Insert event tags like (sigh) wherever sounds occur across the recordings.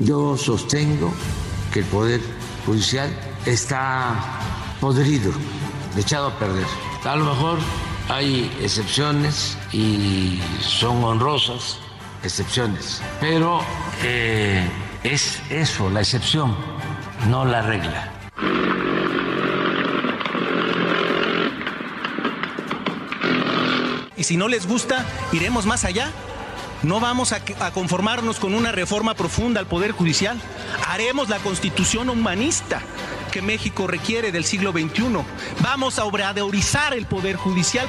Yo sostengo que el Poder Judicial está podrido, echado a perder. A lo mejor hay excepciones y son honrosas excepciones, pero eh, es eso, la excepción, no la regla. Y si no les gusta, iremos más allá. No vamos a, conformarnos con una reforma profunda al Poder Judicial. Haremos la constitución humanista que México requiere del siglo XXI. Vamos a obradorizar el Poder Judicial.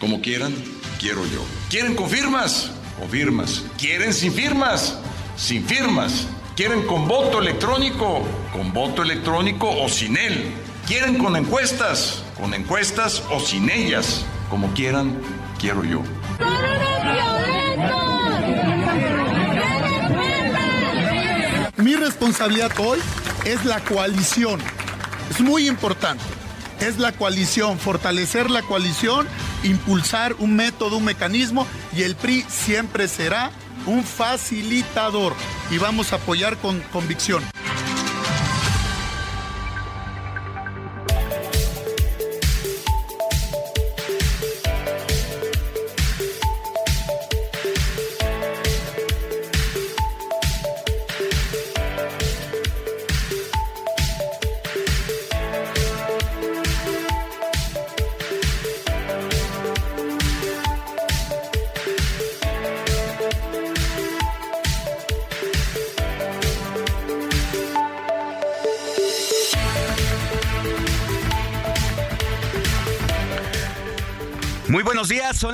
Como quieran, quiero yo. ¿Quieren con firmas? Con firmas. ¿Quieren sin firmas? Sin firmas. ¿Quieren con voto electrónico? Con voto electrónico o sin él. ¿Quieren con encuestas? Con encuestas o sin ellas. Como quieran, quiero yo. Mi responsabilidad hoy es la coalición. Es muy importante. Es la coalición, fortalecer la coalición, impulsar un método, un mecanismo y el PRI siempre será un facilitador y vamos a apoyar con convicción.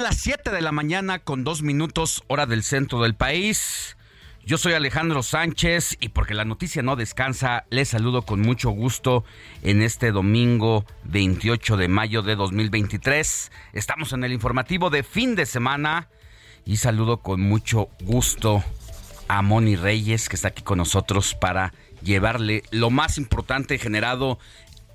Son las 7 de la mañana con dos minutos hora del centro del país. Yo soy Alejandro Sánchez y porque la noticia no descansa, les saludo con mucho gusto en este domingo 28 de mayo de 2023. Estamos en el informativo de fin de semana y saludo con mucho gusto a Moni Reyes que está aquí con nosotros para llevarle lo más importante generado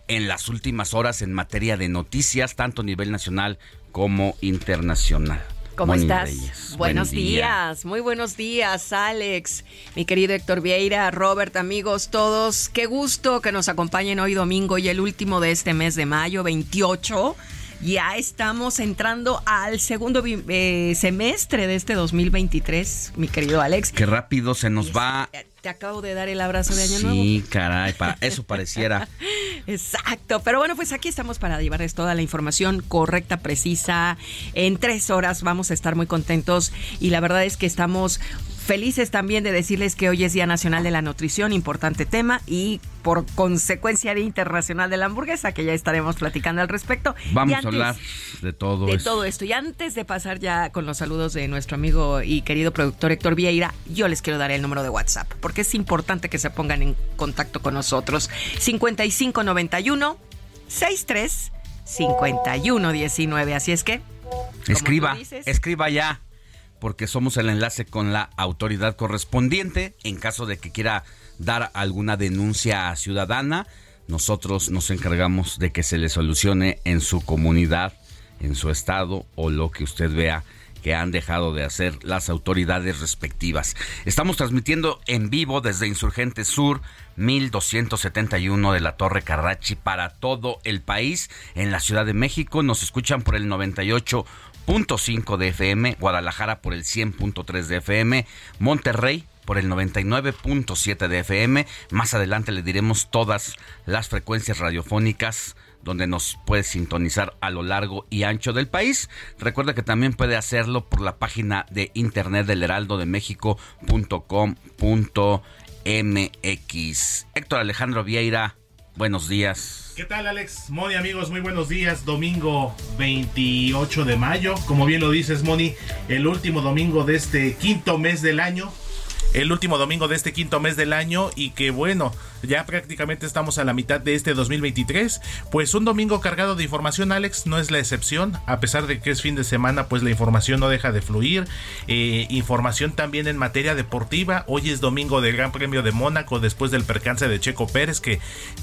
en las últimas horas en materia de noticias, tanto a nivel nacional como internacional. ¿Cómo Moni estás? Reyes, Buenos buen día. días, muy buenos días, Alex, mi querido Héctor Vieira, Robert, amigos, todos. Qué gusto que nos acompañen hoy domingo y el último de este mes de mayo, 28. Ya estamos entrando al segundo eh, semestre de este 2023, mi querido Alex. Qué rápido se nos va. Te acabo de dar el abrazo de Año Nuevo. Sí, caray, para eso pareciera. (laughs) Exacto, pero bueno, pues aquí estamos para llevarles toda la información correcta, precisa. En tres horas vamos a estar muy contentos y la verdad es que estamos felices también de decirles que hoy es Día Nacional de la Nutrición, importante tema, y por consecuencia Día Internacional de la Hamburguesa, que ya estaremos platicando al respecto. Vamos a hablar de todo de eso. todo esto. Y antes de pasar ya con los saludos de nuestro amigo y querido productor Héctor Vieira, yo les quiero dar el número de WhatsApp, porque es importante que se pongan en contacto con nosotros. 5591 63 5119. Así es que. Escriba, dices, escriba ya, porque somos el enlace con la autoridad correspondiente en caso de que quiera dar alguna denuncia ciudadana nosotros nos encargamos de que se le solucione en su comunidad, en su estado o lo que usted vea que han dejado de hacer las autoridades respectivas. Estamos transmitiendo en vivo desde Insurgente Sur 1271 de la Torre Carrachi para todo el país. En la Ciudad de México nos escuchan por el 98.5 de FM, Guadalajara por el 100.3 de FM, Monterrey por el 99.7 de FM. Más adelante le diremos todas las frecuencias radiofónicas donde nos puede sintonizar a lo largo y ancho del país. Recuerda que también puede hacerlo por la página de internet del heraldo de México.com.mx. Héctor Alejandro Vieira, buenos días. ¿Qué tal Alex? Moni amigos, muy buenos días. Domingo 28 de mayo, como bien lo dices Moni, el último domingo de este quinto mes del año el último domingo de este quinto mes del año y que bueno, ya prácticamente estamos a la mitad de este 2023. Pues un domingo cargado de información, Alex, no es la excepción. A pesar de que es fin de semana, pues la información no deja de fluir. Eh, información también en materia deportiva. Hoy es domingo del Gran Premio de Mónaco después del percance de Checo Pérez que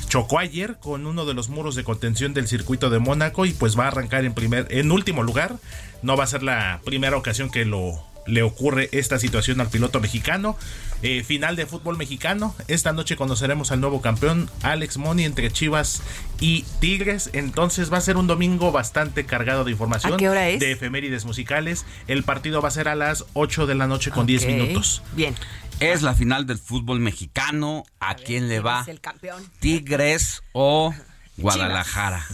chocó ayer con uno de los muros de contención del circuito de Mónaco y pues va a arrancar en primer, en último lugar. No va a ser la primera ocasión que lo le ocurre esta situación al piloto mexicano. Eh, final de fútbol mexicano. Esta noche conoceremos al nuevo campeón, Alex Moni, entre Chivas y Tigres. Entonces va a ser un domingo bastante cargado de información. De efemérides musicales. El partido va a ser a las 8 de la noche con 10 minutos. Bien. Es la final del fútbol mexicano. ¿A, quién le va? el campeón? Tigres o Guadalajara.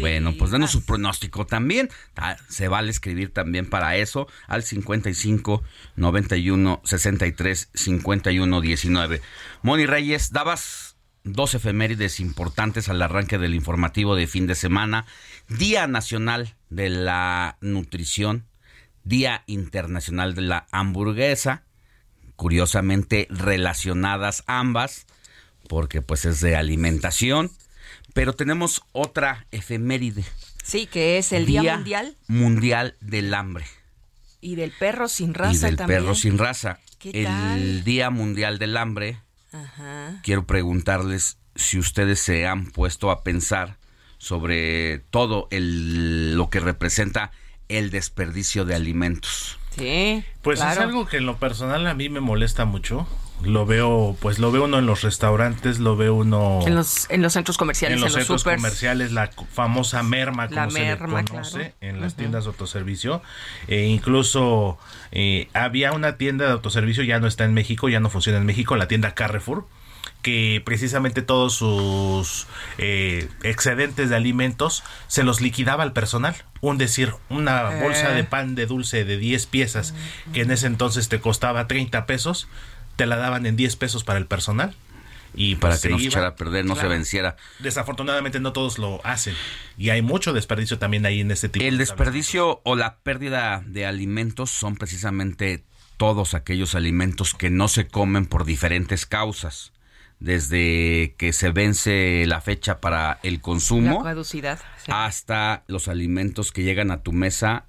Bueno, pues denos su pronóstico también. Ah, se vale escribir también para eso al 55 91 63 51 19. Moni Reyes, dabas dos efemérides importantes al arranque del informativo de fin de semana. Día Nacional de la Nutrición, Día Internacional de la Hamburguesa, curiosamente relacionadas ambas, porque pues es de alimentación. Pero tenemos otra efeméride. Sí, que es el Día, Mundial. Mundial del Hambre. Y del perro sin raza y del también. perro sin raza. el Día Mundial del Hambre. Ajá. Quiero preguntarles si ustedes se han puesto a pensar sobre todo el, lo que representa el desperdicio de alimentos. Sí. Pues es algo que en lo personal a mí me molesta mucho lo veo pues lo ve uno en los restaurantes lo ve uno en los en los centros comerciales en los, centros comerciales la famosa merma como se le conoce en las tiendas de autoservicio e incluso eh, había una tienda de autoservicio ya no está en México ya no funciona en México la tienda Carrefour que precisamente todos sus eh, excedentes de alimentos se los liquidaba al personal. Un decir, una bolsa de eh. pan de dulce de 10 piezas que en ese entonces te costaba 30 pesos, te la daban en 10 pesos para el personal. Y para pues, que no se echara a perder, no se venciera. Desafortunadamente no todos lo hacen. Y hay mucho desperdicio también ahí en este tipo El desperdicio o la pérdida de alimentos son precisamente todos aquellos alimentos que no se comen por diferentes causas. Desde que se vence la fecha para el consumo hasta los alimentos que llegan a tu mesa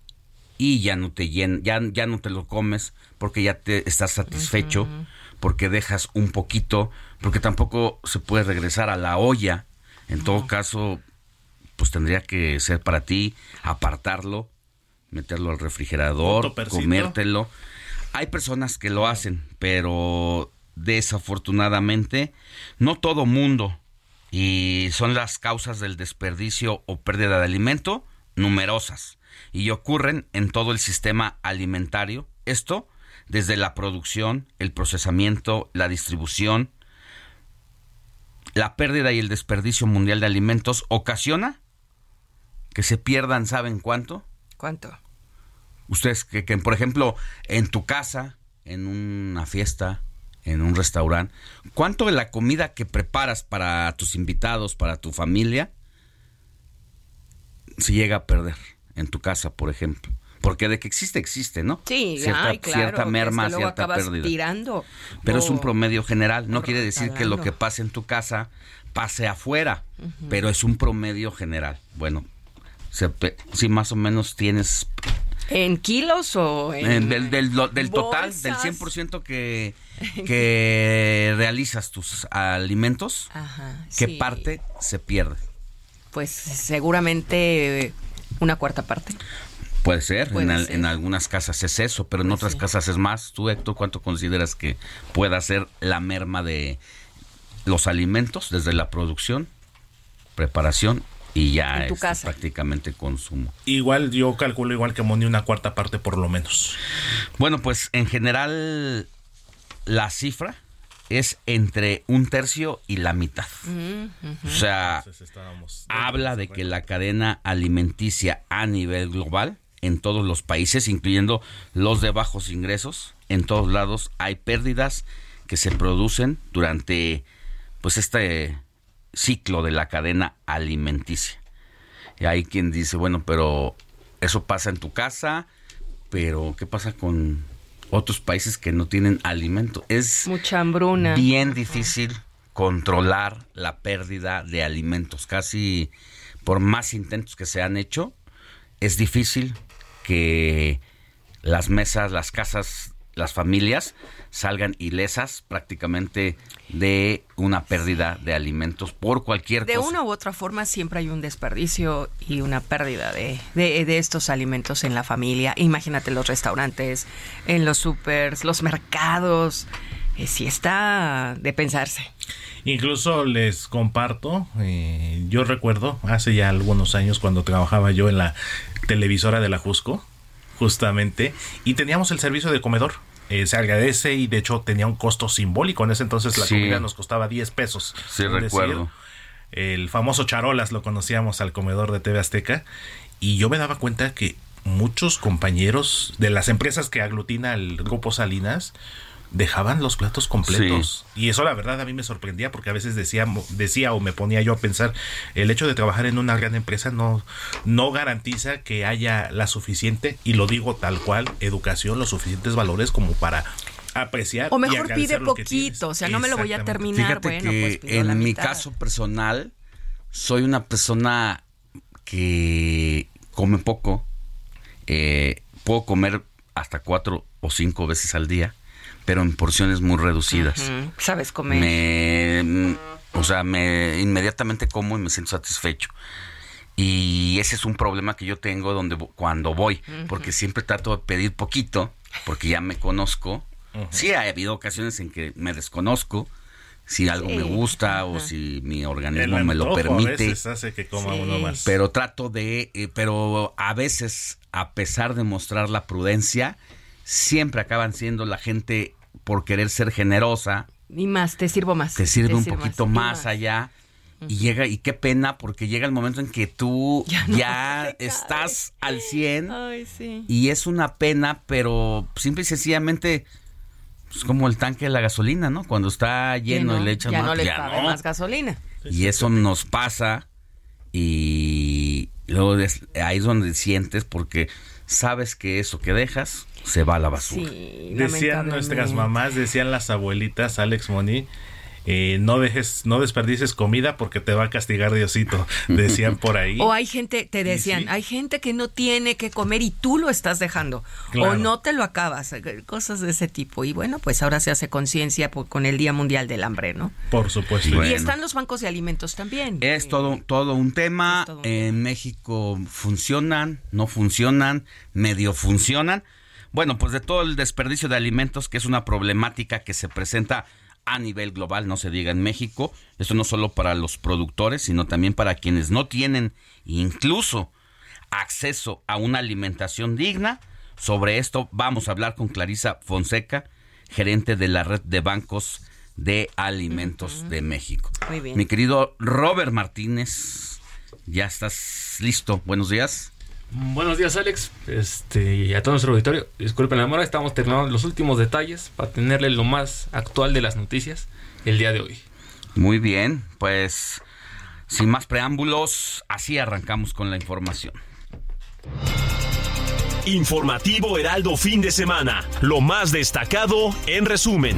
y ya no te ya, ya no te lo comes porque ya te estás satisfecho porque dejas un poquito, porque tampoco se puede regresar a la olla. En todo caso, pues tendría que ser para ti apartarlo, meterlo al refrigerador, comértelo. Hay personas que lo hacen, pero desafortunadamente no todo mundo y son las causas del desperdicio o pérdida de alimento numerosas y ocurren en todo el sistema alimentario. Esto desde la producción, el procesamiento, la distribución, la pérdida y el desperdicio mundial de alimentos ocasiona que se pierdan, ¿saben cuánto? ¿Cuánto? Ustedes que, que, por ejemplo, en tu casa, en una fiesta, en un restaurante, ¿cuánto de la comida que preparas para tus invitados, para tu familia, se llega a perder en tu casa, por ejemplo? Porque de que existe, existe, ¿no? Sí, cierta, cierta merma, cierta pérdida. Tirando. Pero es un promedio general. No quiere decir que lo que pase en tu casa pase afuera, pero es un promedio general. Bueno, si más o menos tienes ¿En kilos o en.? del, del, del total, del 100% que, (laughs) que realizas tus alimentos, Ajá, ¿qué parte se pierde? Pues seguramente una cuarta parte. Puede ser, en, algunas casas es eso, pero en pues otras casas es más. Tú, Héctor, ¿cuánto consideras que pueda ser la merma de los alimentos desde la producción, preparación y ya es este, prácticamente consumo? Igual yo calculo igual que Moni una cuarta parte por lo menos. Bueno, pues en general la cifra es entre un tercio y la mitad. O sea, habla de que la cadena alimenticia a nivel global en todos los países, incluyendo los de bajos ingresos. En todos lados hay pérdidas que se producen durante pues este ciclo de la cadena alimenticia. Y hay quien dice, bueno, pero eso pasa en tu casa, pero ¿qué pasa con otros países que no tienen alimento? Es mucha hambruna. Bien difícil controlar la pérdida de alimentos. Casi por más intentos que se han hecho, es difícil que las mesas, las casas, las familias salgan ilesas prácticamente de una pérdida de alimentos por cualquier de cosa. De una u otra forma siempre hay un desperdicio y una pérdida de, de, estos alimentos en la familia. Imagínate los restaurantes, en los supers, los mercados. Eh, si está de pensarse. Incluso les comparto, eh, yo recuerdo hace ya algunos años cuando trabajaba yo en la televisora de la Jusco, justamente, y teníamos el servicio de comedor. Eh, se agradece y de hecho tenía un costo simbólico. En ese entonces la comida nos costaba 10 pesos. Sí, recuerdo. el famoso Charolas lo conocíamos al comedor de TV Azteca y yo me daba cuenta que muchos compañeros de las empresas que aglutina el grupo Salinas dejaban los platos completos. Y eso la verdad a mí me sorprendía porque a veces decía, decía o me ponía yo a pensar, el hecho de trabajar en una gran empresa no, no garantiza que haya la suficiente, y lo digo tal cual, educación, los suficientes valores como para apreciar. O mejor pide poquito, o sea, no me lo voy a terminar. Fíjate que pues en mi caso personal, soy una persona que come poco, eh, puedo comer hasta cuatro o cinco veces al día pero en porciones muy reducidas. Sabes comer. Me, mm, o sea, me inmediatamente como y me siento satisfecho. Y ese es un problema que yo tengo donde cuando voy, porque siempre trato de pedir poquito, porque ya me conozco. Sí, ha habido ocasiones en que me desconozco, si algo me gusta o si mi organismo me lo permite. hace que coma uno más. Pero trato de, eh, pero a veces, a pesar de mostrar la prudencia, siempre acaban siendo la gente por querer ser generosa. Y más, te sirvo más. Te sirve un poquito más, allá. Y llega, y qué pena, porque llega el momento en que tú (laughs) ya, estás al 100. Ay, sí. Y es una pena, pero simple y sencillamente es como el tanque de la gasolina, ¿no? Cuando está lleno, y le echan ya más, no le ya más gasolina. Y eso nos pasa y luego ahí es donde sientes porque sabes que eso que dejas se va a la basura. decían nuestras mamás, decían las abuelitas, Alex Moni, eh, no dejes, no desperdices comida porque te va a castigar Diosito, (laughs) decían por ahí. O hay gente, te decían, hay gente que no tiene que comer y tú lo estás dejando, o no te lo acabas, eh, cosas de ese tipo. Y bueno, pues ahora se hace conciencia con el Día Mundial del Hambre, ¿no? Por supuesto. Y están los bancos de alimentos también. Es todo, todo un tema. En México funcionan, no funcionan, medio funcionan. Bueno, pues de todo el desperdicio de alimentos, que es una problemática que se presenta a nivel global, no se diga en México. Esto no solo para los productores, sino también para quienes no tienen incluso acceso a una alimentación digna. Sobre esto vamos a hablar con Clarisa Fonseca, gerente de la red de bancos de alimentos de México. Muy bien. Mi querido Robert Martínez, ya estás listo. Buenos días. Buenos días, Alex. Este, y a todo nuestro auditorio. Disculpen la demora, estamos terminando los últimos detalles para tenerle lo más actual de las noticias el día de hoy. Muy bien, pues sin más preámbulos, así arrancamos con la información. Informativo Heraldo fin de semana. Lo más destacado en resumen.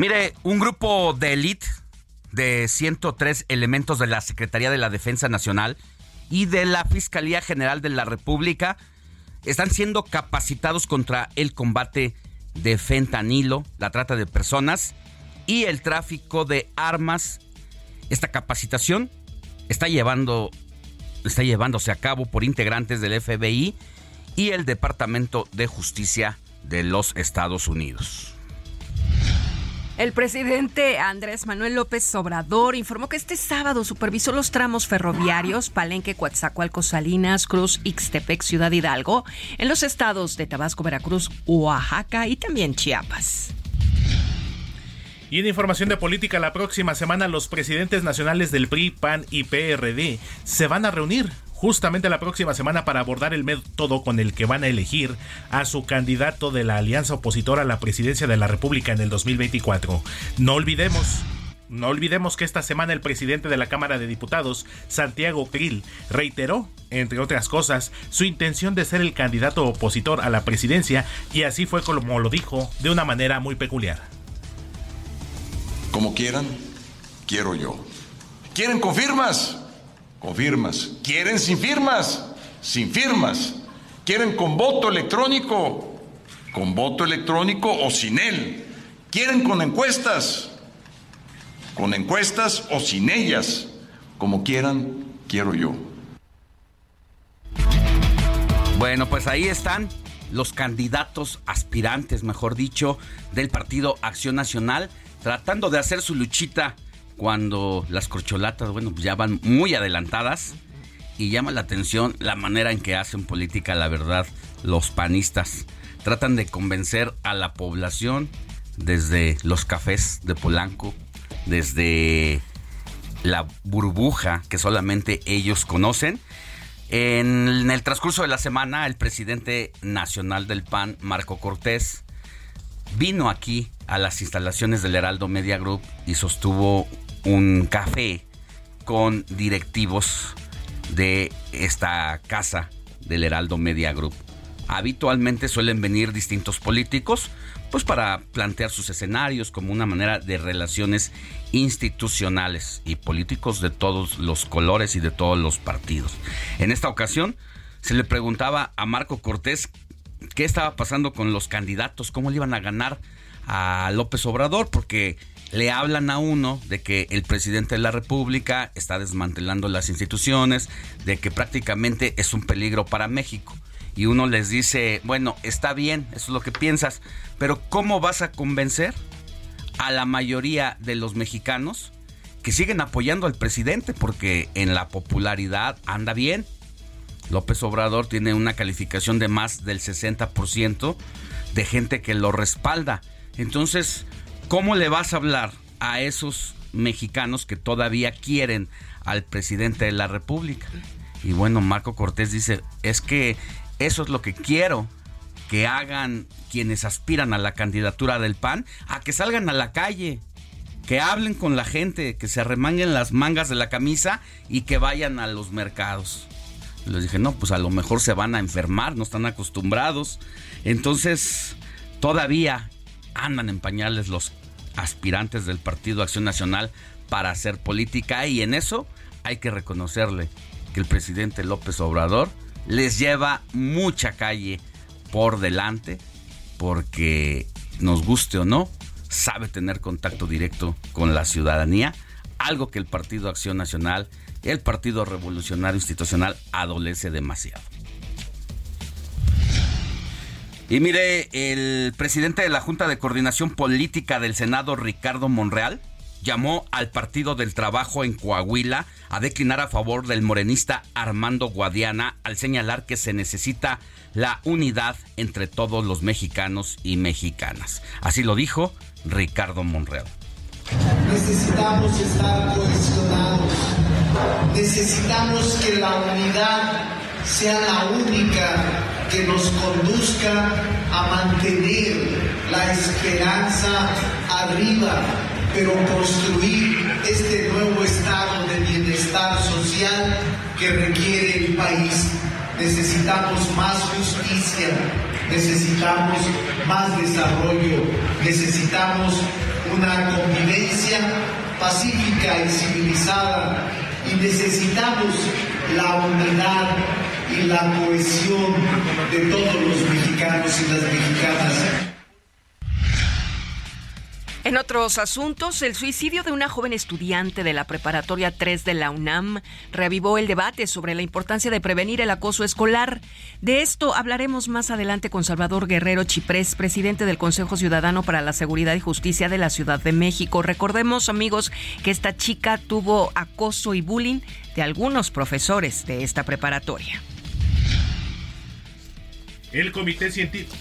Mire, un grupo de élite de 103 elementos de la Secretaría de la Defensa Nacional y de la Fiscalía General de la República están siendo capacitados contra el combate de fentanilo, la trata de personas y el tráfico de armas. Esta capacitación está llevando está llevándose a cabo por integrantes del FBI y el Departamento de Justicia de los Estados Unidos. El presidente Andrés Manuel López Obrador informó que este sábado supervisó los tramos ferroviarios Palenque, Coatzacoalcos, Salinas, Cruz, Ixtepec, Ciudad Hidalgo, en los estados de Tabasco, Veracruz, Oaxaca y también Chiapas. Y en información de política, la próxima semana los presidentes nacionales del PRI, PAN y PRD se van a reunir justamente la próxima semana para abordar el método con el que van a elegir a su candidato de la alianza opositora a la presidencia de la República en el 2024. No olvidemos no olvidemos que esta semana el presidente de la Cámara de Diputados, Santiago Krill, reiteró, entre otras cosas, su intención de ser el candidato opositor a la presidencia y así fue como lo dijo de una manera muy peculiar. Como quieran, quiero yo. ¿Quieren confirmas? Con firmas. ¿Quieren sin firmas? Sin firmas. ¿Quieren con voto electrónico? Con voto electrónico o sin él. ¿Quieren con encuestas? Con encuestas o sin ellas. Como quieran, quiero yo. Bueno, pues ahí están los candidatos aspirantes, mejor dicho, del Partido Acción Nacional, tratando de hacer su luchita cuando las corcholatas, bueno, pues ya van muy adelantadas y llama la atención la manera en que hacen política, la verdad, los panistas. Tratan de convencer a la población desde los cafés de Polanco, desde la burbuja que solamente ellos conocen. En el transcurso de la semana, el presidente nacional del PAN, Marco Cortés, vino aquí a las instalaciones del Heraldo Media Group y sostuvo un café con directivos de esta casa del Heraldo Media Group. Habitualmente suelen venir distintos políticos, pues para plantear sus escenarios como una manera de relaciones institucionales y políticos de todos los colores y de todos los partidos. En esta ocasión se le preguntaba a Marco Cortés qué estaba pasando con los candidatos, cómo le iban a ganar a López Obrador, porque le hablan a uno de que el presidente de la República está desmantelando las instituciones, de que prácticamente es un peligro para México. Y uno les dice, bueno, está bien, eso es lo que piensas, pero ¿cómo vas a convencer a la mayoría de los mexicanos que siguen apoyando al presidente? Porque en la popularidad anda bien. López Obrador tiene una calificación de más del 60% de gente que lo respalda. Entonces, ¿Cómo le vas a hablar a esos mexicanos que todavía quieren al presidente de la República? Y bueno, Marco Cortés dice, es que eso es lo que quiero que hagan quienes aspiran a la candidatura del PAN, a que salgan a la calle, que hablen con la gente, que se remanguen las mangas de la camisa y que vayan a los mercados. les dije, no, pues a lo mejor se van a enfermar, no están acostumbrados. Entonces, todavía andan en pañales los aspirantes del Partido Acción Nacional para hacer política y en eso hay que reconocerle que el presidente López Obrador les lleva mucha calle por delante porque nos guste o no, sabe tener contacto directo con la ciudadanía, algo que el Partido Acción Nacional, el Partido Revolucionario Institucional adolece demasiado. Y mire, el presidente de la Junta de Coordinación Política del Senado, Ricardo Monreal, llamó al Partido del Trabajo en Coahuila a declinar a favor del morenista Armando Guadiana al señalar que se necesita la unidad entre todos los mexicanos y mexicanas. Así lo dijo Ricardo Monreal. Necesitamos estar cohesionados. Necesitamos que la unidad sea la única que nos conduzca a mantener la esperanza arriba, pero construir este nuevo estado de bienestar social que requiere el país. Necesitamos más justicia, necesitamos más desarrollo, necesitamos una convivencia pacífica y civilizada y necesitamos la unidad la cohesión de todos los mexicanos y las mexicanas. En otros asuntos, el suicidio de una joven estudiante de la Preparatoria 3 de la UNAM reavivó el debate sobre la importancia de prevenir el acoso escolar. De esto hablaremos más adelante con Salvador Guerrero Chiprés, presidente del Consejo Ciudadano para la Seguridad y Justicia de la Ciudad de México. Recordemos, amigos, que esta chica tuvo acoso y bullying de algunos profesores de esta preparatoria. El Comité Científico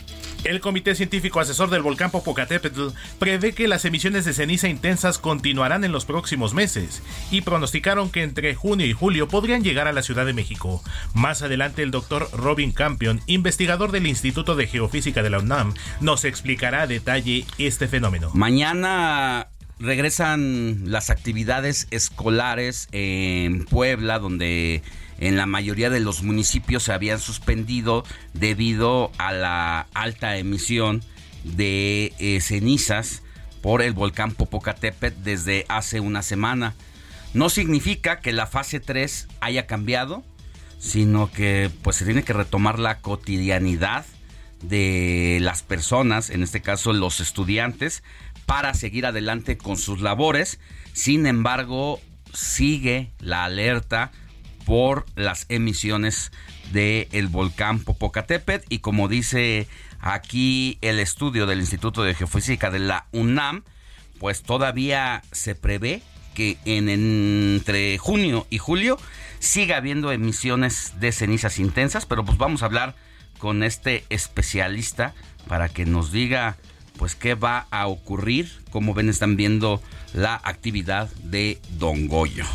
el Comité Científico Asesor del Volcán Popocatépetl prevé que las emisiones de ceniza intensas continuarán en los próximos meses y pronosticaron que entre junio y julio podrían llegar a la Ciudad de México. Más adelante el doctor Robin Campion, investigador del Instituto de Geofísica de la UNAM, nos explicará a detalle este fenómeno. Mañana regresan las actividades escolares en Puebla, donde en la mayoría de los municipios se habían suspendido debido a la alta emisión de eh, cenizas por el volcán Popocatépetl desde hace una semana. No significa que la fase 3 haya cambiado, sino que pues se tiene que retomar la cotidianidad de las personas, en este caso los estudiantes, para seguir adelante con sus labores. Sin embargo, sigue la alerta por las emisiones del volcán Popocatépetl y como dice aquí el estudio del Instituto de Geofísica de la UNAM, pues todavía se prevé que en, entre junio y julio siga habiendo emisiones de cenizas intensas, pero pues vamos a hablar con este especialista para que nos diga pues qué va a ocurrir, como ven están viendo la actividad de Don Goyo.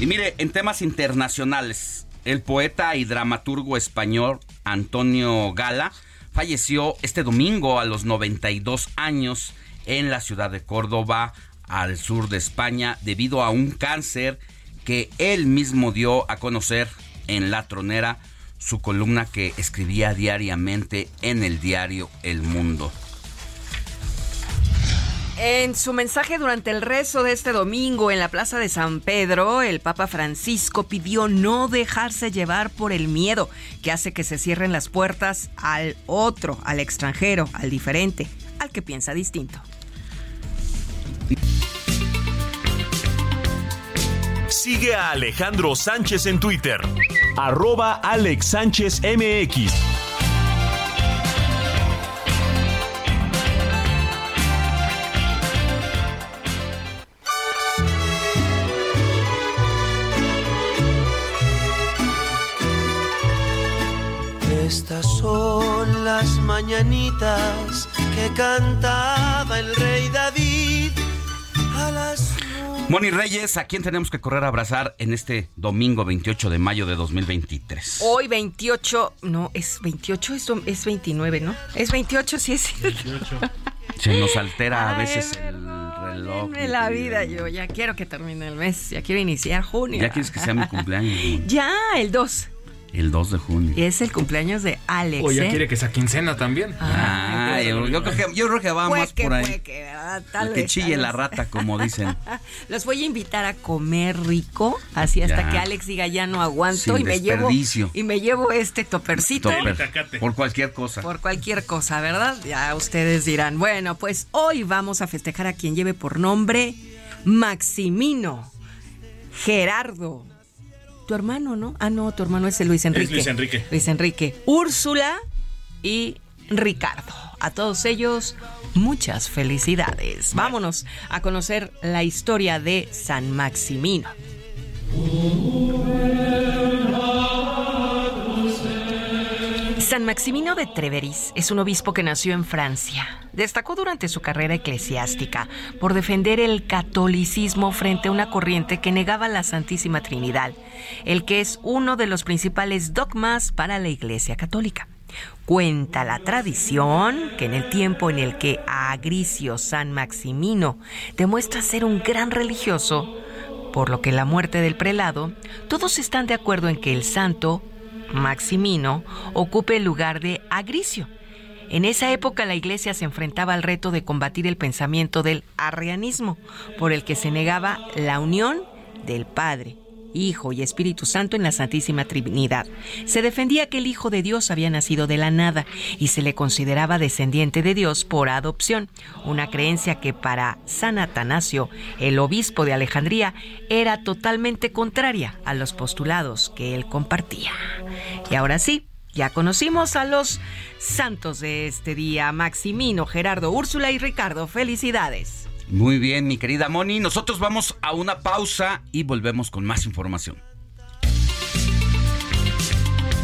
Y mire, en temas internacionales, el poeta y dramaturgo español Antonio Gala falleció este domingo a los 92 años en la ciudad de Córdoba, al sur de España, debido a un cáncer que él mismo dio a conocer en La Tronera, su columna que escribía diariamente en el diario El Mundo. En su mensaje durante el rezo de este domingo en la Plaza de San Pedro, el Papa Francisco pidió no dejarse llevar por el miedo que hace que se cierren las puertas al otro, al extranjero, al diferente, al que piensa distinto. Sigue a Alejandro Sánchez en Twitter, arroba Alex Sánchez MX. Estas son las mañanitas que cantaba el rey David a las... Moni Reyes, ¿a quién tenemos que correr a abrazar en este domingo 28 de mayo de 2023? Hoy 28, no, es 28, es, es 29, ¿no? Es 28, sí es cierto. 28. Se nos altera a veces el reloj. la vida, yo ya quiero que termine el mes, ya quiero iniciar junio. Ya quieres que sea mi cumpleaños. ya, el 2. El 2 de junio. Es el cumpleaños de Alex. O ya ¿eh? quiere que sea quincena también. Ah, yo, yo, creo que, yo creo que va más por ahí. Tal el que vez, chille tal la vez. rata, como dicen. (laughs) Los voy a invitar a comer rico, así hasta Ya. que Alex diga ya no aguanto Sin y me llevo y me llevo este topercito. Topper, por cualquier cosa. Por cualquier cosa, ¿verdad? Ya ustedes dirán. Bueno, pues hoy vamos a festejar a quien lleve por nombre Maximino Gerardo. Tu hermano, ¿no? Ah, no, tu hermano es el Luis Enrique. Luis Enrique. Luis Enrique. Úrsula y Ricardo. A todos ellos, muchas felicidades. Vámonos a conocer la historia de San Maximino. San Maximino de Treveris es un obispo que nació en Francia. Destacó durante su carrera eclesiástica por defender el catolicismo frente a una corriente que negaba la Santísima Trinidad, el que es uno de los principales dogmas para la Iglesia Católica. Cuenta la tradición que en el tiempo en el que Agricio San Maximino demuestra ser un gran religioso, por lo que la muerte del prelado, todos están de acuerdo en que el santo Maximino ocupe el lugar de Agricio. En esa época la iglesia se enfrentaba al reto de combatir el pensamiento del arrianismo, por el que se negaba la unión del Padre, Hijo y Espíritu Santo en la Santísima Trinidad. Se defendía que el Hijo de Dios había nacido de la nada y se le consideraba descendiente de Dios por adopción, una creencia que para San Atanasio, el obispo de Alejandría, era totalmente contraria a los postulados que él compartía. Y ahora sí, ya conocimos a los santos de este día, Maximino, Gerardo, Úrsula y Ricardo. Felicidades. Muy bien, mi querida Moni. Nosotros vamos a una pausa y volvemos con más información.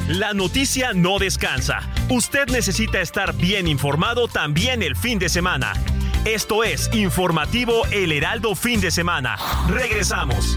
La noticia no descansa. Usted necesita estar bien informado también el fin de semana. Esto es Informativo El Heraldo Fin de Semana. Regresamos.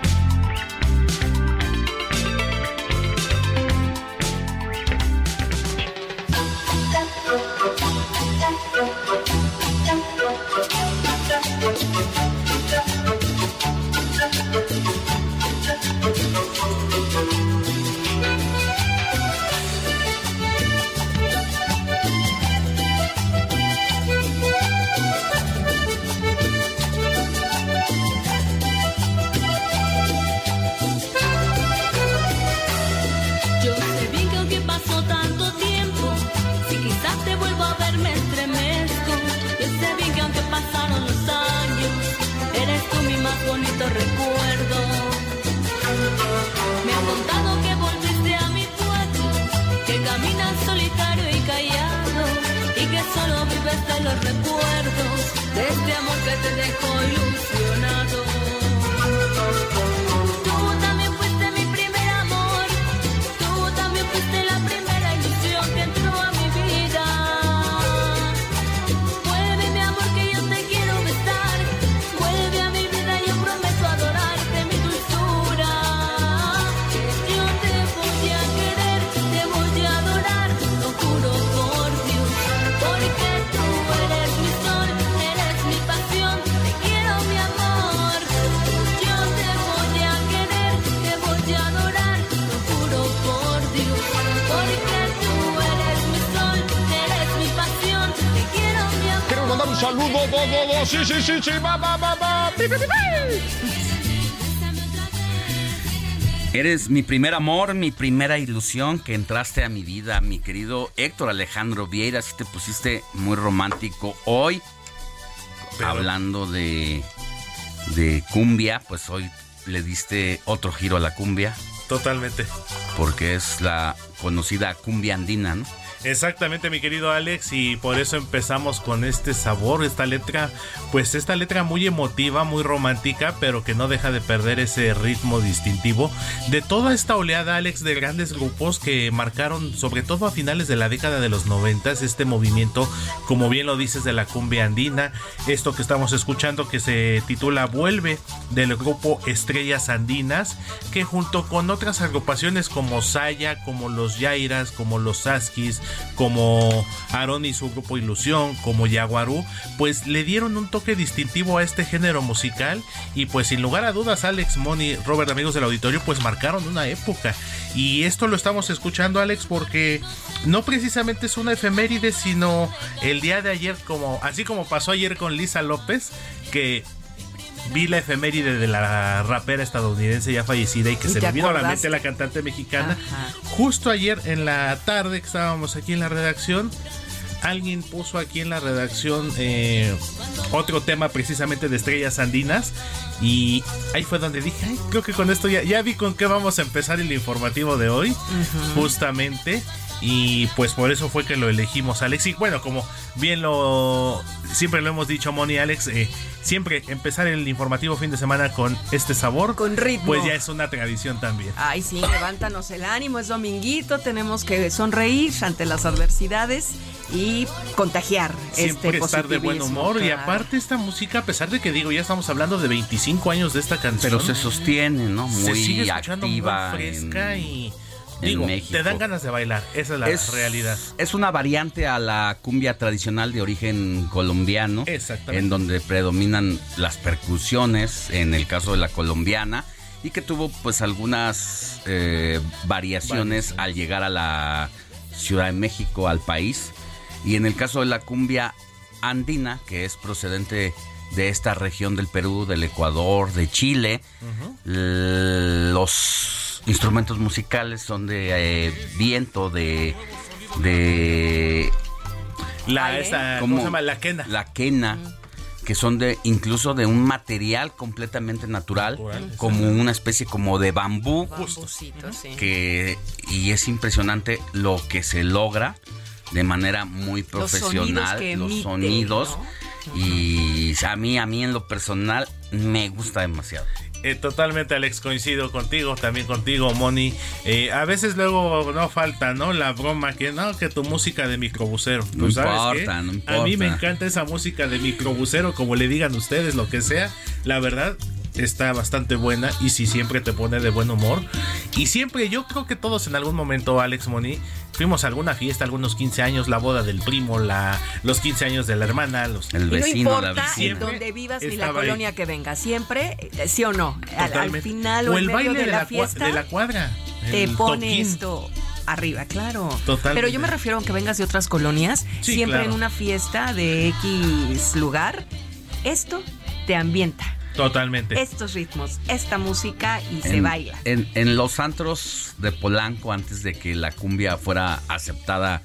Los recuerdos de este amor que te dejó ilusionado. Do. Sí, sí, sí, sí, va, va, va. Eres mi primer amor, mi primera ilusión que entraste a mi vida, mi querido Héctor Alejandro Vieira. Si te pusiste muy romántico hoy, hablando de, de cumbia, pues hoy le diste otro giro a la cumbia, Totalmente. porque es la conocida cumbia andina, ¿no? Exactamente, mi querido Alex, y por eso empezamos con este sabor, esta letra, pues esta letra muy emotiva, muy romántica, pero que no deja de perder ese ritmo distintivo de toda esta oleada, Alex, de grandes grupos que marcaron, sobre todo a finales de la década de los noventas, este movimiento, como bien lo dices, de la cumbia andina, esto que estamos escuchando que se titula Vuelve, del grupo Estrellas Andinas, que junto con otras agrupaciones como Saya, como los Yairas, como los Saskis, como Aaron y su grupo Ilusión, como Yaguarú, pues le dieron un toque distintivo a este género musical y pues sin lugar a dudas Alex, Moni, Robert, amigos del auditorio, pues marcaron una época. Y esto lo estamos escuchando Alex porque no precisamente es una efeméride, sino el día de ayer, como así como pasó ayer con Lisa López, que vi la efeméride de la rapera estadounidense ya fallecida y que ¿Y se me vino a la mente la cantante mexicana. Ajá. Justo ayer en la tarde que estábamos aquí en la redacción, alguien puso aquí en la redacción eh, otro tema precisamente de estrellas andinas y ahí fue donde dije, "Ay, creo que con esto ya, ya vi con qué vamos a empezar el informativo de hoy, justamente. Y pues por eso fue que lo elegimos, Alex. Y bueno, como bien lo siempre lo hemos dicho, Moni y Alex, eh, siempre empezar el informativo fin de semana con este sabor. Con ritmo. Pues ya es una tradición también. Ay, sí, levántanos el ánimo, es dominguito, tenemos que sonreír ante las adversidades y contagiar Siempre este estar de buen humor y aparte esta música, a pesar de que digo, ya estamos hablando de 25 años de esta canción. Pero se sostiene, ¿no? se Muy sigue escuchando activa muy fresca en- y en digo, México. te dan ganas de bailar, esa es la Es- realidad. Es una variante a la cumbia tradicional de origen colombiano, Exactamente. en donde predominan las percusiones, en el caso de la colombiana, y que tuvo pues algunas eh, variaciones al llegar a la Ciudad de México, al país. Y en el caso de la cumbia andina, que es procedente de esta región del Perú, del Ecuador, de Chile, los instrumentos musicales son de eh, viento, de... de La, esta, ¿cómo se llama? La quena. La quena, que son de incluso de un material completamente natural, como una especie como de bambú, que y es impresionante lo que se logra de manera muy Los sonidos profesional, que los sonidos y a mí a mí en lo personal me gusta demasiado. Eh, totalmente, Alex, coincido contigo, también contigo, Moni. Eh, a veces luego no falta, ¿no? La broma que no, que tu música de microbusero. No Pues, ¿sabes importa, qué? no A mí me importa. encanta esa música de microbusero, como le digan ustedes, lo que sea. La verdad, está bastante buena y sí siempre te pone de buen humor. Y siempre, yo creo que todos en algún momento, Alex Moni, fuimos a alguna fiesta, algunos 15 años, la boda del primo, la, los 15 años de la hermana, los El Y no vecino, importa la en donde vivas ni la estaba ahí. colonia que venga, siempre, eh, sí o no, al, al final o, o en el medio baile de, de la, la, fiesta, de la cuadra. te pone toquín. esto arriba, claro. Totalmente. Pero yo me refiero a que vengas de otras colonias, Sí, siempre claro. en una fiesta de X lugar, esto te ambienta. Totalmente. Estos ritmos, esta música y se baila. En, en los antros de Polanco, antes de que la cumbia fuera aceptada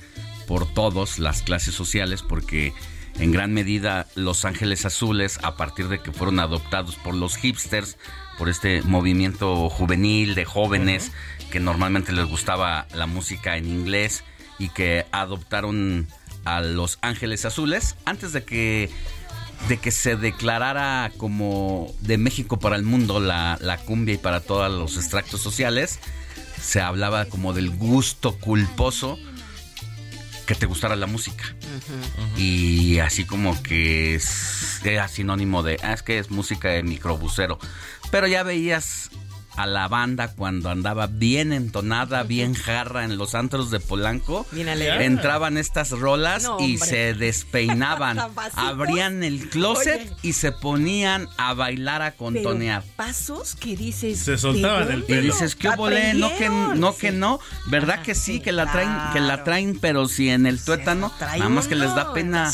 por todos, las clases sociales, porque en gran medida Los Ángeles Azules, a partir de que fueron adoptados por los hipsters, por este movimiento juvenil de jóvenes que normalmente les gustaba la música en inglés y que adoptaron a Los Ángeles Azules, antes de que de que se declarara como de México para el mundo la, la cumbia y para todos los extractos sociales, se hablaba como del gusto culposo que te gustara la música. Y así como que es, era sinónimo de, ah, es que es música de microbusero. Pero ya veías a la banda cuando andaba bien entonada, bien jarra en los antros de Polanco. Bien alegre. Entraban estas rolas No, y se despeinaban. (laughs) Abrían el closet Oye. y se ponían a bailar, a contonear. Pero pasos que dices. Se soltaban ¿de el Y pelo. dices, ¿qué volé? No que aprendieron? no, que Sí. no. ¿Verdad Ajá, que sí? sí, que la traen, que la traen, pero si en el tuétano, nada más que les da pena.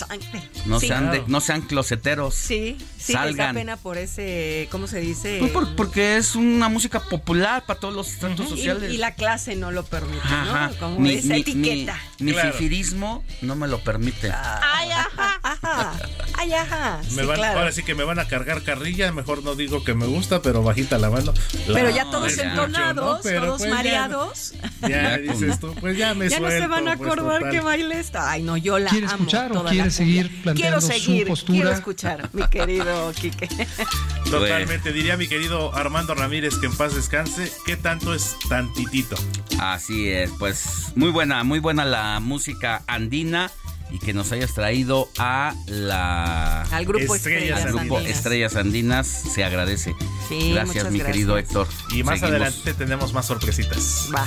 No Sí. sean de- no sean closeteros. Sí, sí, les da Salgan. pena por ese, ¿cómo se dice? Pues por- porque es una música popular para todos los estratos sociales. Y, la clase no lo permite, Ajá. ¿no? Como Mi- esa mi- etiqueta. Mi, mi Claro. fifirismo no me lo permite. Ay, ajá, ajá. Ay, ajá. Me van- claro. Ahora sí que me van a cargar carrilla, mejor no digo que me gusta, pero bajita la mano. Pero ya todos entonados, Pero todos pues mareados. Ya, Ya dices tú, pues ya me ya no se van a pues, acordar que baile esta. Ay, no, yo la ¿Quiere amo. escuchar o toda quiere la seguir planteando Quiero su seguir, postura? quiero escuchar, mi querido (laughs) Quique. Totalmente, diría mi querido Armando Ramírez que en paz descanse. ¿Qué tanto es tantitito? Así es, pues muy buena, muy buena la música andina y que nos hayas traído a la Al grupo Estrellas Estrellas, al grupo Andinas. Estrellas Andinas se agradece. Sí, gracias, muchas mi gracias. querido Héctor. Y más Seguimos. adelante tenemos más sorpresitas. Va.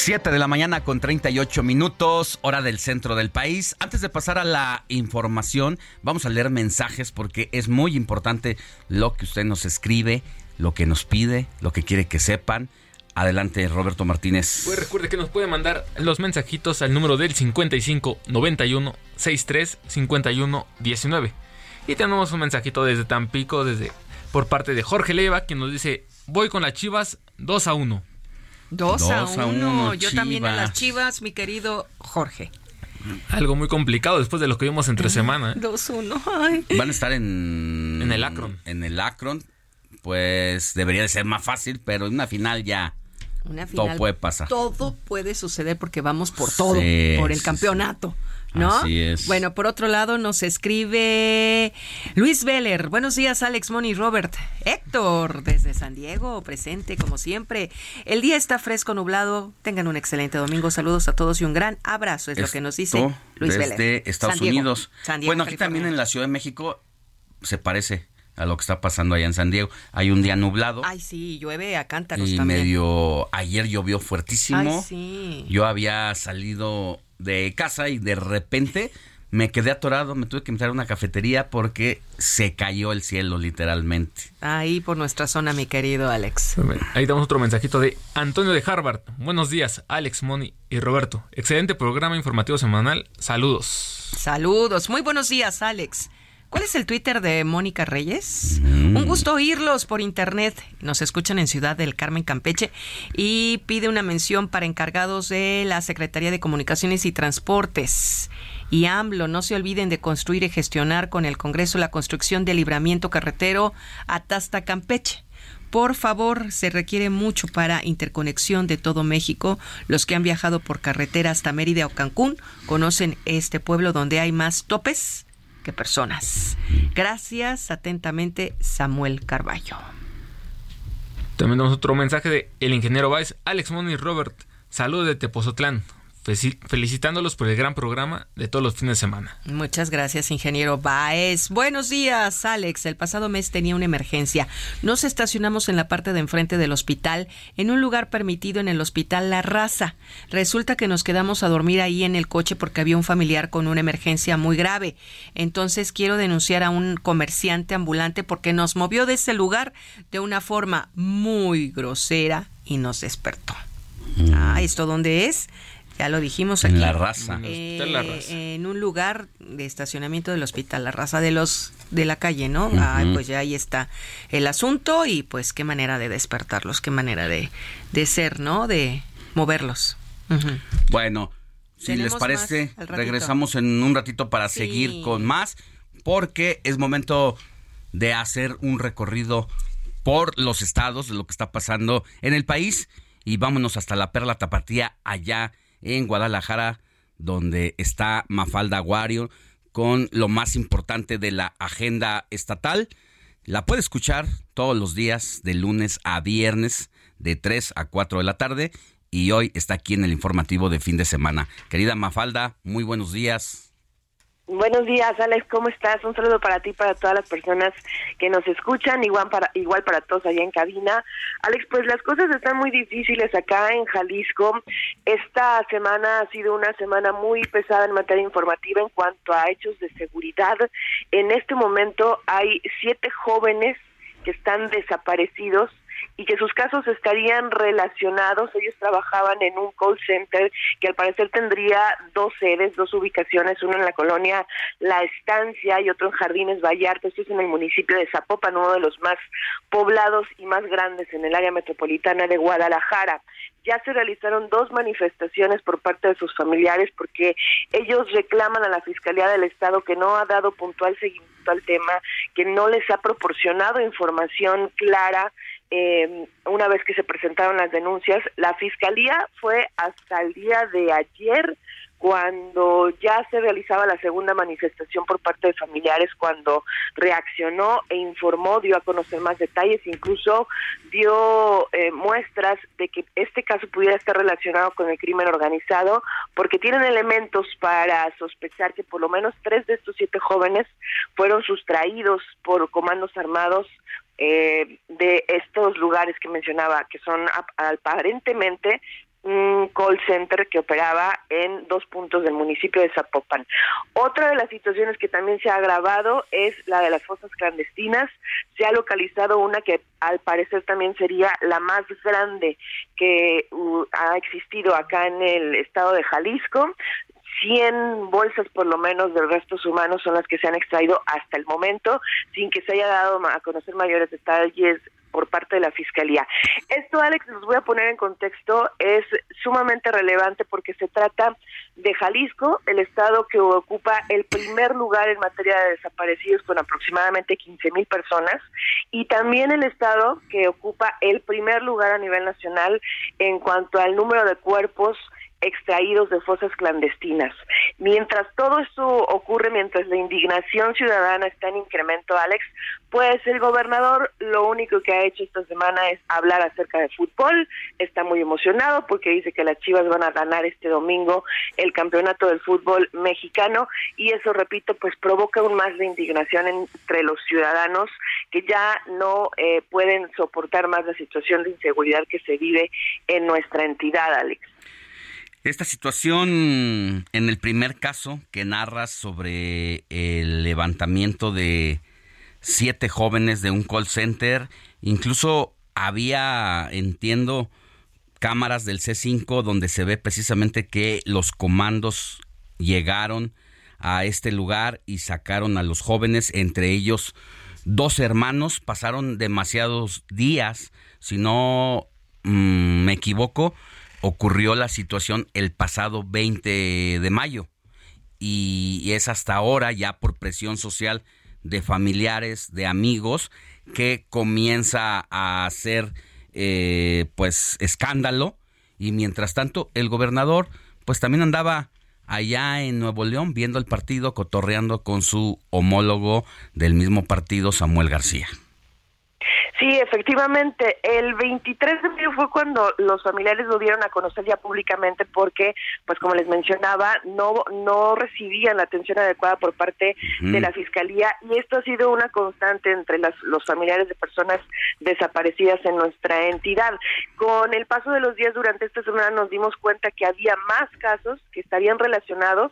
7 de la mañana con 38 minutos, hora del centro del país. Antes de pasar a la información, vamos a leer mensajes porque es muy importante lo que usted nos escribe, lo que nos pide, lo que quiere que sepan. Adelante, Roberto Martínez. Pues recuerde que nos puede mandar los mensajitos al número del 55 91 63 51 19. Y tenemos un mensajito desde Tampico, desde por parte de Jorge Leiva, quien nos dice: Voy con las chivas 2 a 1. Dos, a Dos a uno. uno, Yo también a las Chivas. mi querido Jorge. Algo muy complicado después de lo que vimos entre semana. ¿eh? Dos, uno. Ay. Van a estar en... En el Akron. En el Akron. Pues debería de ser más fácil, pero en una final ya Una todo puede pasar. Todo puede suceder porque vamos por todo, Sí, por el sí, campeonato. ¿No? Así es. Bueno, por otro lado nos escribe Luis Veller. Buenos días, Alex, Moni, Robert. Héctor, desde San Diego, presente como siempre. El día está fresco, nublado. Tengan un excelente domingo. Saludos a todos y un gran abrazo, es lo que nos dice Luis desde Veller. Estados San Diego. Unidos. San Diego, bueno, aquí California. también en la Ciudad de México se parece a lo que está pasando allá en San Diego. Hay un día nublado Ay, sí, llueve a cántaros y también. medio ayer llovió fuertísimo. Ay, sí. Yo había salido de casa y de repente me quedé atorado, me tuve que entrar a una cafetería porque se cayó el cielo literalmente. Ahí por nuestra zona, mi querido Alex. Ahí damos otro mensajito de Antonio de Harvard. Buenos días, Alex, Moni y Roberto. Excelente programa informativo semanal. Saludos. Saludos, muy buenos días, Alex. ¿Cuál es el Twitter de Mónica Reyes? Un gusto oírlos por internet. Nos escuchan en Ciudad del Carmen, Campeche, y pide una mención para encargados de la Secretaría de Comunicaciones y Transportes. Y AMLO, no se olviden de construir y gestionar con el Congreso la construcción del libramiento carretero Atasta Campeche. Por favor, se requiere mucho para interconexión de todo México. Los que han viajado por carretera hasta Mérida o Cancún conocen este pueblo donde hay más topes que personas. Gracias, atentamente, Samuel Carballo. También damos otro mensaje de el ingeniero Baez, Alex, Moni Robert. Saludos de Tepozotlán. Felicitándolos por el gran programa de todos los fines de semana. Muchas gracias, ingeniero Baez. Buenos días, Alex. El pasado mes tenía una emergencia. Nos estacionamos en la parte de enfrente del hospital, en un lugar permitido en el hospital La Raza. Resulta que nos quedamos a dormir ahí en el coche porque había un familiar con una emergencia muy grave. Entonces quiero denunciar a un comerciante ambulante porque nos movió de ese lugar de una forma muy grosera y nos despertó. Ah, ¿esto dónde es? Ya lo dijimos aquí. En La Raza. Eh, La Raza. en un lugar de estacionamiento del hospital, la raza de los de la calle, ¿no? Ay, pues ya ahí está el asunto y pues qué manera de despertarlos, qué manera de, de ser, ¿no? De moverlos. Bueno, si les parece, regresamos en un ratito para Sí. seguir con más, porque es momento de hacer un recorrido por los estados de lo que está pasando en el país y vámonos hasta la Perla Tapatía allá en Guadalajara, donde está Mafalda Aguario con lo más importante de la agenda estatal. La puede escuchar todos los días de lunes a viernes de 3 a 4 de la tarde y hoy está aquí en el informativo de fin de semana. Querida Mafalda, muy buenos días. Buenos días, Alex, ¿cómo estás? Un saludo para ti, para todas las personas que nos escuchan, igual para, igual para todos allá en cabina. Alex, pues las cosas están muy difíciles acá en Jalisco. Esta semana ha sido una semana muy pesada en materia informativa en cuanto a hechos de seguridad. En este momento hay siete jóvenes que están desaparecidos y que sus casos estarían relacionados. Ellos trabajaban en un call center que al parecer tendría dos sedes, dos ubicaciones, uno en la colonia La Estancia y otro en Jardines Vallarta. Esto es en el municipio de Zapopan, uno de los más poblados y más grandes en el área metropolitana de Guadalajara. Ya se realizaron dos manifestaciones por parte de sus familiares porque ellos reclaman a la Fiscalía del Estado que no ha dado puntual seguimiento al tema, que no les ha proporcionado información clara eh, una vez que se presentaron las denuncias. La Fiscalía fue hasta el día de ayer cuando ya se realizaba la segunda manifestación por parte de familiares, cuando reaccionó e informó, dio a conocer más detalles, incluso dio eh, muestras de que este caso pudiera estar relacionado con el crimen organizado, porque tienen elementos para sospechar que por lo menos tres de estos siete jóvenes fueron sustraídos por comandos armados eh, de estos lugares que mencionaba, que son ap- aparentemente un call center que operaba en dos puntos del municipio de Zapopan. Otra de las situaciones que también se ha agravado es la de las fosas clandestinas. Se ha localizado una que al parecer también sería la más grande que uh, ha existido acá en el estado de Jalisco. 100 bolsas por lo menos de restos humanos son las que se han extraído hasta el momento, sin que se haya dado a conocer mayores detalles por parte de la Fiscalía. Esto, Alex, los voy a poner en contexto, es sumamente relevante porque se trata de Jalisco, el estado que ocupa el primer lugar en materia de desaparecidos con aproximadamente 15 mil personas y también el estado que ocupa el primer lugar a nivel nacional en cuanto al número de cuerpos extraídos de fosas clandestinas. Mientras todo esto ocurre, mientras la indignación ciudadana está en incremento, Alex, pues el gobernador lo único que ha hecho esta semana es hablar acerca de fútbol, está muy emocionado porque dice que las Chivas van a ganar este domingo el campeonato del fútbol mexicano y eso, repito, pues provoca aún más de indignación entre los ciudadanos que ya no eh, pueden soportar más la situación de inseguridad que se vive en nuestra entidad, Alex. Esta situación en el primer caso que narras sobre el levantamiento de siete jóvenes de un call center, incluso había, entiendo, cámaras del C5 donde se ve precisamente que los comandos llegaron a este lugar y sacaron a los jóvenes, entre ellos dos hermanos, pasaron demasiados días, si no mm, me equivoco, ocurrió la situación el pasado 20 de mayo y es hasta ahora ya por presión social de familiares, de amigos, que comienza a hacer eh, pues escándalo y mientras tanto el gobernador pues también andaba allá en Nuevo León viendo el partido, cotorreando con su homólogo del mismo partido, Samuel García. Sí, efectivamente. El 23 de mayo fue cuando los familiares lo dieron a conocer ya públicamente porque, pues como les mencionaba, no no recibían la atención adecuada por parte de la fiscalía y esto ha sido una constante entre las, los familiares de personas desaparecidas en nuestra entidad. Con el paso de los días durante esta semana nos dimos cuenta que había más casos que estarían relacionados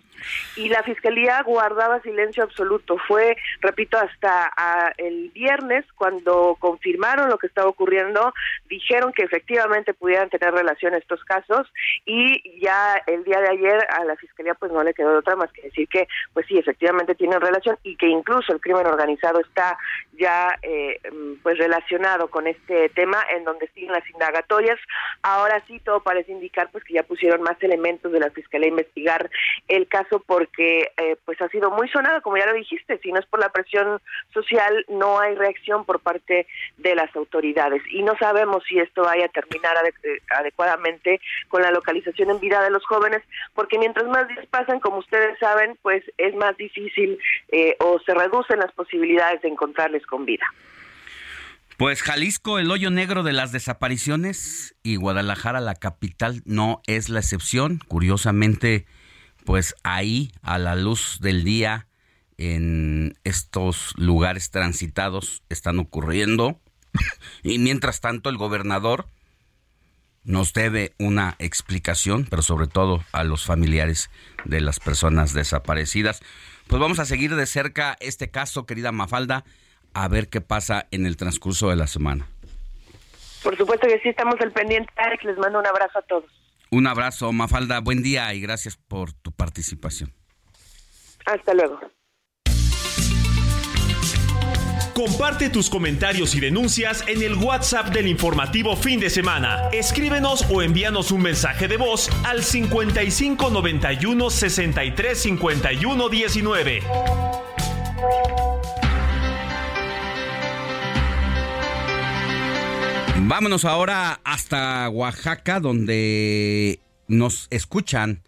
y la fiscalía guardaba silencio absoluto. Fue, repito, hasta ah, el viernes cuando confirmó lo que estaba ocurriendo, dijeron que efectivamente pudieran tener relación estos casos y ya el día de ayer a la fiscalía pues no le quedó otra más que decir que pues sí efectivamente tienen relación y que incluso el crimen organizado está ya eh, pues relacionado con este tema en donde siguen las indagatorias. Ahora sí todo parece indicar pues que ya pusieron más elementos de la fiscalía a investigar el caso porque eh, pues ha sido muy sonado como ya lo dijiste, si no es por la presión social no hay reacción por parte de las autoridades y no sabemos si esto vaya a terminar ade- adecuadamente con la localización en vida de los jóvenes porque mientras más días pasan como ustedes saben pues es más difícil eh, o se reducen las posibilidades de encontrarles con vida. Pues Jalisco, el hoyo negro de las desapariciones y Guadalajara, la capital, no es la excepción. Curiosamente, pues ahí, a la luz del día, en estos lugares transitados están ocurriendo. (laughs) Y mientras tanto, el gobernador nos debe una explicación, pero sobre todo a los familiares de las personas desaparecidas. Pues vamos a seguir de cerca este caso, querida Mafalda, a ver qué pasa en el transcurso de la semana. Por supuesto que sí estamos al pendiente, Alex, les mando un abrazo a todos. Un abrazo, Mafalda, buen día y gracias por tu participación. Hasta luego. Comparte tus comentarios y denuncias en el WhatsApp del informativo fin de semana. Escríbenos o envíanos un mensaje de voz al 55 91 63 51 19. Vámonos ahora hasta Oaxaca, donde nos escuchan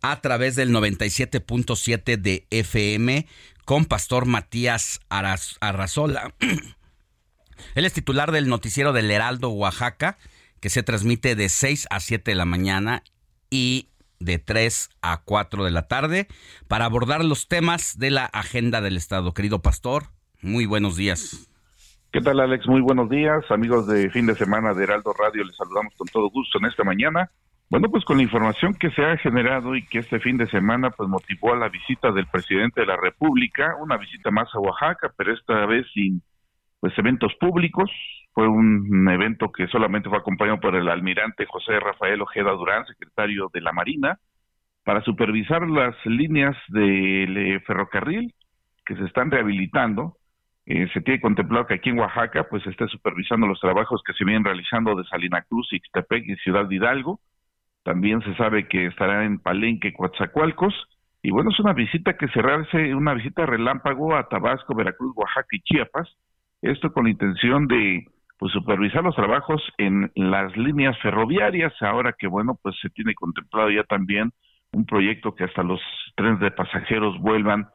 a través del 97.7 de FM con Pastor Matías Arrazola. (clears throat) Él es titular del noticiero del Heraldo Oaxaca, que se transmite de 6 a 7 de la mañana y de 3 a 4 de la tarde para abordar los temas de la agenda del Estado. Querido Pastor, muy buenos días. ¿Qué tal, Alex? Muy buenos días, amigos de fin de semana de Heraldo Radio. Les saludamos con todo gusto en esta mañana. Bueno, pues con la información que se ha generado y que este fin de semana pues motivó a la visita del presidente de la República, una visita más a Oaxaca, pero esta vez sin pues eventos públicos. Fue un evento que solamente fue acompañado por el almirante José Rafael Ojeda Durán, secretario de la Marina, para supervisar las líneas del eh, ferrocarril que se están rehabilitando eh, se tiene contemplado que aquí en Oaxaca pues esté supervisando los trabajos que se vienen realizando de Salina Cruz, Ixtepec y Ciudad de Hidalgo. También se sabe que estará en Palenque, Coatzacoalcos. Y bueno, es una visita que se hace, una visita relámpago a Tabasco, Veracruz, Oaxaca y Chiapas. Esto con la intención de pues supervisar los trabajos en las líneas ferroviarias, ahora que bueno, pues se tiene contemplado ya también un proyecto que hasta los trenes de pasajeros vuelvan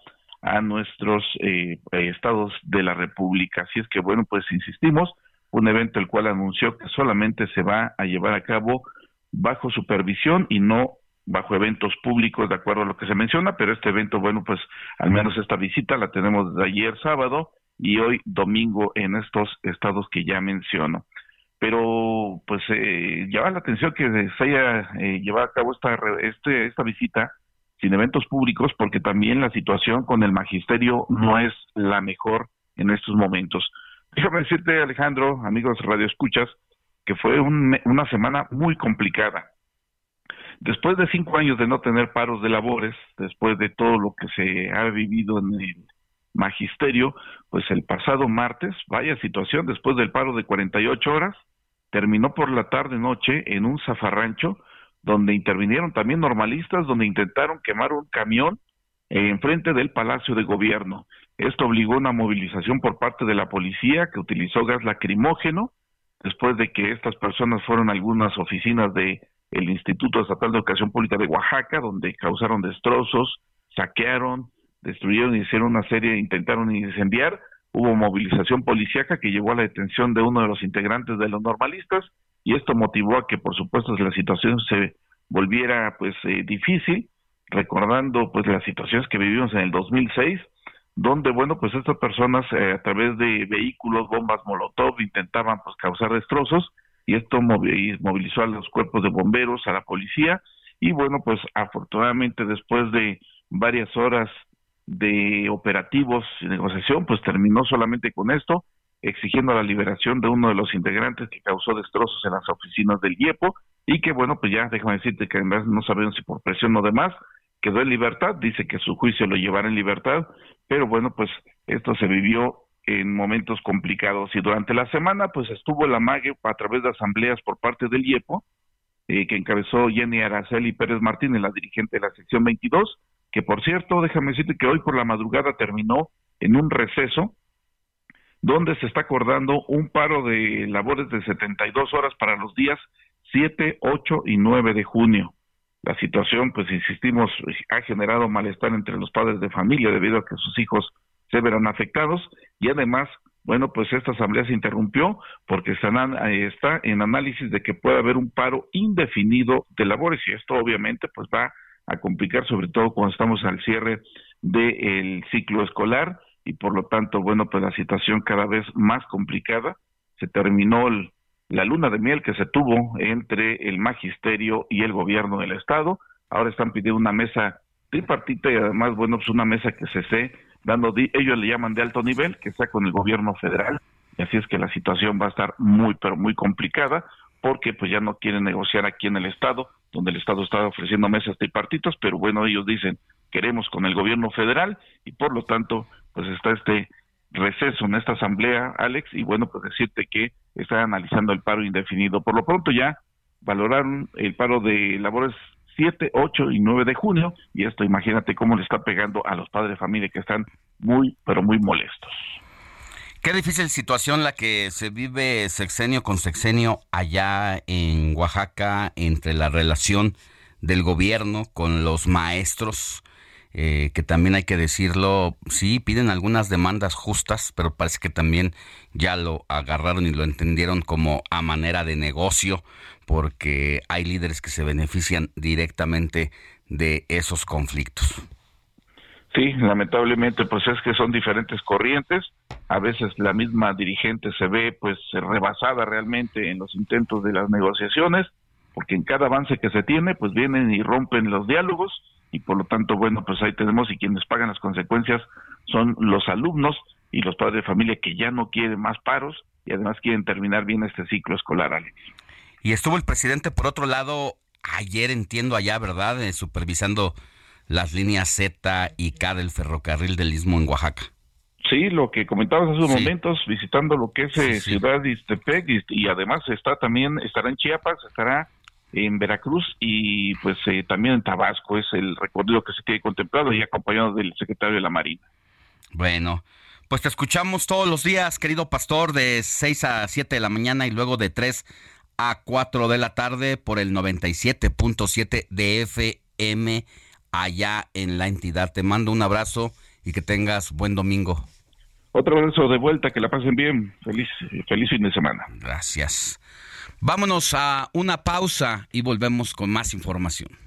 a nuestros eh, estados de la República. Así es que bueno, pues insistimos, un evento el cual anunció que solamente se va a llevar a cabo bajo supervisión y no bajo eventos públicos, de acuerdo a lo que se menciona, pero este evento, bueno, pues al menos esta visita la tenemos de ayer sábado y hoy domingo en estos estados que ya menciono. Pero pues eh, llama la atención que se haya eh, llevado a cabo esta, este, esta visita sin eventos públicos porque también la situación con el magisterio no es la mejor en estos momentos. Déjame decirte, Alejandro, amigos Radio Escuchas, que fue una semana muy complicada. Después de cinco años de no tener paros de labores, después de todo lo que se ha vivido en el magisterio, pues el pasado martes, vaya situación, después del paro de 48 horas, terminó por la tarde-noche en un zafarrancho donde intervinieron también normalistas, donde intentaron quemar un camión eh, enfrente del Palacio de Gobierno. Esto obligó a una movilización por parte de la policía que utilizó gas lacrimógeno después de que estas personas fueron a algunas oficinas de el Instituto Estatal de Educación Pública de Oaxaca, donde causaron destrozos, saquearon, destruyeron y hicieron una serie, intentaron incendiar. Hubo movilización policíaca que llevó a la detención de uno de los integrantes de los normalistas y esto motivó a que, por supuesto, la situación se volviera pues eh, difícil, recordando pues las situaciones que vivimos en el 2006, donde bueno pues estas personas eh, a través de vehículos, bombas molotov intentaban pues causar destrozos y esto movilizó a los cuerpos de bomberos, a la policía y bueno pues afortunadamente después de varias horas de operativos y negociación, pues terminó solamente con esto, exigiendo la liberación de uno de los integrantes que causó destrozos en las oficinas del IEPO y que bueno, pues ya déjame decirte que además no sabemos si por presión o demás, quedó en libertad, dice que su juicio lo llevará en libertad, pero bueno, pues esto se vivió en momentos complicados. Y durante la semana pues estuvo la MAGE a través de asambleas por parte del IEPO, eh, que encabezó Jenny Araceli Pérez Martínez, la dirigente de la sección 22, que por cierto, déjame decirte que hoy por la madrugada terminó en un receso donde se está acordando un paro de labores de 72 horas para los días 7, 8 y 9 de junio. La situación, pues insistimos, ha generado malestar entre los padres de familia debido a que sus hijos se verán afectados. Y además, bueno, pues esta asamblea se interrumpió porque está en análisis de que puede haber un paro indefinido de labores. Y esto obviamente pues va a complicar, sobre todo cuando estamos al cierre del ciclo escolar y por lo tanto, bueno, pues la situación cada vez más complicada. Se terminó la luna de miel que se tuvo entre el magisterio y el gobierno del estado. Ahora están pidiendo una mesa tripartita y además, bueno, pues una mesa que se esté dando, ellos le llaman de alto nivel, que sea con el gobierno federal. Y así es que la situación va a estar muy, pero muy complicada porque pues ya no quieren negociar aquí en el estado, donde el estado está ofreciendo mesas tripartitos, pero bueno, ellos dicen queremos con el gobierno federal y por lo tanto pues está este receso en esta asamblea, Alex, y bueno, pues decirte que está analizando el paro indefinido. Por lo pronto ya valoraron el paro de labores 7, 8 y 9 de junio y esto imagínate cómo le está pegando a los padres de familia que están muy, pero muy molestos. Qué difícil situación la que se vive sexenio con sexenio allá en Oaxaca entre la relación del gobierno con los maestros, eh, que también hay que decirlo, sí, piden algunas demandas justas, pero parece que también ya lo agarraron y lo entendieron como a manera de negocio, porque hay líderes que se benefician directamente de esos conflictos. Sí, lamentablemente, pues es que son diferentes corrientes. A veces la misma dirigente se ve, pues, rebasada realmente en los intentos de las negociaciones, porque en cada avance que se tiene, pues vienen y rompen los diálogos y por lo tanto, bueno, pues ahí tenemos y quienes pagan las consecuencias son los alumnos y los padres de familia que ya no quieren más paros y además quieren terminar bien este ciclo escolar, Alex. Y estuvo el presidente, por otro lado, ayer entiendo allá, ¿verdad?, eh, supervisando las líneas Z y K del ferrocarril del Istmo en Oaxaca. Sí, lo que comentabas hace unos Sí. momentos, visitando lo que es eh, Sí, sí. Ciudad de Ixtepec y, y además está también, estará en Chiapas, estará en Veracruz y pues eh, también en Tabasco, es el recorrido que se tiene contemplado y acompañado del secretario de la Marina. Bueno, pues te escuchamos todos los días, querido pastor, de 6 a 7 de la mañana y luego de 3 a 4 de la tarde por el 97.7 de FM allá en la entidad. Te mando un abrazo y que tengas buen domingo. Otro abrazo de vuelta, que la pasen bien, feliz, feliz fin de semana. Gracias. Vámonos a una pausa y volvemos con más información.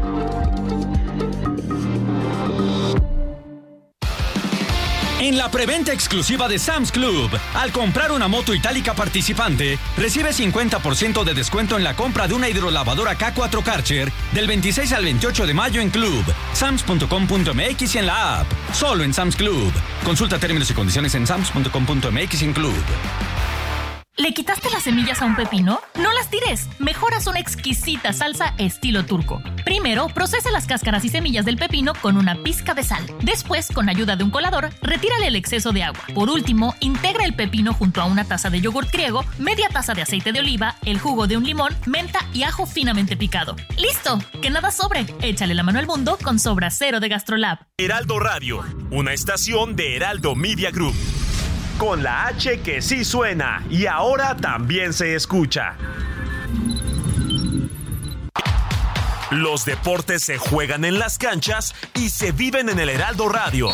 En la preventa exclusiva de Sam's Club, al comprar una moto itálica participante, recibe 50% de descuento en la compra de una hidrolavadora K4 Karcher del 26 al 28 de mayo en Club, sams.com.mx y en la app. Solo en Sam's Club. Consulta términos y condiciones en sams.com.mx en Club. ¿Le quitaste las semillas a un pepino? No las tires. Mejor haz una exquisita salsa estilo turco. Primero, procese las cáscaras y semillas del pepino con una pizca de sal. Después, con ayuda de un colador, retírale el exceso de agua. Por último, integra el pepino junto a una taza de yogurt griego, media taza de aceite de oliva, el jugo de un limón, menta y ajo finamente picado. ¡Listo! Que nada sobre. Échale la mano al mundo con Sobra Cero de Gastrolab. Heraldo Radio, una estación de Heraldo Media Group. Con la H que sí suena y ahora también se escucha. Los deportes se juegan en las canchas y se viven en el Heraldo Radio.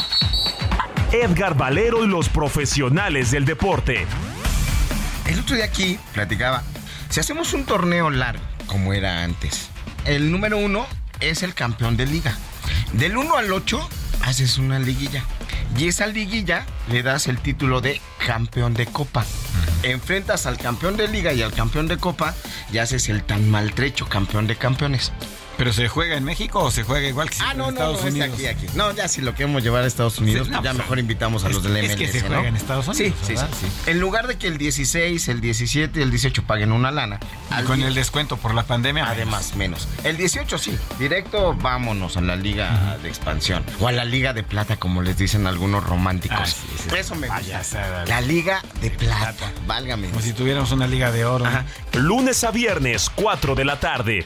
Edgar Valero y los profesionales del deporte. El otro día aquí platicaba, si hacemos un torneo largo, como era antes, el número uno es el campeón de liga. Del 1 al 8 haces una liguilla. Y esa liguilla le das el título de campeón de copa. Enfrentas al campeón de liga y al campeón de copa y haces el tan maltrecho campeón de campeones. ¿Pero se juega en México o se juega igual que Ah, en no, no, Estados no, es Unidos? aquí, aquí. No, ya si lo queremos llevar a Estados Unidos, Sí, no, ya pues, mejor invitamos a es- los del es MLS, que se ¿no? juega en Estados Unidos, Sí, sí, ¿verdad? sí, sí. En lugar de que el 16, el 17 y el 18 paguen una lana. Y con el descuento por la pandemia. Además, menos. El 18 sí. Directo, vámonos a la liga de expansión. O a la liga de plata, como les dicen algunos románticos. Ah, sí, sí. Eso me Ah, gusta. La liga de plata. Válgame. Como si tuviéramos una liga de oro. Lunes a viernes, 4 de la tarde.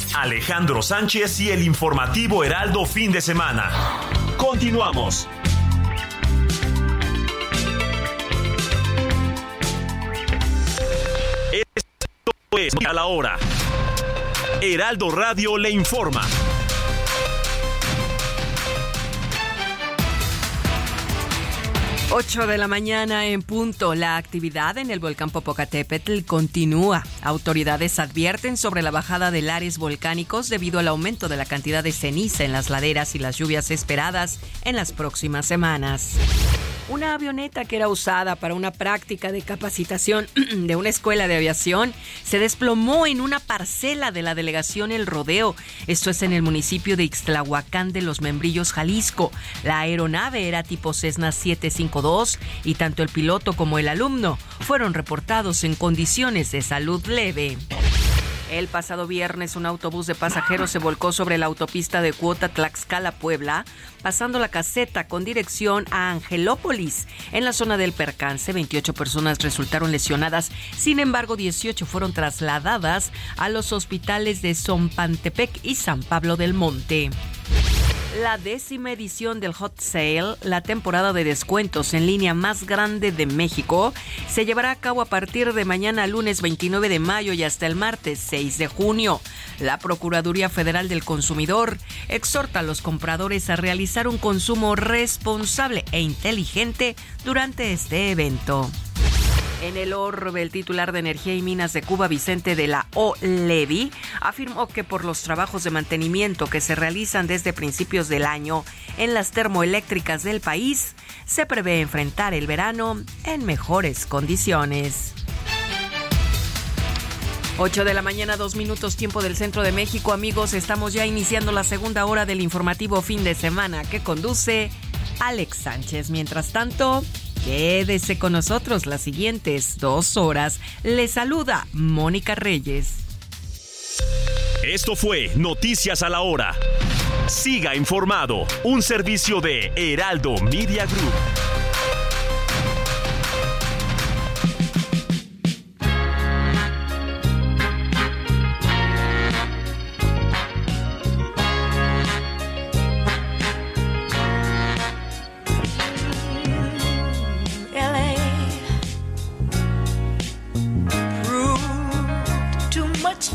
Alejandro Sánchez y el informativo Heraldo fin de semana. Continuamos. Esto es a la hora. Heraldo Radio le informa. 8 de la mañana en punto. La actividad en el volcán Popocatépetl continúa. Autoridades advierten sobre la bajada de lares volcánicos debido al aumento de la cantidad de ceniza en las laderas y las lluvias esperadas en las próximas semanas. Una avioneta que era usada para una práctica de capacitación (clears throat) de una escuela de aviación se desplomó en una parcela de la delegación El Rodeo. Esto es en el municipio de Ixtlahuacán de los Membrillos, Jalisco. La aeronave era tipo Cessna 752 y tanto el piloto como el alumno fueron reportados en condiciones de salud leve. El pasado viernes un autobús de pasajeros se volcó sobre la autopista de Cuota Tlaxcala, Puebla, pasando la caseta con dirección a Angelópolis. En la zona del percance, 28 personas resultaron lesionadas, sin embargo 18 fueron trasladadas a los hospitales de Zompantepec y San Pablo del Monte. La décima edición del Hot Sale, la temporada de descuentos en línea más grande de México, se llevará a cabo a partir de mañana lunes 29 de mayo y hasta el martes 6 de junio. La Procuraduría Federal del Consumidor exhorta a los compradores a realizar un consumo responsable e inteligente durante este evento. En el orbe, el titular de Energía y Minas de Cuba, Vicente de la O. Levy, afirmó que por los trabajos de mantenimiento que se realizan desde principios del año en las termoeléctricas del país, se prevé enfrentar el verano en mejores condiciones. 8 de la mañana, dos minutos tiempo del centro de México. Amigos, estamos ya iniciando la segunda hora del informativo fin de semana que conduce Alex Sánchez. Mientras tanto, quédese con nosotros las siguientes dos horas. Le saluda Mónica Reyes. Esto fue Noticias a la Hora. Siga informado, un servicio de Heraldo Media Group.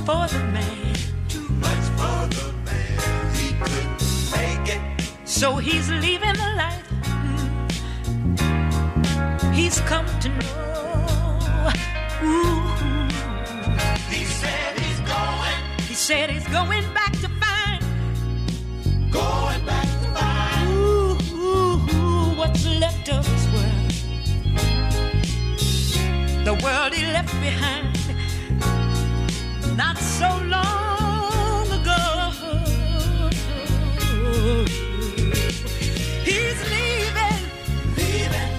For the man. Too much for the man. He couldn't make it. So he's leaving the life mm, he's come to know. Ooh. He said he's going. He said he's going back to find. Going back to find. Ooh, ooh, ooh, what's left of his world. The world he left behind. Not so long ago. He's leaving. Leaving.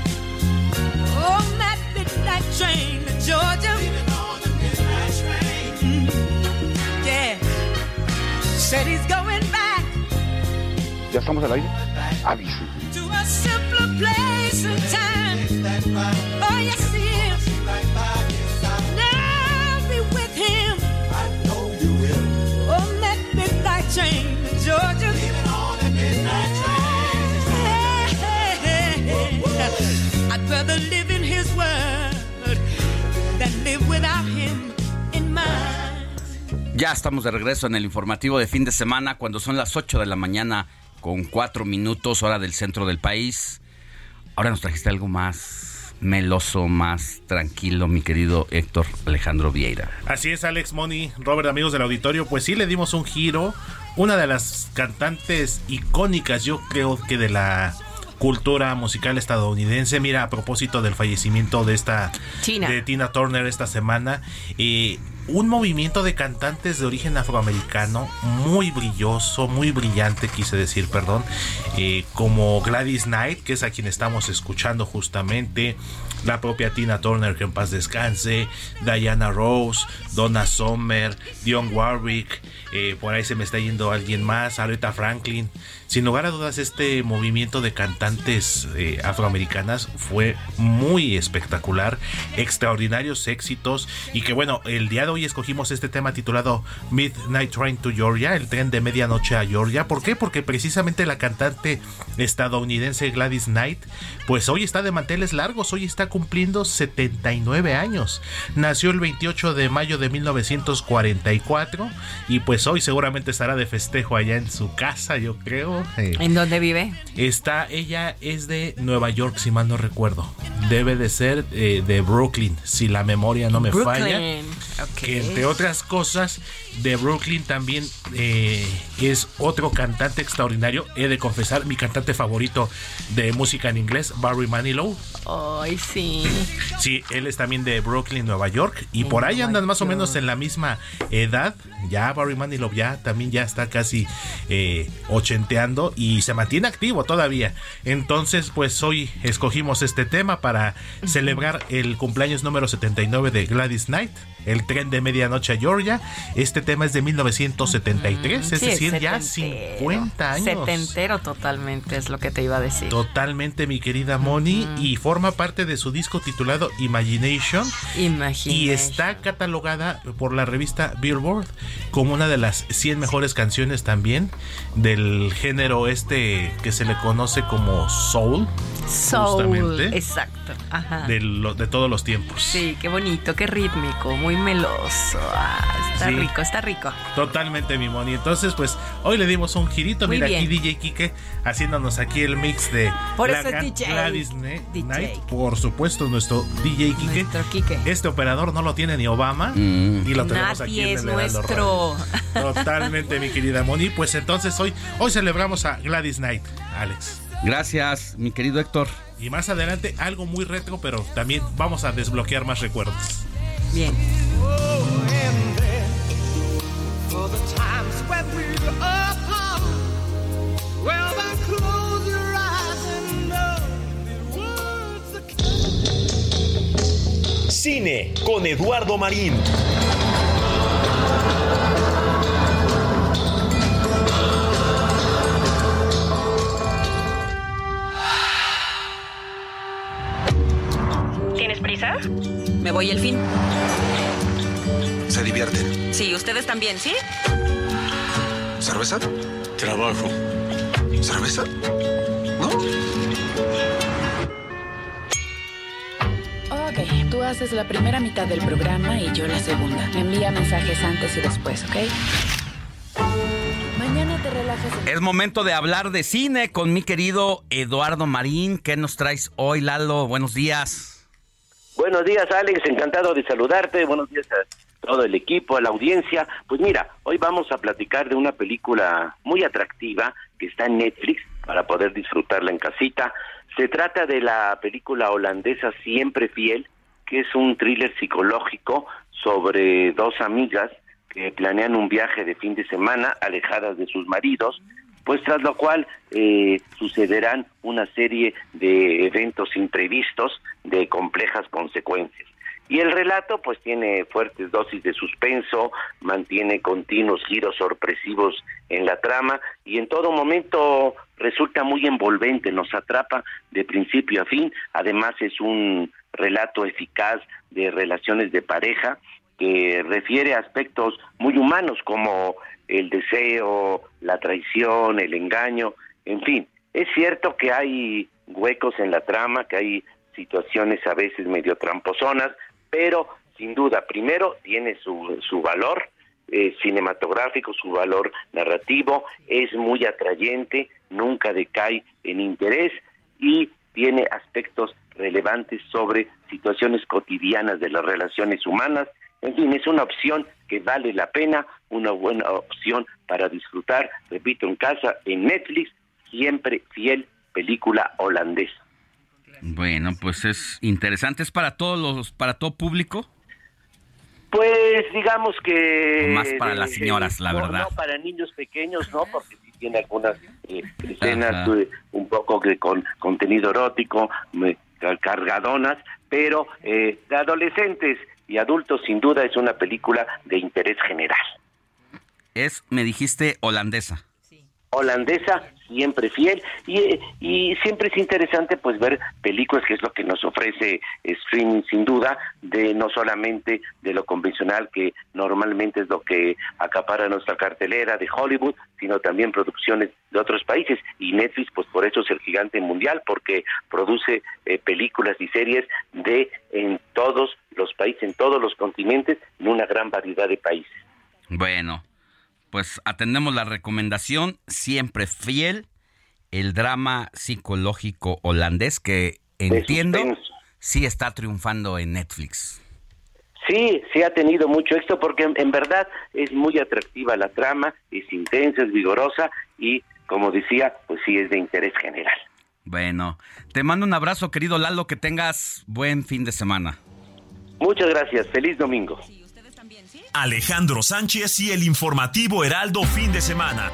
On that midnight train to Georgia. Leaving on the midnight train. Mm. Yeah. Said he's going back ¿Ya estamos al aire? Aviso. to a simpler place and time. Train to Georgia. on that midnight train. I'd rather live in his world than live without him in mine. Ya estamos de regreso en el informativo de fin de semana cuando son las 8 de la mañana con 4 minutos hora del centro del país. Ahora nos trajiste algo más meloso, más tranquilo, mi querido Héctor Alejandro Vieira. Así es, Alex Money, Robert, amigos del auditorio. Pues sí, le dimos un giro. Una de las cantantes icónicas, yo creo que de la cultura musical estadounidense. Mira, a propósito del fallecimiento de esta Tina. de Tina Turner esta semana, eh, un movimiento de cantantes de origen afroamericano muy brilloso, muy brillante, quise decir, perdón, eh, como Gladys Knight, que es a quien estamos escuchando justamente, la propia Tina Turner, que en paz descanse, Diana Rose, Donna Summer, Dionne Warwick, eh, por ahí se me está yendo alguien más, Aretha Franklin. Sin lugar a dudas, este movimiento de cantantes eh, afroamericanas fue muy espectacular, extraordinarios éxitos y que bueno, el día de hoy hoy escogimos este tema titulado Midnight Train to Georgia, el tren de medianoche a Georgia. ¿Por qué? Porque precisamente la cantante estadounidense Gladys Knight, pues hoy está de manteles largos, hoy está cumpliendo 79 años. Nació el 28 de mayo de 1944 y pues hoy seguramente estará de festejo allá en su casa, yo creo. ¿En dónde vive? Está, ella es de Nueva York, si mal no recuerdo. Debe de ser eh, de Brooklyn, si la memoria no me Brooklyn. falla. Ok. Que entre otras cosas, de Brooklyn también eh, es otro cantante extraordinario. He de confesar, mi cantante favorito de música en inglés, Barry Manilow. Ay, sí. (laughs) Sí, él es también de Brooklyn, Nueva York. Y por ahí andan más o menos en la misma edad. Ya Barry Manilow ya también ya está casi eh, ochenteando y se mantiene activo todavía. Entonces, pues hoy escogimos este tema para celebrar el cumpleaños número 79 de Gladys Knight. El tren de medianoche a Georgia. Este tema es de 1973, es Sí, decir, ya setentero. 50 años. Setentero totalmente es lo que te iba a decir. Totalmente, mi querida Moni, y forma parte de su disco titulado Imagination. Imagination. Y está catalogada por la revista Billboard como una de las 100 mejores canciones también del género este que se le conoce como soul. Soul. Justamente. Exacto. Ajá. De, lo- de todos los tiempos. Sí, qué bonito, qué rítmico, muy meloso. Ah, está Sí. rico, está rico. Totalmente, mi Moni. Entonces, pues hoy le dimos un girito. Muy Mira bien. aquí DJ Kike haciéndonos aquí el mix de Por la gran DJ. Gladys Ne- Knight. Por supuesto, nuestro DJ Kike. Este operador no lo tiene ni Obama y lo tenemos aquí en es el nuestro. Radio. (laughs) Totalmente, mi querida Moni. Pues entonces hoy, hoy celebramos a Gladys Knight, Alex. Gracias, mi querido Héctor. Y más adelante algo muy retro, pero también vamos a desbloquear más recuerdos. Bien. For the times when we were apart. Well, then close your eyes and know the words Cine con Eduardo Marín. ¿Tienes prisa? Me voy el fin. Se divierten. Sí, ustedes también, ¿sí? ¿Cerveza? Trabajo. ¿Cerveza? Ok, tú haces la primera mitad del programa y yo la segunda. Me envía mensajes antes y después, ¿ok? Mañana te relajas. en- Es momento de hablar de cine con mi querido Eduardo Marín. ¿Qué nos traes hoy, Lalo? Buenos días. Buenos días, Alex. Encantado de saludarte. Buenos días a todo el equipo, a la audiencia. Pues mira, hoy vamos a platicar de una película muy atractiva que está en Netflix para poder disfrutarla en casita. Se trata de la película holandesa Siempre Fiel, que es un thriller psicológico sobre dos amigas que planean un viaje de fin de semana alejadas de sus maridos, pues tras lo cual eh, sucederán una serie de eventos imprevistos de complejas consecuencias. Y el relato pues tiene fuertes dosis de suspenso, mantiene continuos giros sorpresivos en la trama y en todo momento resulta muy envolvente, nos atrapa de principio a fin, además es un relato eficaz de relaciones de pareja que refiere a aspectos muy humanos como el deseo, la traición, el engaño, en fin. Es cierto que hay huecos en la trama, que hay situaciones a veces medio tramposonas, pero sin duda, primero tiene su, su valor eh, cinematográfico, su valor narrativo, es muy atrayente, nunca decae en interés y tiene aspectos relevantes sobre situaciones cotidianas de las relaciones humanas. En fin, es una opción que vale la pena, una buena opción para disfrutar, repito, en casa, en Netflix, siempre fiel película holandesa. Bueno, pues es interesante. ¿Es para todos los, para todo público? Pues digamos que... Más para las señoras, la no, verdad. No, para niños pequeños, no, porque sí tiene algunas eh, escenas eh, un poco que con contenido erótico, me- cargadonas, pero eh, de adolescentes y adultos sin duda es una película de interés general. Es, me dijiste, holandesa. Holandesa siempre fiel y, y siempre es interesante pues ver películas que es lo que nos ofrece streaming sin duda de no solamente de lo convencional que normalmente es lo que acapara nuestra cartelera de Hollywood sino también producciones de otros países. Y Netflix pues por eso es el gigante mundial porque produce eh, películas y series de en todos los países en todos los continentes en una gran variedad de países. Bueno, pues atendemos la recomendación, siempre fiel, el drama psicológico holandés que entiendo sí está triunfando en Netflix. Sí, sí ha tenido mucho éxito porque en, en verdad es muy atractiva la trama, es intensa, es vigorosa y, como decía, pues sí es de interés general. Bueno, te mando un abrazo, querido Lalo, que tengas buen fin de semana. Muchas gracias, feliz domingo. Alejandro Sánchez y el informativo Heraldo fin de semana.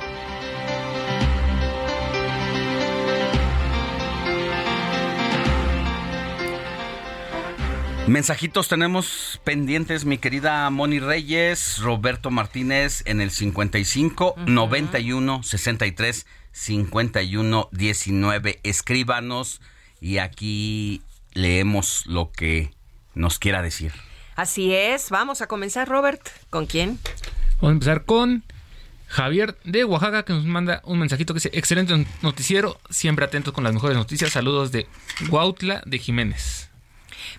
Mensajitos tenemos pendientes, mi querida Moni Reyes, Roberto Martínez en el 55 91 63 51 19. Escríbanos y aquí leemos lo que nos quiera decir. Así es, vamos a comenzar, Robert. ¿Con quién? Vamos a empezar con Javier de Oaxaca que nos manda un mensajito que dice, excelente noticiero, siempre atentos con las mejores noticias. Saludos de Guautla de Jiménez.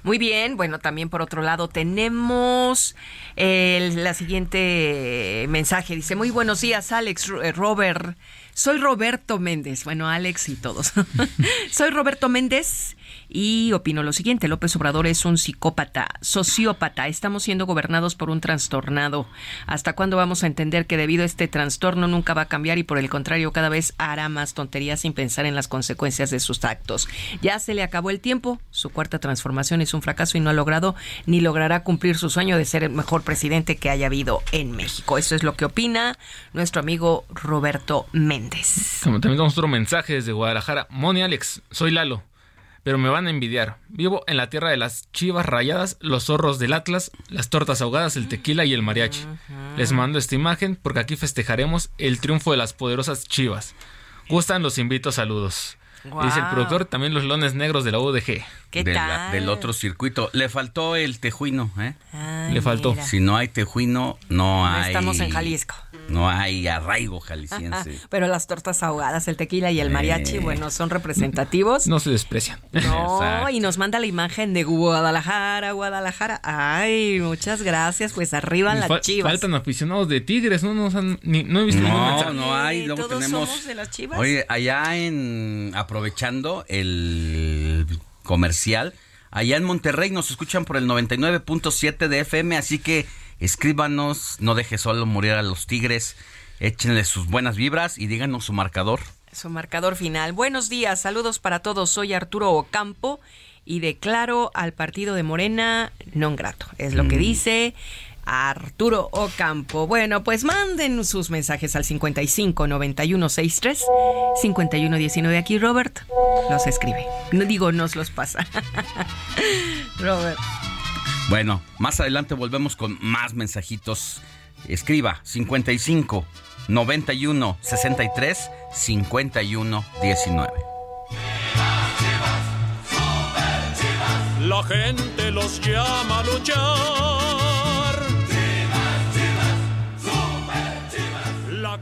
Muy bien, bueno, también por otro lado tenemos el la siguiente mensaje. Dice, muy buenos días, Alex, eh, Robert. Soy Roberto Méndez. Bueno, Alex y todos. (laughs) Soy Roberto Méndez y opino lo siguiente. López Obrador es un psicópata, sociópata. Estamos siendo gobernados por un trastornado. ¿Hasta cuándo vamos a entender que debido a este trastorno nunca va a cambiar y por el contrario cada vez hará más tonterías sin pensar en las consecuencias de sus actos? Ya se le acabó el tiempo. Su cuarta transformación es un fracaso y no ha logrado ni logrará cumplir su sueño de ser el mejor presidente que haya habido en México. Eso es lo que opina nuestro amigo Roberto Méndez. También tenemos otro mensaje desde Guadalajara. Moni Alex, soy Lalo, pero me van a envidiar. Vivo en la tierra de las chivas rayadas, los zorros del Atlas, las tortas ahogadas, el tequila y el mariachi. Les mando esta imagen porque aquí festejaremos el triunfo de las poderosas chivas. Gustan, los invito, saludos. Guau. Dice el productor, también los leones negros de la UDG. ¿Qué de la- tal? del otro circuito. Le faltó el tejuino, ¿eh? Ay, Le faltó. mira. Si no hay tejuino, no No hay. estamos en Jalisco. No hay arraigo jalisciense. (laughs) Pero las tortas ahogadas, el tequila y el mariachi, Eh. bueno, son representativos. No se desprecian. No, Exacto. y nos manda la imagen de Guadalajara, Guadalajara. Ay, muchas gracias. Pues arriba las fal- chivas. Faltan aficionados de Tigres, no, nos han- ni- no he visto ningún No, mensaje. no hay. Luego todos tenemos. somos de las Chivas. Oye, allá en. Aprovechando el comercial. Allá en Monterrey nos escuchan por el 99.7 de FM, así que escríbanos, no deje solo morir a los Tigres, échenle sus buenas vibras y díganos su marcador. Su marcador final. Buenos días, saludos para todos. Soy Arturo Ocampo y declaro al partido de Morena non grato. Es lo que dice Arturo Ocampo. Bueno, pues manden sus mensajes al 55 91 63 51 19. Aquí Robert los escribe. No digo, nos los pasa. (laughs) Robert. Bueno, más adelante volvemos con más mensajitos. Escriba 55 91 63 51 19. La gente los llama a luchar.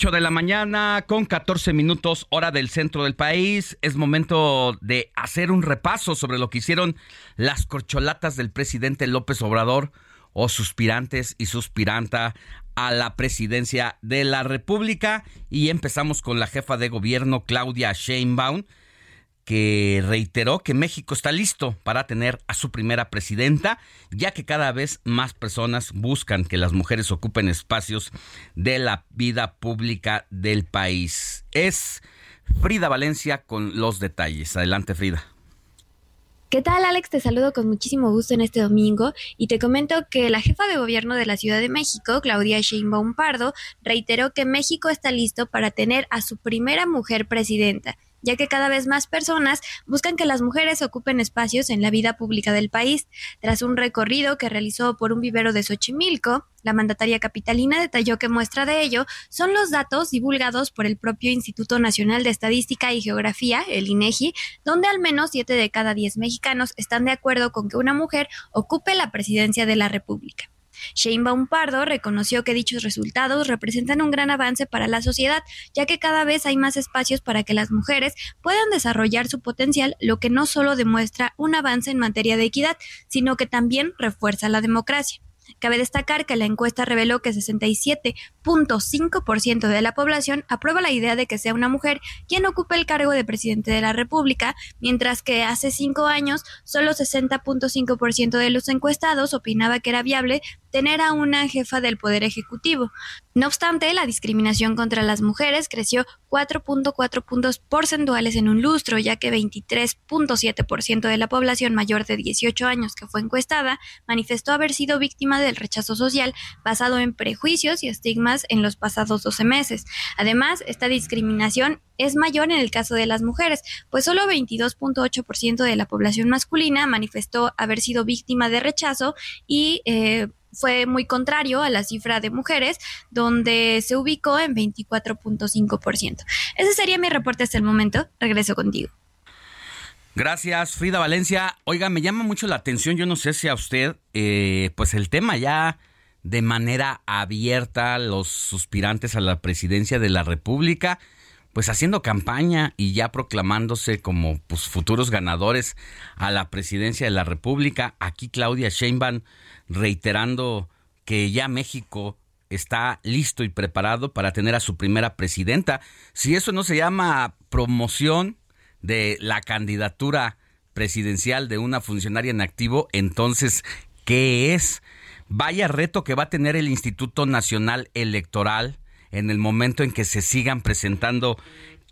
8 de la mañana con 14 minutos hora del centro del país. Es momento de hacer un repaso sobre lo que hicieron las corcholatas del presidente López Obrador o suspirantes y suspiranta a la presidencia de la República. Y empezamos con la jefa de gobierno Claudia Sheinbaum que reiteró que México está listo para tener a su primera presidenta, ya que cada vez más personas buscan que las mujeres ocupen espacios de la vida pública del país. Es Frida Valencia con los detalles. Adelante, Frida. ¿Qué tal, Alex? Te saludo con muchísimo gusto en este domingo y te comento que la jefa de gobierno de la Ciudad de México, Claudia Sheinbaum Pardo, reiteró que México está listo para tener a su primera mujer presidenta ya que cada vez más personas buscan que las mujeres ocupen espacios en la vida pública del país. Tras un recorrido que realizó por un vivero de Xochimilco, la mandataria capitalina detalló que muestra de ello son los datos divulgados por el propio Instituto Nacional de Estadística y Geografía, el INEGI, donde al menos 7 de cada 10 mexicanos están de acuerdo con que una mujer ocupe la presidencia de la República. Sheinbaum Pardo reconoció que dichos resultados representan un gran avance para la sociedad, ya que cada vez hay más espacios para que las mujeres puedan desarrollar su potencial, lo que no solo demuestra un avance en materia de equidad, sino que también refuerza la democracia. Cabe destacar que la encuesta reveló que 67.5% de la población aprueba la idea de que sea una mujer quien ocupe el cargo de presidente de la República, mientras que hace cinco años solo 60.5% de los encuestados opinaba que era viable tener a una jefa del Poder Ejecutivo. No obstante, la discriminación contra las mujeres creció 4.4 puntos porcentuales en un lustro, ya que 23.7% de la población mayor de 18 años que fue encuestada manifestó haber sido víctima del rechazo social basado en prejuicios y estigmas en los pasados 12 meses. Además, esta discriminación es mayor en el caso de las mujeres, pues solo 22.8% de la población masculina manifestó haber sido víctima de rechazo y eh, fue muy contrario a la cifra de mujeres, donde se ubicó en 24.5%. Ese sería mi reporte hasta el momento. Regreso contigo. Gracias, Frida Valencia. Oiga, me llama mucho la atención, yo no sé si a usted, eh, pues el tema ya de manera abierta, los suspirantes a la presidencia de la República, pues haciendo campaña y ya proclamándose como pues, futuros ganadores a la presidencia de la República. Aquí Claudia Sheinbaum reiterando que ya México está listo y preparado para tener a su primera presidenta. Si eso no se llama promoción de la candidatura presidencial de una funcionaria en activo, entonces, ¿qué es? Vaya reto que va a tener el Instituto Nacional Electoral en el momento en que se sigan presentando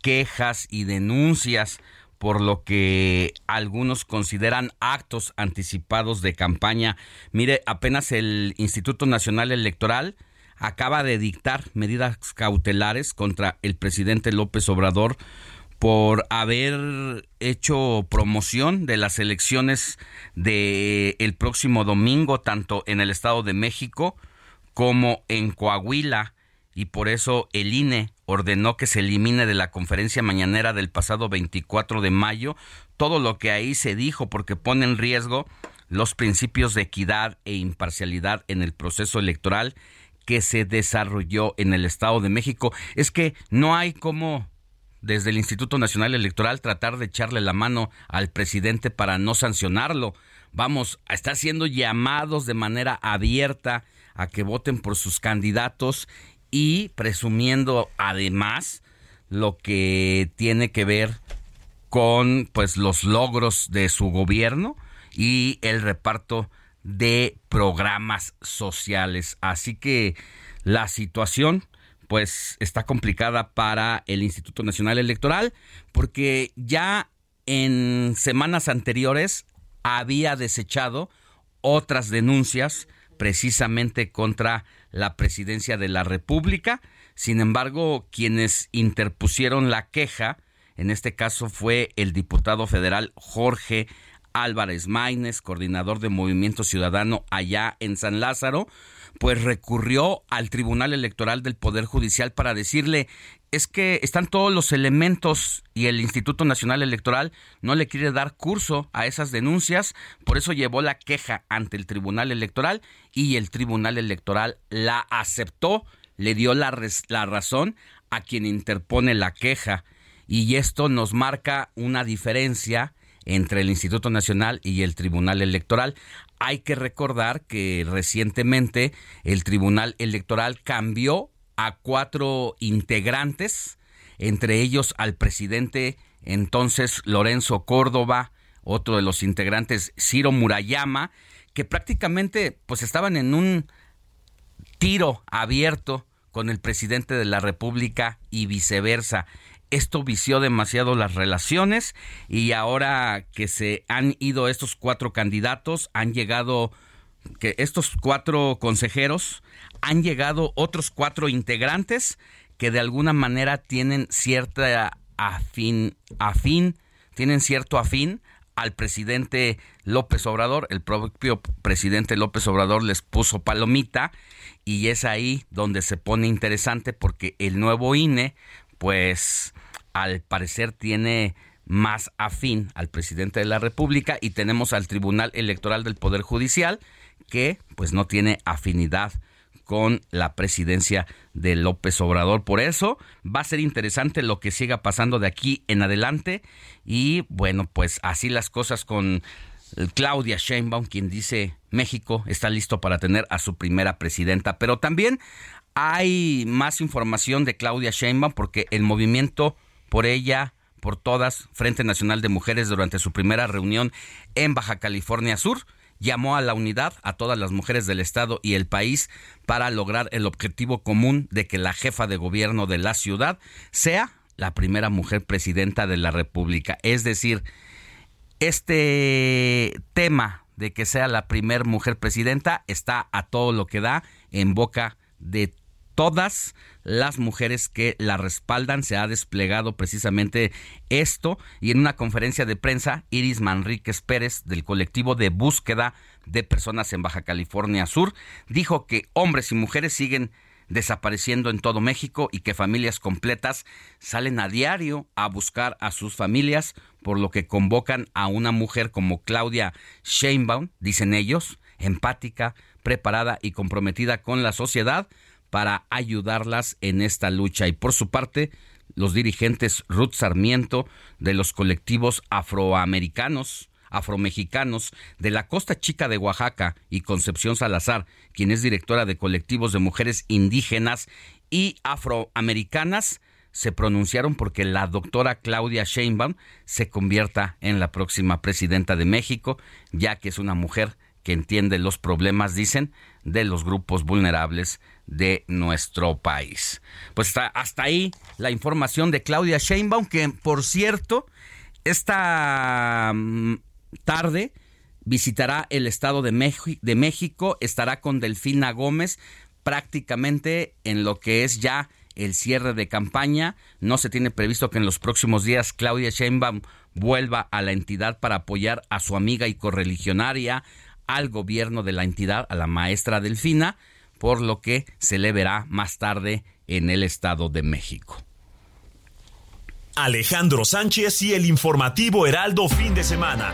quejas y denuncias por lo que algunos consideran actos anticipados de campaña. Mire, apenas el Instituto Nacional Electoral acaba de dictar medidas cautelares contra el presidente López Obrador por haber hecho promoción de las elecciones de el próximo domingo tanto en el Estado de México como en Coahuila y por eso el INE ordenó que se elimine de la conferencia mañanera del pasado 24 de mayo todo lo que ahí se dijo porque pone en riesgo los principios de equidad e imparcialidad en el proceso electoral que se desarrolló en el Estado de México. Es que no hay como desde el Instituto Nacional Electoral tratar de echarle la mano al presidente para no sancionarlo. Vamos, a estar siendo llamados de manera abierta a que voten por sus candidatos y presumiendo además lo que tiene que ver con pues los logros de su gobierno y el reparto de programas sociales. Así que la situación pues está complicada para el Instituto Nacional Electoral porque ya en semanas anteriores había desechado otras denuncias precisamente contra la presidencia de la República. Sin embargo, quienes interpusieron la queja, en este caso fue el diputado federal Jorge Álvarez Maínez, coordinador de Movimiento Ciudadano allá en San Lázaro, pues recurrió al Tribunal Electoral del Poder Judicial para decirle es que están todos los elementos y el Instituto Nacional Electoral no le quiere dar curso a esas denuncias, por eso llevó la queja ante el Tribunal Electoral y el Tribunal Electoral la aceptó, le dio la, la razón a quien interpone la queja y esto nos marca una diferencia entre el Instituto Nacional y el Tribunal Electoral. Hay que recordar que recientemente el Tribunal Electoral cambió a cuatro integrantes, entre ellos al presidente entonces Lorenzo Córdoba, otro de los integrantes Ciro Murayama, que prácticamente pues estaban en un tiro abierto con el presidente de la República y viceversa. esto vició demasiado las relaciones y ahora que se han ido estos cuatro candidatos, han llegado que estos cuatro consejeros han llegado otros cuatro integrantes que de alguna manera tienen cierta afín, afín, tienen cierto afín al presidente López Obrador. El propio presidente López Obrador les puso palomita y es ahí donde se pone interesante porque el nuevo INE, pues al parecer tiene más afín al presidente de la República y tenemos al Tribunal Electoral del Poder Judicial que pues no tiene afinidad con la presidencia de López Obrador. Por eso va a ser interesante lo que siga pasando de aquí en adelante. Y bueno, pues así las cosas con Claudia Sheinbaum, quien dice México está listo para tener a su primera presidenta. Pero también hay más información de Claudia Sheinbaum porque el movimiento por ella por todas, Frente Nacional de Mujeres, durante su primera reunión en Baja California Sur, llamó a la unidad a todas las mujeres del Estado y el país para lograr el objetivo común de que la jefa de gobierno de la ciudad sea la primera mujer presidenta de la República. Es decir, este tema de que sea la primera mujer presidenta está a todo lo que da en boca de todas las mujeres que la respaldan. Se ha desplegado precisamente esto y en una conferencia de prensa, Iris Manríquez Pérez del colectivo de búsqueda de personas en Baja California Sur dijo que hombres y mujeres siguen desapareciendo en todo México y que familias completas salen a diario a buscar a sus familias, por lo que convocan a una mujer como Claudia Sheinbaum, dicen ellos, empática, preparada y comprometida con la sociedad para ayudarlas en esta lucha. Y por su parte, los dirigentes Ruth Sarmiento de los colectivos afroamericanos, afromexicanos de la Costa Chica de Oaxaca y Concepción Salazar, quien es directora de colectivos de mujeres indígenas y afroamericanas, se pronunciaron porque la doctora Claudia Sheinbaum se convierta en la próxima presidenta de México, ya que es una mujer que entiende los problemas, dicen, de los grupos vulnerables de nuestro país. Pues está hasta ahí la información de Claudia Sheinbaum, que por cierto, esta mm, tarde visitará el Estado de, de México, estará con Delfina Gómez prácticamente en lo que es ya el cierre de campaña. No se tiene previsto que en los próximos días Claudia Sheinbaum vuelva a la entidad para apoyar a su amiga y correligionaria, al gobierno de la entidad, a la maestra Delfina, por lo que se le verá más tarde en el Estado de México. Alejandro Sánchez y el informativo Heraldo fin de semana.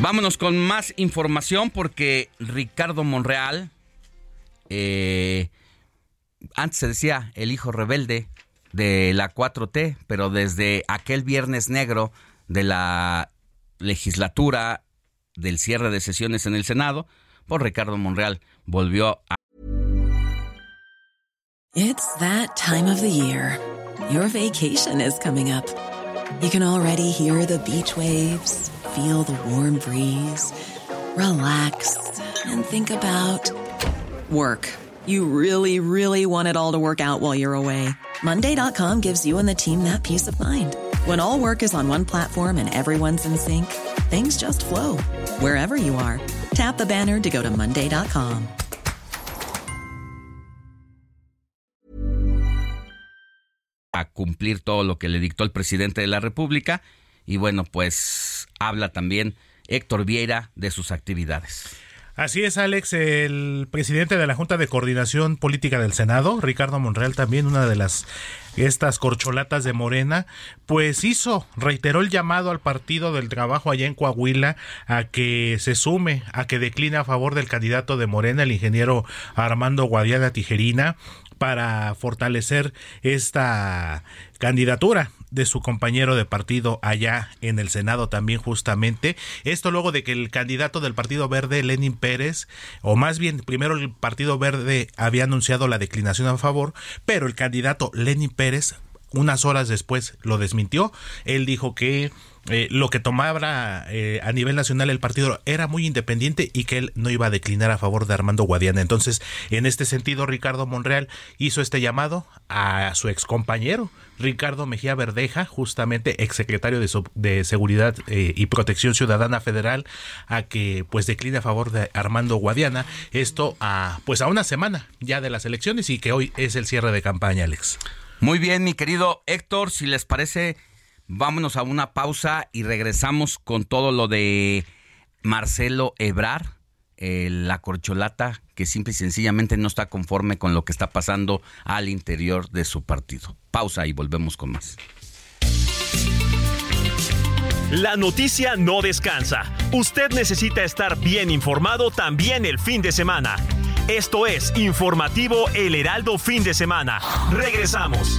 Vámonos con más información porque Ricardo Monreal, eh, antes se decía el hijo rebelde, de la 4T, pero desde aquel viernes negro de la legislatura del cierre de sesiones en el Senado, por Ricardo Monreal volvió a It's that time of the year. Your vacation is coming up. You can already hear the beach waves, feel the warm breeze, relax and think about work. You really, really want it all to work out while you're away. Monday.com gives you and the team that peace of mind. When all work is on one platform and everyone's in sync, things just flow wherever you are. Tap the banner to go to Monday.com. A cumplir todo lo que le dictó el presidente de la República. Y bueno, pues habla también Héctor Vieira de sus actividades. Así es, Alex, el presidente de la Junta de Coordinación Política del Senado, Ricardo Monreal, también una de las estas corcholatas de Morena, pues hizo, reiteró el llamado al Partido del Trabajo allá en Coahuila a que se sume, a que decline a favor del candidato de Morena, el ingeniero Armando Guadiana Tijerina, para fortalecer esta candidatura de su compañero de partido allá en el Senado también justamente. Esto luego de que el candidato del Partido Verde, Lenin Pérez, o más bien primero el Partido Verde había anunciado la declinación a favor, pero el candidato Lenin Pérez unas horas después lo desmintió. Él dijo que eh, lo que tomaba eh, a nivel nacional el partido era muy independiente y que él no iba a declinar a favor de Armando Guadiana. Entonces, en este sentido, Ricardo Monreal hizo este llamado a su ex compañero, Ricardo Mejía Verdeja, justamente exsecretario de, de Seguridad eh, y Protección Ciudadana Federal, a que pues decline a favor de Armando Guadiana. Esto a pues a una semana ya de las elecciones y que hoy es el cierre de campaña, Alex. Muy bien, mi querido Héctor, si les parece, vámonos a una pausa y regresamos con todo lo de Marcelo Ebrar, la corcholata que simple y sencillamente no está conforme con lo que está pasando al interior de su partido. Pausa y volvemos con más. La noticia no descansa. Usted necesita estar bien informado también el fin de semana. Esto es Informativo El Heraldo Fin de Semana. Regresamos.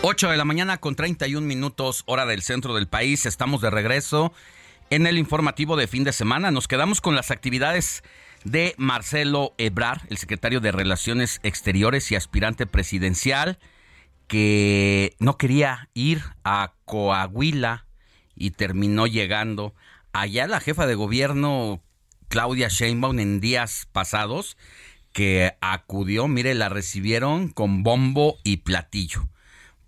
8 de la mañana con 31 minutos, hora del centro del país. Estamos de regreso en el informativo de fin de semana. Nos quedamos con las actividades de Marcelo Ebrar, el secretario de Relaciones Exteriores y aspirante presidencial, que no quería ir a Coahuila y terminó llegando. Allá la jefa de gobierno, Claudia Sheinbaum, en días pasados, que acudió, mire, la recibieron con bombo y platillo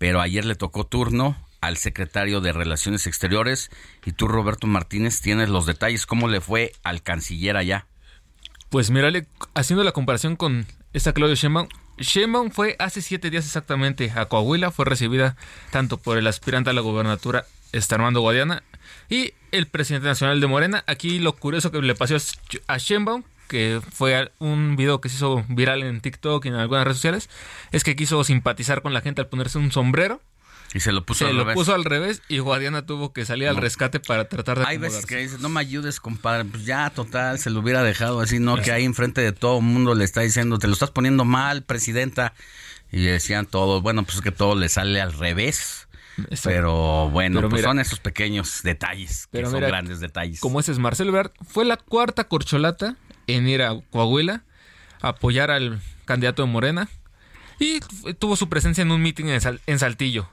pero ayer le tocó turno al secretario de Relaciones Exteriores y tú, Roberto Martínez, tienes los detalles. ¿Cómo le fue al canciller allá? Pues mírale, haciendo la comparación con esta Claudia Sheinbaum, Sheinbaum fue hace siete días exactamente a Coahuila, fue recibida tanto por el aspirante a la gobernatura, está Armando Guadiana, y el presidente nacional de Morena. Aquí lo curioso que le pasó a Sheinbaum, que fue un video que se hizo viral en TikTok y en algunas redes sociales, es que quiso simpatizar con la gente al ponerse un sombrero. Y se lo puso se al lo revés. puso al revés y Guadiana tuvo que salir al rescate para tratar de Hay veces que dices, no me ayudes, compadre. Pues ya, total, se lo hubiera dejado así, ¿no? Que ahí enfrente de todo el mundo le está diciendo, te lo estás poniendo mal, presidenta. Y decían todos, bueno, pues es que todo le sale al revés. Pero bueno, Pero pues mira- son esos pequeños detalles, que Pero son mira, grandes detalles. Como ese es Marcelo Ebrard, fue la cuarta corcholata en ir a Coahuila apoyar al candidato de Morena y tuvo su presencia en un meeting en, Sal- en Saltillo,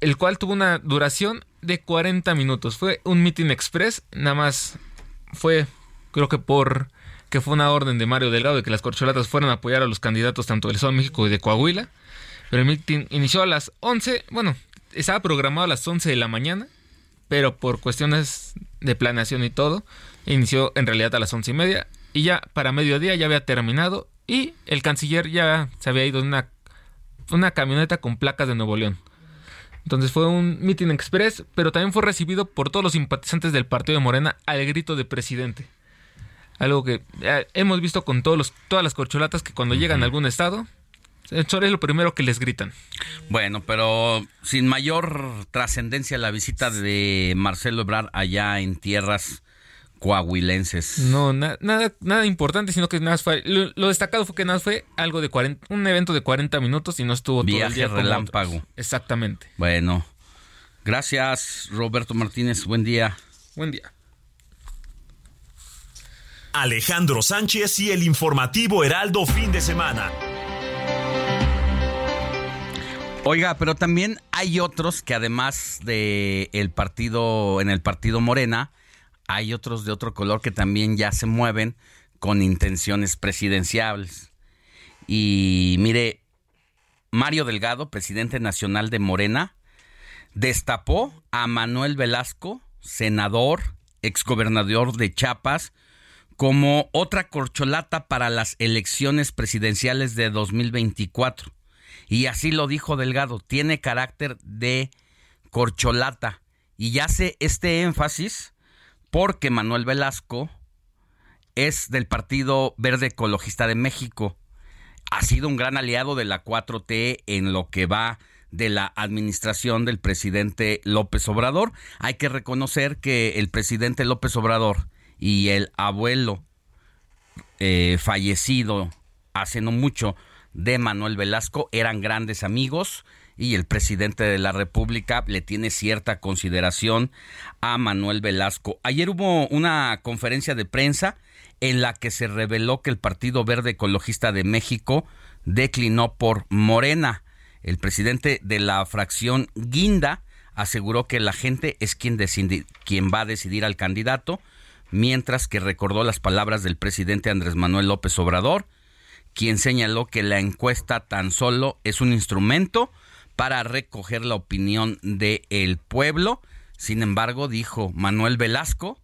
el cual tuvo una duración de 40 minutos. Fue un meeting express, nada más fue, creo que por que fue una orden de Mario Delgado de que las corcholatas fueran a apoyar a los candidatos tanto del Estado de México y de Coahuila. Pero el meeting inició a las 11, bueno, estaba programado a las 11 de la mañana, pero por cuestiones de planeación y todo, inició en realidad a las once y media y ya para mediodía ya había terminado y el canciller ya se había ido en una, una camioneta con placas de Nuevo León. Entonces fue un meeting express, pero también fue recibido por todos los simpatizantes del partido de Morena al grito de presidente. Algo que eh, hemos visto con todos los, todas las corcholatas que cuando llegan a algún estado, eso es lo primero que les gritan. Bueno, pero sin mayor trascendencia la visita de Marcelo Ebrard allá en tierras coahuilenses. No, na- nada, nada importante, sino que nada más fue. Lo, lo destacado fue que nada más fue algo de 40, un evento de 40 minutos y no estuvo todo el Viaje día relámpago. otros. Exactamente. Bueno, gracias Roberto Martínez, buen día. Buen día. Alejandro Sánchez y el informativo Heraldo fin de semana. Oiga, pero también hay otros que además de el partido en el partido Morena, hay otros de otro color que también ya se mueven con intenciones presidenciales. Y mire, Mario Delgado, presidente nacional de Morena, destapó a Manuel Velasco, senador, exgobernador de Chiapas, como otra corcholata para las elecciones presidenciales de 2024. Y así lo dijo Delgado, tiene carácter de corcholata. Y ya hace este énfasis porque Manuel Velasco es del Partido Verde Ecologista de México. Ha sido un gran aliado de la 4T en lo que va de la administración del presidente López Obrador. Hay que reconocer que el presidente López Obrador y el abuelo eh, fallecido hace no mucho, de Manuel Velasco eran grandes amigos y el presidente de la República le tiene cierta consideración a Manuel Velasco. Ayer hubo una conferencia de prensa en la que se reveló que el Partido Verde Ecologista de México declinó por Morena. El presidente de la fracción Guinda aseguró que la gente es quien, decide, quien va a decidir al candidato, mientras que recordó las palabras del presidente Andrés Manuel López Obrador, quien señaló que la encuesta tan solo es un instrumento para recoger la opinión del el pueblo. Sin embargo, dijo Manuel Velasco,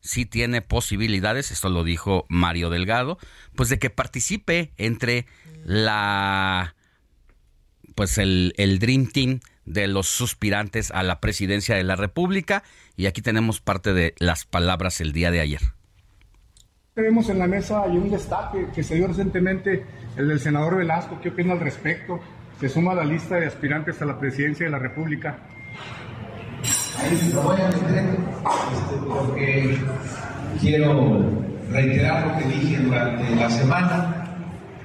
sí tiene posibilidades, esto lo dijo Mario Delgado, pues de que participe entre la pues el, el Dream Team de los suspirantes a la presidencia de la República y aquí tenemos parte de las palabras el día de ayer. Tenemos en la mesa hay un destaque que se dio recientemente, el del senador Velasco. ¿Qué opina al respecto? Se suma a la lista de aspirantes a la presidencia de la República. Ahí lo voy a meter este, porque quiero reiterar lo que dije durante la semana.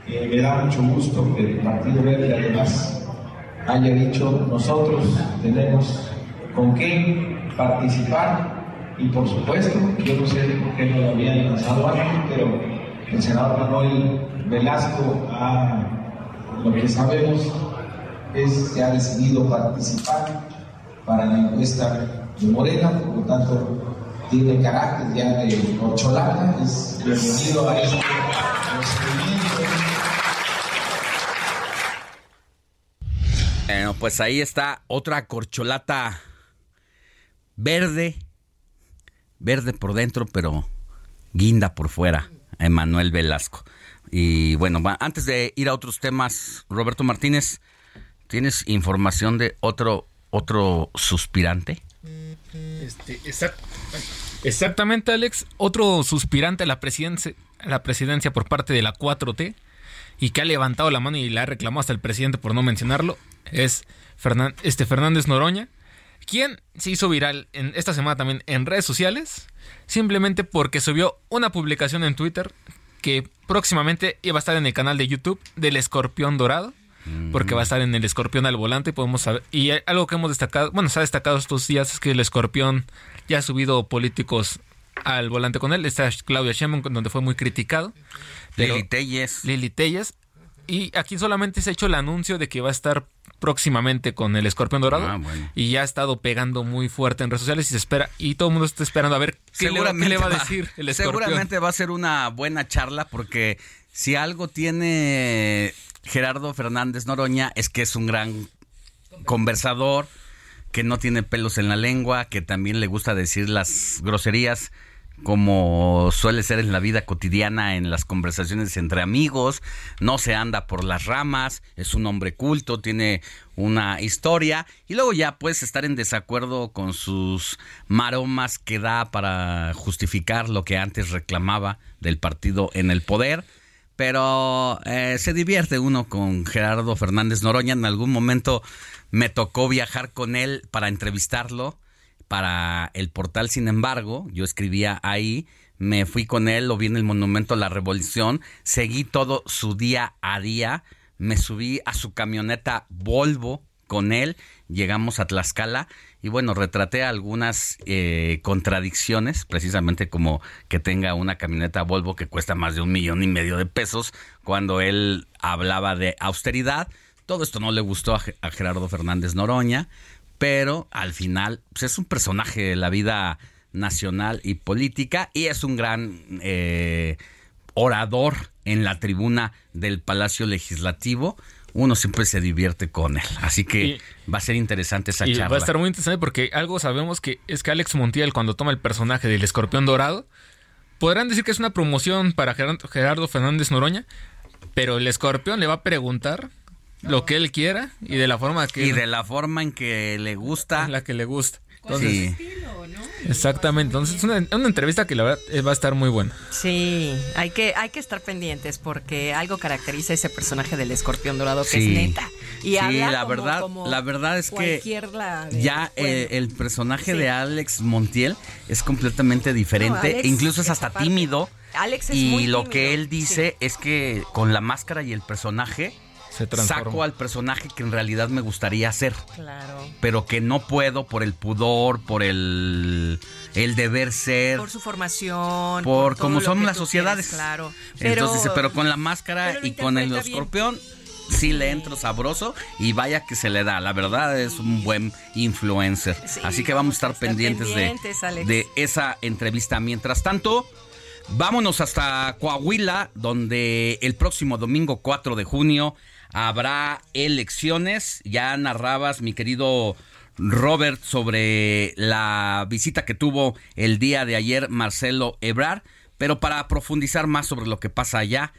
Eh, me da mucho gusto que el Partido Verde además haya dicho nosotros tenemos con qué participar y por supuesto, yo no sé por qué no lo habían lanzado antes, pero el senador Manuel Velasco, a, lo que sabemos es que ha decidido participar para la encuesta de Morena, por lo tanto tiene carácter ya de corcholata, es bienvenido a este procedimiento. Bueno, pues ahí está otra corcholata verde verde por dentro, pero guinda por fuera, Emanuel Velasco. Y bueno, antes de ir a otros temas, Roberto Martínez, ¿tienes información de otro otro suspirante? Este, exactamente, Alex. Otro suspirante a la presidencia, la presidencia por parte de la 4T y que ha levantado la mano y le ha reclamado hasta el presidente por no mencionarlo es este Fernández Noroña quien se hizo viral en esta semana también en redes sociales, simplemente porque subió una publicación en Twitter que próximamente iba a estar en el canal de YouTube del Escorpión Dorado, porque va a estar en el Escorpión al volante, podemos saber, y algo que hemos destacado, bueno, se ha destacado estos días es que el Escorpión ya ha subido políticos al volante con él, está Claudia Sheinbaum donde fue muy criticado. Lili Telles. Lili Telles. Y aquí solamente se ha hecho el anuncio de que va a estar próximamente con el escorpión dorado. Ah, y ya ha estado pegando muy fuerte en redes sociales y se espera y todo el mundo está esperando a ver qué, le, va- qué le va a decir el escorpión. Seguramente va a ser una buena charla porque si algo tiene Gerardo Fernández Noroña es que es un gran conversador, que no tiene pelos en la lengua, que también le gusta decir las groserías como suele ser en la vida cotidiana, en las conversaciones entre amigos, no se anda por las ramas, es un hombre culto, tiene una historia y luego ya puedes estar en desacuerdo con sus maromas que da para justificar lo que antes reclamaba del partido en el poder. Pero eh, se divierte uno con Gerardo Fernández Noroña. En algún momento me tocó viajar con él para entrevistarlo para el portal. Sin embargo, yo escribía ahí, me fui con él, lo vi en el Monumento a la Revolución, seguí todo su día a día, me subí a su camioneta Volvo con él llegamos a Tlaxcala y bueno, retraté algunas eh, contradicciones, precisamente como que tenga una camioneta Volvo que cuesta más de un millón y medio de pesos, cuando él hablaba de austeridad. Todo esto no le gustó a, Gerardo Fernández Noroña, pero al final pues, es un personaje de la vida nacional y política y es un gran eh, orador en la tribuna del Palacio Legislativo uno siempre se divierte con él. Así que va a ser interesante esa y charla. Va a estar muy interesante porque algo sabemos que es que Alex Montiel, cuando toma el personaje del escorpión dorado, podrán decir que es una promoción para Gerardo Fernández Noroña, pero el escorpión le va a preguntar lo que él quiera y de la forma que y de la forma en que le gusta en la que le gusta sí. Exactamente. Entonces es una, entrevista que la verdad eh, va a estar muy buena. Sí, hay que, hay que estar pendientes porque algo caracteriza ese personaje del escorpión dorado que es neta. Y sí, la verdad, la verdad es que ya eh, el personaje de Alex Montiel es completamente diferente, incluso es hasta tímido. Alex es y lo que él dice es que con la máscara y el personaje saco al personaje que en realidad me gustaría hacer. Claro. Pero que no puedo por el pudor, por el, el deber ser. Por su formación. Por, como son las sociedades. claro. Pero, Entonces, pero con la máscara y con el escorpión. Sí le entro sabroso y vaya que se le da. La verdad es un buen influencer. Así que vamos a estar, pendientes, de, de esa entrevista. Mientras tanto, vámonos hasta Coahuila, donde el próximo domingo 4 de junio habrá elecciones. Ya narrabas, mi querido Robert, sobre la visita que tuvo el día de ayer Marcelo Ebrar. Pero para profundizar más sobre lo que pasa allá,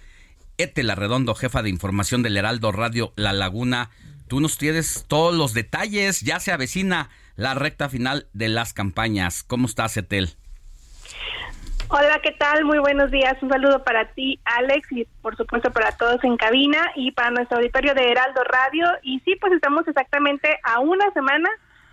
Etela Redondo, jefa de información del Heraldo Radio La Laguna, tú nos tienes todos los detalles. Ya se avecina la recta final de las campañas. ¿Cómo estás, Etel? Hola, ¿qué tal? Muy buenos días. Un saludo para ti, Alex, y por supuesto para todos en cabina y para nuestro auditorio de Heraldo Radio. Y sí, pues estamos exactamente a una semana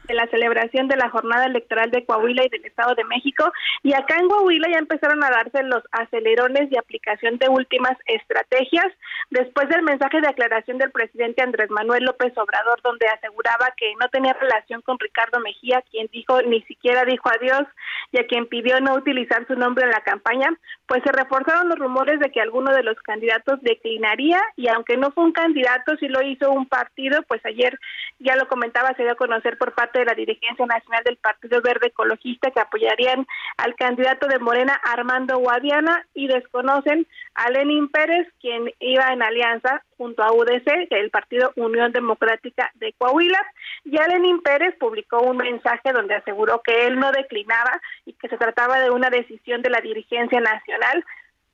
de la celebración de la jornada electoral de Coahuila y del Estado de México. Y acá en Coahuila ya empezaron a darse los acelerones de aplicación de últimas estrategias después del mensaje de aclaración del presidente Andrés Manuel López Obrador, donde aseguraba que no tenía relación con Ricardo Mejía, quien dijo ni siquiera dijo adiós y a quien pidió no utilizar su nombre en la campaña, pues se reforzaron los rumores de que alguno de los candidatos declinaría y aunque no fue un candidato, sí lo hizo un partido, pues ayer ya lo comentaba, se dio a conocer por parte de la dirigencia nacional del Partido Verde Ecologista que apoyarían al candidato de Morena Armando Guadiana y desconocen a Lenin Pérez, quien iba en alianza junto a UDC, el Partido Unión Democrática de Coahuila. Ya Lenin Pérez publicó un mensaje donde aseguró que él no declinaba y que se trataba de una decisión de la dirigencia nacional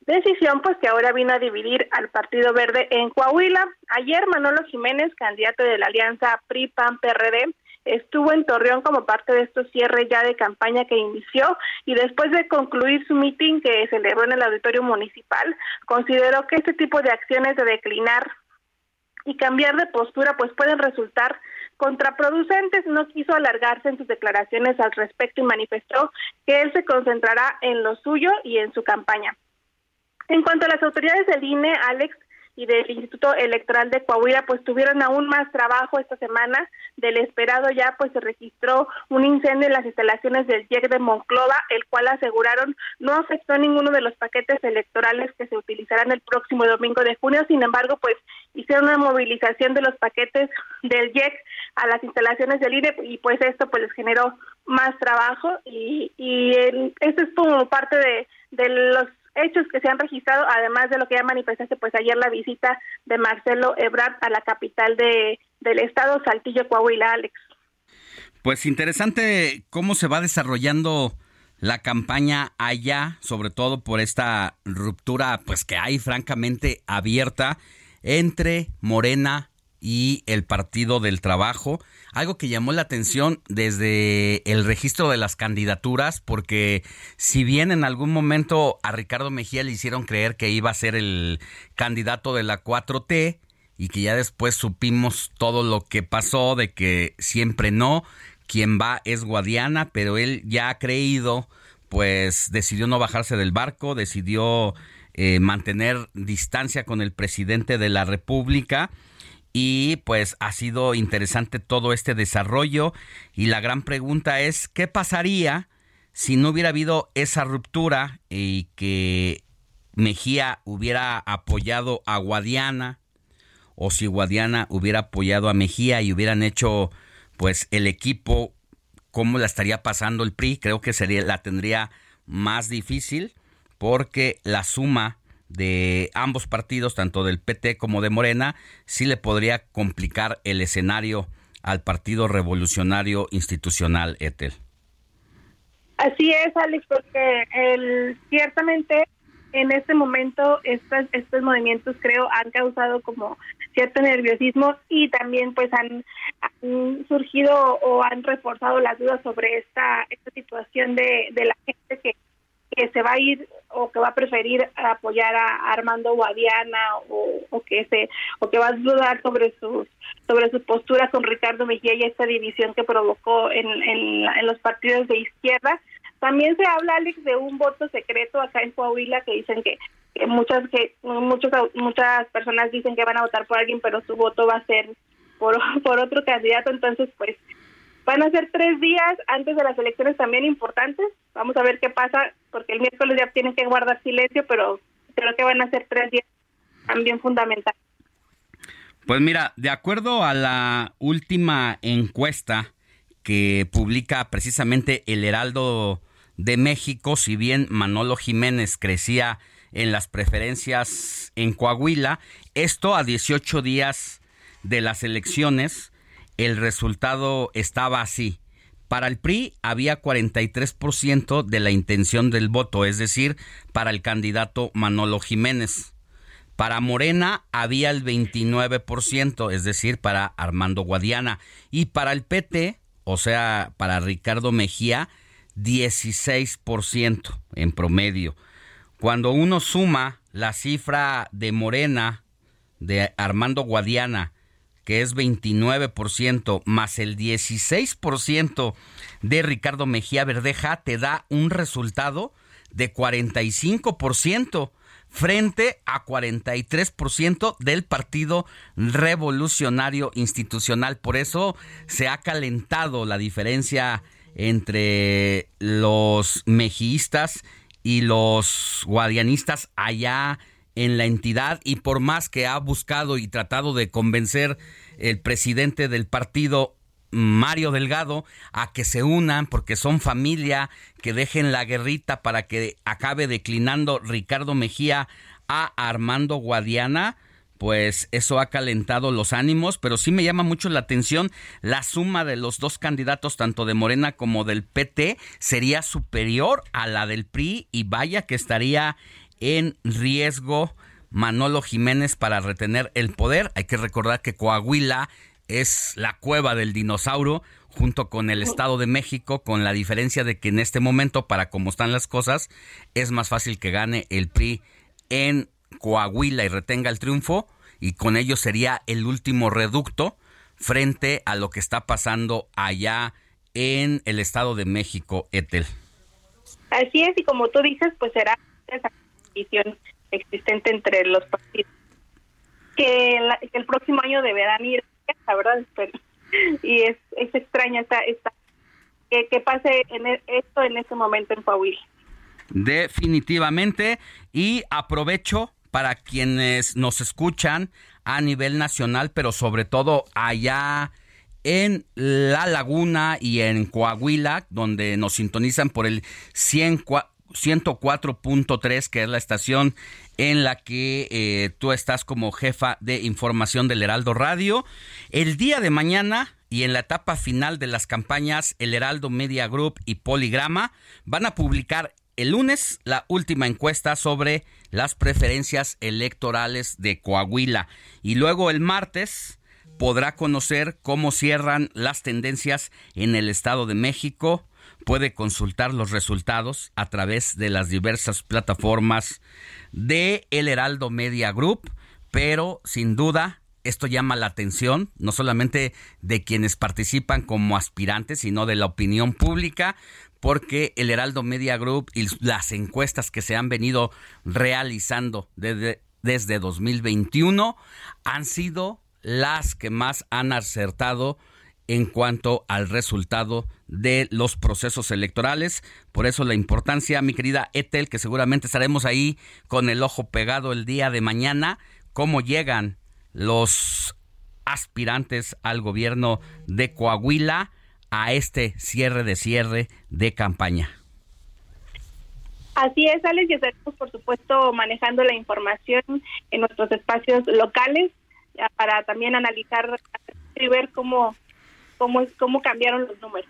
Decisión pues que ahora vino a dividir al Partido Verde en Coahuila. Ayer Manolo Jiménez, candidato de la alianza PRI-PAN-PRD, estuvo en Torreón como parte de estos cierres ya de campaña que inició y después de concluir su mitin que celebró en el auditorio municipal, consideró que este tipo de acciones de declinar y cambiar de postura pues pueden resultar contraproducentes. No quiso alargarse en sus declaraciones al respecto y manifestó que él se concentrará en lo suyo y en su campaña. En cuanto a las autoridades del INE, Alex, y del Instituto Electoral de Coahuila pues tuvieron aún más trabajo esta semana del esperado ya pues se registró un incendio en las instalaciones del IEC de Monclova el cual aseguraron no afectó ninguno de los paquetes electorales que se utilizarán el próximo domingo de junio. Sin embargo pues hicieron una movilización de los paquetes del IEC a las instalaciones del INE y pues esto pues les generó más trabajo y, y esto es como parte de los hechos que se han registrado, además de lo que ya manifestaste pues ayer la visita de Marcelo Ebrard a la capital de, del estado, Saltillo, Coahuila, Alex. Pues interesante cómo se va desarrollando la campaña allá, sobre todo por esta ruptura pues que hay francamente abierta entre Morena y el Partido del Trabajo. Algo que llamó la atención desde el registro de las candidaturas, porque si bien en algún momento a Ricardo Mejía le hicieron creer que iba a ser el candidato de la 4T, y que ya después supimos todo lo que pasó, de que siempre no, quien va es Guadiana, pero él ya ha creído, pues decidió no bajarse del barco, decidió eh, mantener distancia con el presidente de la República y pues ha sido interesante todo este desarrollo. Y la gran pregunta es qué pasaría si no hubiera habido esa ruptura y que Mejía hubiera apoyado a Guadiana o si Guadiana hubiera apoyado a Mejía y hubieran hecho pues el equipo cómo la estaría pasando el PRI, creo que sería la tendría más difícil porque la suma de ambos partidos, tanto del PT como de Morena, sí le podría complicar el escenario al Partido Revolucionario Institucional, Etel. Así es, Alex, porque el, ciertamente en este momento estos, estos movimientos creo han causado como cierto nerviosismo y también pues han, surgido o han reforzado las dudas sobre esta, esta situación de, de la gente que, que se va a ir o que va a preferir apoyar a Armando o, o que se o que va a dudar sobre sus sobre su postura con Ricardo Mejía y esta división que provocó en, en, en los partidos de izquierda también se habla, Alex, de un voto secreto acá en Coahuila que dicen que, muchas que muchos, muchas personas dicen que van a votar por alguien, pero su voto va a ser por, (laughs) por otro candidato. Entonces, pues van a ser tres días antes de las elecciones también importantes. Vamos a ver qué pasa, porque el miércoles ya tienen que guardar silencio, pero creo que van a ser tres días también fundamentales. Pues mira, de acuerdo a la última encuesta que publica precisamente el Heraldo de México, si bien Manolo Jiménez crecía en las preferencias en Coahuila, esto a 18 días de las elecciones, el resultado estaba así. Para el PRI había 43% de la intención del voto, es decir, para el candidato Manolo Jiménez. Para Morena había el 29%, es decir, para Armando Guadiana. Y para el PT, o sea, para Ricardo Mejía, 16% en promedio. Cuando uno suma la cifra de Morena, de Armando Guadiana, que es 29%, más el 16% de Ricardo Mejía Verdeja, te da un resultado de 45% frente a 43% del Partido Revolucionario Institucional. Por eso se ha calentado la diferencia entre los mejistas y los guadianistas allá la entidad y por más que ha buscado y tratado de convencer el presidente del partido Mario Delgado a que se unan porque son familia, que dejen la guerrita para que acabe declinando Ricardo Mejía a Armando Guadiana, pues eso ha calentado los ánimos, pero sí me llama mucho la atención la suma de los dos candidatos, tanto de Morena como del PT, sería superior a la del PRI y vaya que estaría en riesgo Manolo Jiménez para retener el poder. Hay que recordar que Coahuila es la cueva del dinosaurio junto con el Estado de México, con la diferencia de que en este momento, para cómo están las cosas, es más fácil que gane el PRI en Coahuila y retenga el triunfo y con ello sería el último reducto frente a lo que está pasando allá en el Estado de México, Etel. Así es, y como tú dices, pues será existente entre los partidos que, el próximo año deberán ir, la verdad, (laughs) y es, es extraña esta, esta que, que pase en e, esto en este momento en Coahuila. Definitivamente. Y aprovecho para quienes nos escuchan a nivel nacional, pero sobre todo allá en La Laguna y en Coahuila, donde nos sintonizan por el 104.3, que es la estación en la que eh, tú estás como jefa de información del Heraldo Radio. El día de mañana y en la etapa final de las campañas, el Heraldo Media Group y Poligrama van a publicar el lunes la última encuesta sobre las preferencias electorales de Coahuila y luego el martes podrá conocer cómo cierran las tendencias en el Estado de México. Puede consultar los resultados a través de las diversas plataformas de El Heraldo Media Group, pero sin duda esto llama la atención no solamente de quienes participan como aspirantes, sino de la opinión pública, porque el Heraldo Media Group y las encuestas que se han venido realizando desde, desde 2021 han sido las que más han acertado en cuanto al resultado de los procesos electorales. Por eso la importancia, mi querida Etel, que seguramente estaremos ahí con el ojo pegado el día de mañana, cómo llegan los aspirantes al gobierno de Coahuila a este cierre de cierre de campaña. Así es, Alex, y estaremos, por supuesto, manejando la información en nuestros espacios locales para también analizar y ver cómo, cómo, cómo cambiaron los números.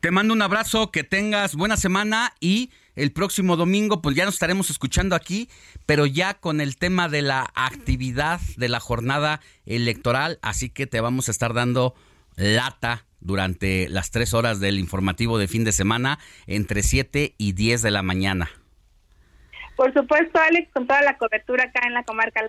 Te mando un abrazo, que tengas buena semana y el próximo domingo pues ya nos estaremos escuchando aquí, pero ya con el tema de la actividad de la jornada electoral, así que te vamos a estar dando lata durante las tres horas del informativo de fin de semana entre 7 y 10 de la mañana. Por supuesto, Alex, con toda la cobertura acá en la comarca.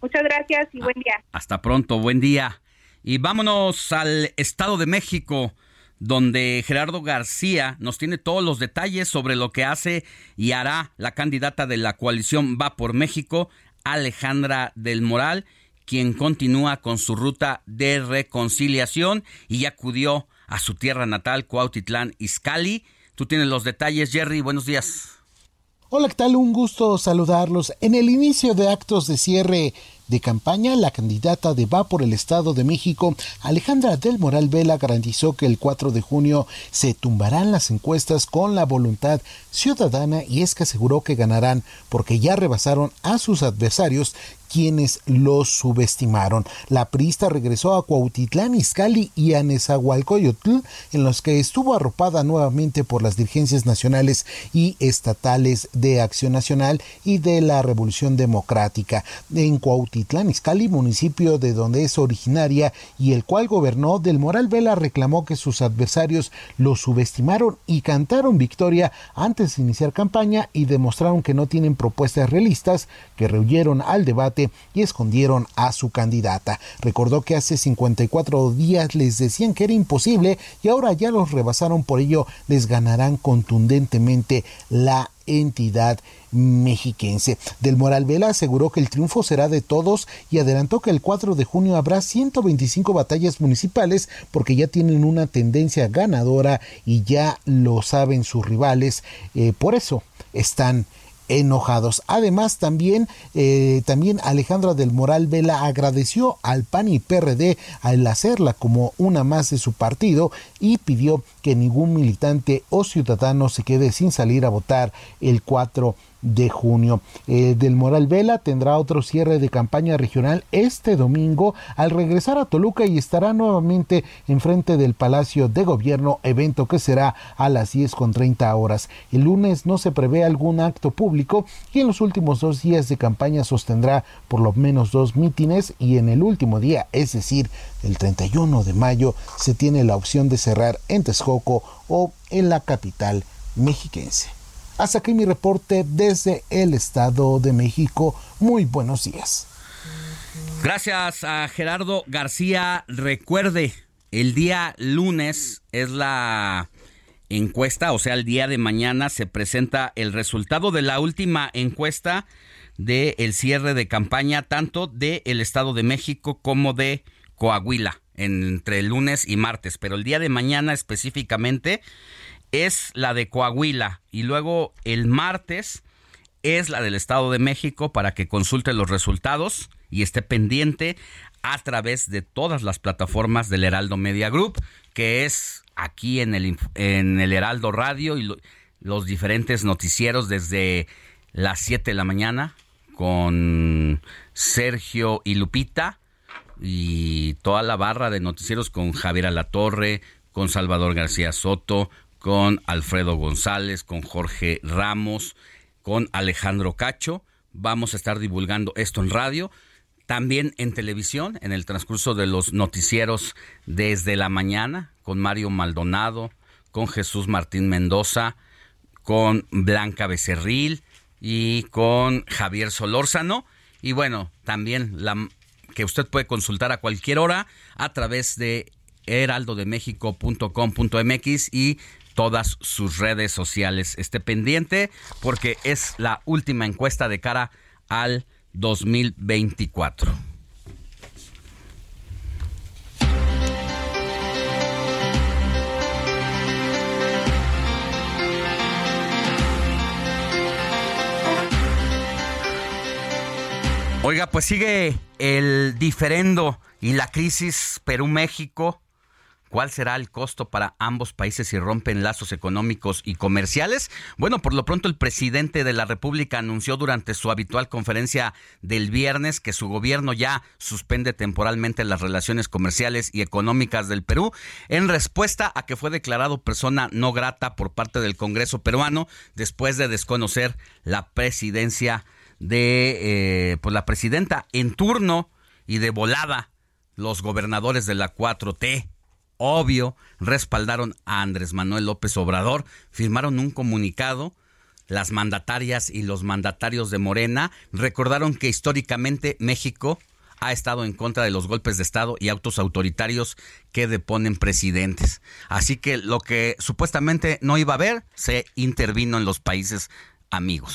Muchas gracias y buen día. Hasta pronto, buen día. Y vámonos al Estado de México, donde Gerardo García nos tiene todos los detalles sobre lo que hace y hará la candidata de la coalición Va por México, Alejandra del Moral quien continúa con su ruta de reconciliación y acudió a su tierra natal, Cuautitlán Izcalli. Tú tienes los detalles, Jerry. Buenos días. Hola, ¿qué tal? Un gusto saludarlos. En el inicio de actos de cierre de campaña, la candidata de Va por el Estado de México, Alejandra del Moral Vela, garantizó que el 4 de junio se tumbarán las encuestas con la voluntad ciudadana y es que aseguró que ganarán porque ya rebasaron a sus adversarios quienes los subestimaron. La priista regresó a Cuautitlán Izcalli y a Nezahualcóyotl, en los que estuvo arropada nuevamente por las dirigencias nacionales y estatales de Acción Nacional y de la Revolución Democrática. En Cuautitlán Izcalli, municipio de donde es originaria y el cual gobernó, Del Moral Vela reclamó que sus adversarios lo subestimaron y cantaron victoria antes de iniciar campaña y demostraron que no tienen propuestas realistas, que rehuyeron al debate y escondieron a su candidata. Recordó que hace 54 días les decían que era imposible y ahora ya los rebasaron, por ello les ganarán contundentemente la entidad mexiquense. Del Moral Vela aseguró que el triunfo será de todos y adelantó que el 4 de junio habrá 125 batallas municipales porque ya tienen una tendencia ganadora y ya lo saben sus rivales. Eh, por eso están enojados. Además, también, eh, también Alejandra del Moral Vela agradeció al PAN y PRD al hacerla como una más de su partido y pidió que ningún militante o ciudadano se quede sin salir a votar el 4 de junio. Eh, del Moral Vela tendrá otro cierre de campaña regional este domingo al regresar a Toluca y estará nuevamente enfrente del Palacio de Gobierno, evento que será a las 10 con 30 horas. El lunes no se prevé algún acto público y en los últimos dos días de campaña sostendrá por lo menos dos mítines y en el último día, es decir, el 31 de mayo, se tiene la opción de cerrar en Texcoco o en la capital mexiquense. Hasta aquí mi reporte desde el Estado de México. Muy buenos días. Gracias a Gerardo García. Recuerde, el día lunes es la encuesta, o sea, el día de mañana se presenta el resultado de la última encuesta del el cierre de campaña, tanto del el Estado de México como de Coahuila, entre lunes y martes. Pero el día de mañana específicamente es la de Coahuila. Y luego el martes es la del Estado de México para que consulte los resultados y esté pendiente a través de todas las plataformas del Heraldo Media Group, que es aquí en el, en el Heraldo Radio y los diferentes noticieros desde las 7 de la mañana con Sergio y Lupita y toda la barra de noticieros con Javier Alatorre, con Salvador García Soto, con Alfredo González, con Jorge Ramos, con Alejandro Cacho. Vamos a estar divulgando esto en radio, también en televisión, en el transcurso de los noticieros desde la mañana, con Mario Maldonado, con Jesús Martín Mendoza, con Blanca Becerril y con Javier Solórzano. Y bueno, también la que usted puede consultar a cualquier hora a través de heraldodemexico.com.mx y todas sus redes sociales. Esté pendiente porque es la última encuesta de cara al 2024. Oiga, pues sigue el diferendo y la crisis Perú-México ¿Cuál será el costo para ambos países si rompen lazos económicos y comerciales? Bueno, por lo pronto el presidente de la República anunció durante su habitual conferencia del viernes que su gobierno ya suspende temporalmente las relaciones comerciales y económicas del Perú en respuesta a que fue declarado persona no grata por parte del Congreso peruano después de desconocer la presidencia de eh, pues la presidenta en turno y de volada los gobernadores de la 4T obvio, respaldaron a Andrés Manuel López Obrador, firmaron un comunicado. Las mandatarias y los mandatarios de Morena recordaron que históricamente México ha estado en contra de los golpes de Estado y autos autoritarios que deponen presidentes. Así que lo que supuestamente no iba a haber, se intervino en los países amigos.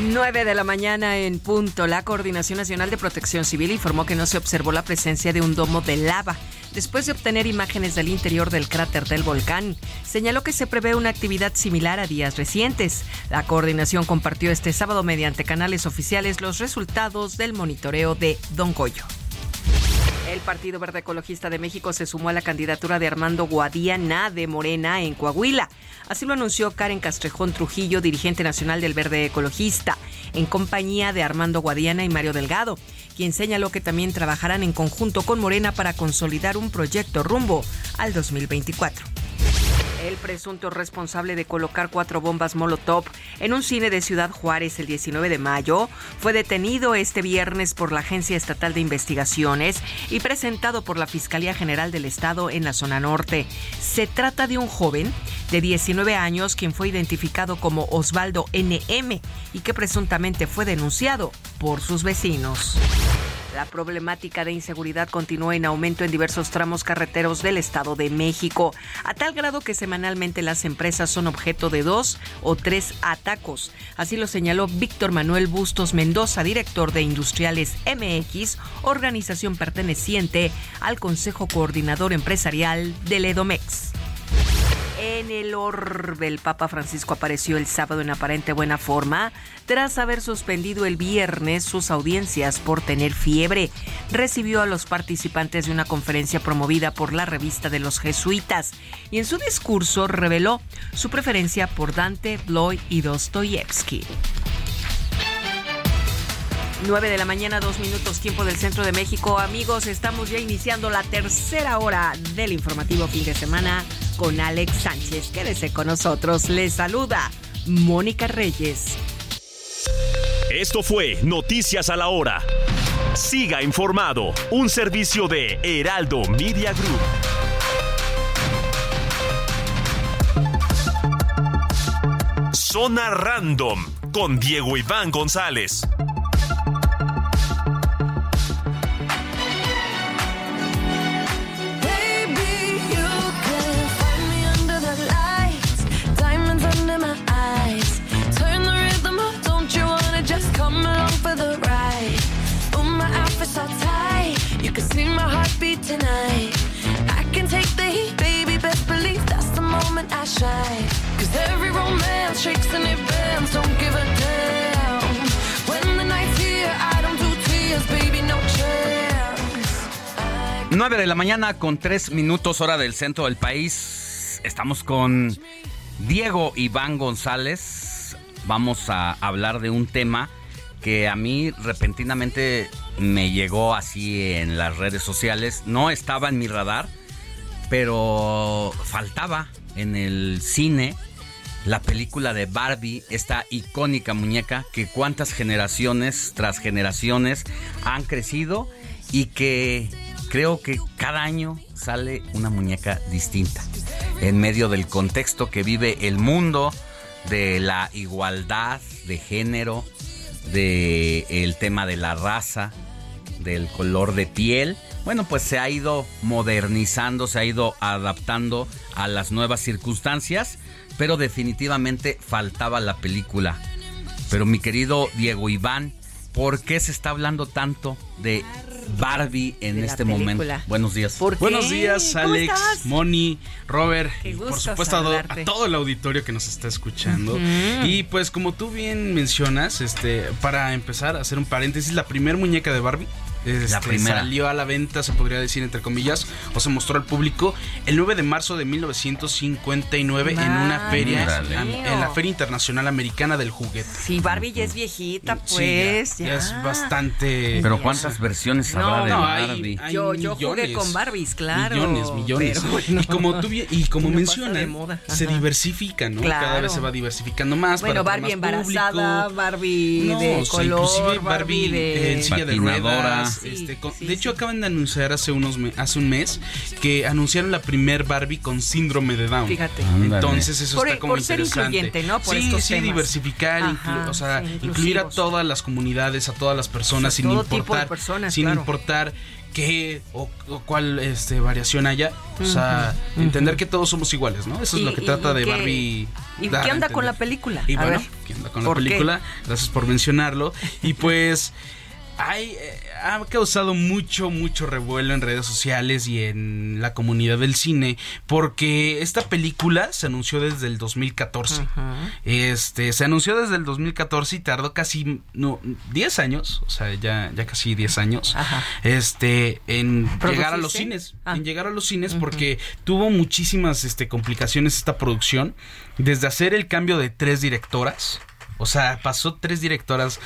9 de la mañana en punto. La Coordinación Nacional de Protección Civil informó que no se observó la presencia de un domo de lava después de obtener imágenes del interior del cráter del volcán. Señaló que se prevé una actividad similar a días recientes. La coordinación compartió este sábado mediante canales oficiales los resultados del monitoreo de Don Goyo. El Partido Verde Ecologista de México se sumó a la candidatura de Armando Guadiana de Morena en Coahuila. Así lo anunció Karen Castrejón Trujillo, dirigente nacional del Verde Ecologista, en compañía de Armando Guadiana y Mario Delgado, quien señaló que también trabajarán en conjunto con Morena para consolidar un proyecto rumbo al 2024. El presunto responsable de colocar cuatro bombas Molotov en un cine de Ciudad Juárez el 19 de mayo fue detenido este viernes por la Agencia Estatal de Investigaciones y presentado por la Fiscalía General del Estado en la zona norte. Se trata de un joven de 19 años quien fue identificado como Osvaldo NM y que presuntamente fue denunciado por sus vecinos. La problemática de inseguridad continúa en aumento en diversos tramos carreteros del Estado de México, a tal grado que semanalmente las empresas son objeto de dos o tres atacos. Así lo señaló Víctor Manuel Bustos Mendoza, director de Industriales MX, organización perteneciente al Consejo Coordinador Empresarial del EDOMEX. En el orbe, el Papa Francisco apareció el sábado en aparente buena forma tras haber suspendido el viernes sus audiencias por tener fiebre. Recibió a los participantes de una conferencia promovida por la revista de los jesuitas y en su discurso reveló su preferencia por Dante, Bloy y Dostoyevsky. 9 de la mañana, dos minutos, tiempo del centro de México. Amigos, estamos ya iniciando la tercera hora del informativo fin de semana con Alex Sánchez. Quédese con nosotros. Les saluda Mónica Reyes. Esto fue Noticias a la Hora. Siga informado, un servicio de Heraldo Media Group. Zona Random con Diego Iván González. Chance. 9 de la mañana con 3 minutos hora del centro del país. Estamos con Diego Iván González. Vamos a hablar de un tema que a mí repentinamente me llegó así en las redes sociales. No estaba en mi radar, pero faltaba en el cine la película de Barbie, esta icónica muñeca que cuántas generaciones tras generaciones han crecido y que creo que cada año sale una muñeca distinta en medio del contexto que vive el mundo de la igualdad de género, de el tema de la raza, del color de piel. Bueno, pues se ha ido modernizando, se ha ido adaptando a las nuevas circunstancias, pero definitivamente faltaba la película. Pero mi querido Diego Iván, ¿por qué se está hablando tanto de Barbie en este momento? Buenos días. Buenos días, Alex, Moni, Robert, Qué y por gusto supuesto a, do- saludarte. a todo el auditorio que nos está escuchando. Y pues como tú bien mencionas, este, para empezar a hacer un paréntesis, la primer muñeca de Barbie este, La primera. salió a la venta, se podría decir entre comillas, o se mostró al público el 9 de marzo de 1959 en una feria, en la Feria Internacional Americana del Juguete. Sí, Barbie ya es viejita, Sí, pues. ya, ya. ya es bastante. Pero ¿cuántas versiones habrá de no, hay- Barbie? hay Yo- yo jugué con Barbies, claro, Millones, millones. bueno. y como tú bien- y como (laughs) No de mencionan, se diversifica, ¿no? Cada vez se va diversificando más. Bueno, para Barbie más embarazada, público. Barbie No, de o sea, color, inclusive Barbie de... en silla de Patinadora. ruedas. Sí, este, con- sí, de hecho, acaban de anunciar hace unos me- hace un mes que anunciaron la primer Barbie con síndrome de Down. Fíjate. Ándale. Entonces eso Por- está como por ser interesante. incluyente, ¿no? Por sí, estos sí, temas. diversificar, Ajá, inclu- o sea, sí, incluir a todas las comunidades, a todas las personas, sin todo tipo de importar, personas, sin claro. importar qué o, o cuál este, variación haya. O sea, entender que todos somos iguales, ¿no? Eso es lo que y- trata y de qué- Barbie. ¿Y qué onda con la película? Y A bueno, ver, ¿qué onda con la película? Gracias por mencionarlo. Y pues hay, eh, ha causado mucho, mucho revuelo en redes sociales y en la comunidad del cine porque esta película se anunció desde el 2014. Este, se anunció desde el 2014 y tardó casi no, 10 años, o sea, ya, ya casi 10 años, este, en llegar a los cines, Ah. en llegar a los cines porque tuvo muchísimas este, complicaciones esta producción, desde hacer el cambio de tres directoras, o sea, pasó tres directoras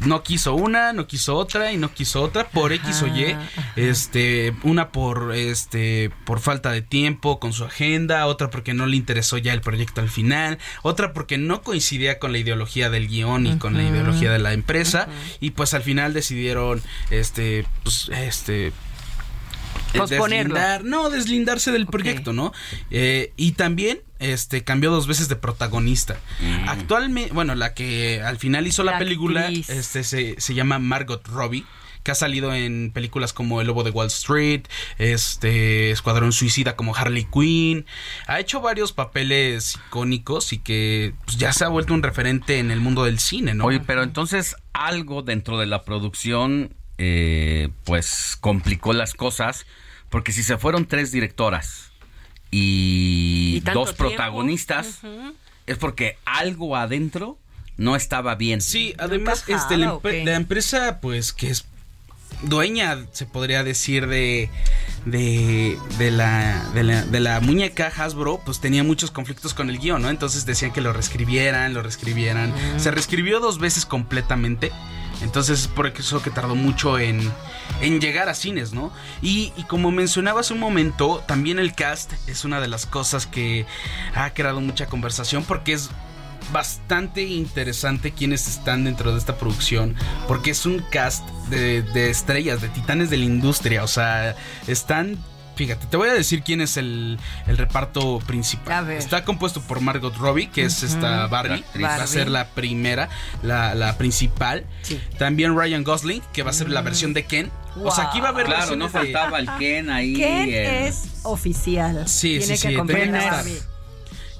no quiso una, no quiso otra y no quiso otra por X o Y, este, una por este por falta de tiempo con su agenda, otra porque no le interesó ya el proyecto al final, otra porque no coincidía con la ideología del guion y con la ideología de la empresa y pues al final decidieron este pues este Posponerlo. deslindar- no, deslindarse del proyecto, ¿no? Eh, y también este cambió dos veces de protagonista. Actualmente, bueno, la que al final hizo la, La película actriz. este se, se llama Margot Robbie que ha salido en películas como El Lobo de Wall Street, este Escuadrón Suicida como Harley Quinn, ha hecho varios papeles icónicos y que pues, ya se ha vuelto un referente en el mundo del cine, ¿no? Oye, pero entonces algo dentro de la producción, eh, pues complicó las cosas, porque si se fueron tres directoras y, dos tiempo. protagonistas, es porque algo adentro no estaba bien. Sí, además encajaba, este, la, empresa pues que es dueña, se podría decir, de, de, de, la, de, la, de la muñeca Hasbro, pues tenía muchos conflictos con el guion, ¿no? Entonces decían que lo reescribieran, lo reescribieran. Mm. Se reescribió dos veces completamente. Entonces es por eso que tardó mucho en, en llegar a cines, ¿no? Y, como mencionaba un momento, también el cast es una de las cosas que ha creado mucha conversación porque es bastante interesante quienes están dentro de esta producción porque es un cast de, de estrellas, de titanes de la industria, o sea, están... Fíjate, te voy a decir quién es el, el reparto principal. Está compuesto por Margot Robbie, que es esta Barbie, actriz. va a ser Barbie. la primera, la, la principal. También Ryan Gosling, que va a ser la versión de Ken. O sea, aquí va a haber Claro, no de- faltaba el Ken ahí. El- es oficial. Sí, Tiene sí, que sí, Barbie. estar.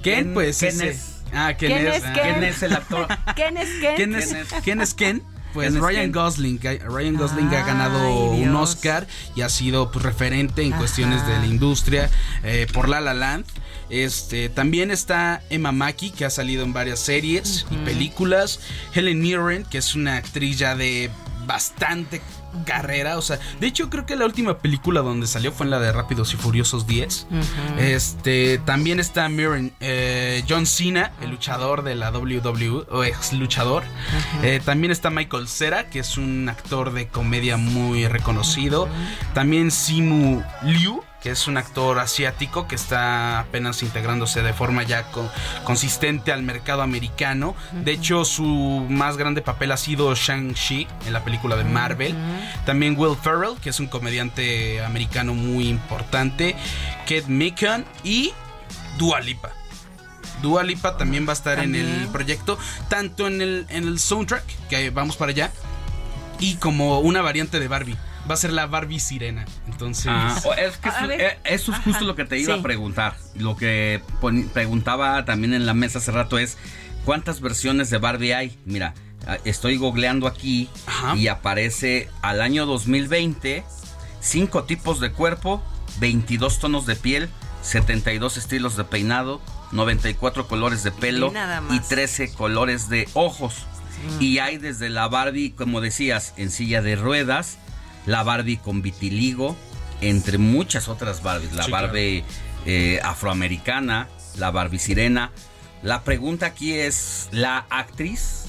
Ken, pues Ken ese- es- Ah, Ken, ¿Quién es, es ah. Ken? ¿Quién es el actor? ¿Quién es es, quién es Ken? Pues ¿Quién es Ryan? Gosling. Ryan Gosling ha ganado un. Oscar y ha sido pues, referente en Ajá. cuestiones de la industria eh, por La La Land. Este, también está Emma Mackey, que ha salido en varias series y películas. Helen Mirren, que es una actriz ya de bastante carrera. O sea, de hecho, creo que la última película donde salió fue en la de Rápidos y Furiosos 10. Este también está Mirren, eh, John Cena, el luchador de la WWE, o ex luchador. Eh, también está Michael Cera, que es un actor de comedia muy reconocido. También Simu Liu que es un actor asiático que está apenas integrándose de forma ya consistente al mercado americano. De hecho, su más grande papel ha sido Shang-Chi en la película de Marvel. También Will Ferrell, que es un comediante americano muy importante. Kate Mikan y Dua Lipa. Dua Lipa también va a estar en el proyecto, tanto en el, en el soundtrack, que vamos para allá, y como una variante de Barbie va a ser la Barbie Sirena. Entonces, ah, es que eh, eso, es justo lo que te iba a preguntar. Lo que preguntaba también en la mesa hace rato es ¿cuántas versiones de Barbie hay? Mira, estoy googleando aquí y aparece al año 2020 cinco tipos de cuerpo, 22 tonos de piel, 72 estilos de peinado, 94 colores de pelo y, 13 colores de ojos. Mm. Y hay desde la Barbie, como decías, en silla de ruedas, la Barbie con vitiligo, entre muchas otras Barbies, la Barbie eh, afroamericana, la Barbie sirena. La pregunta aquí es, ¿la actriz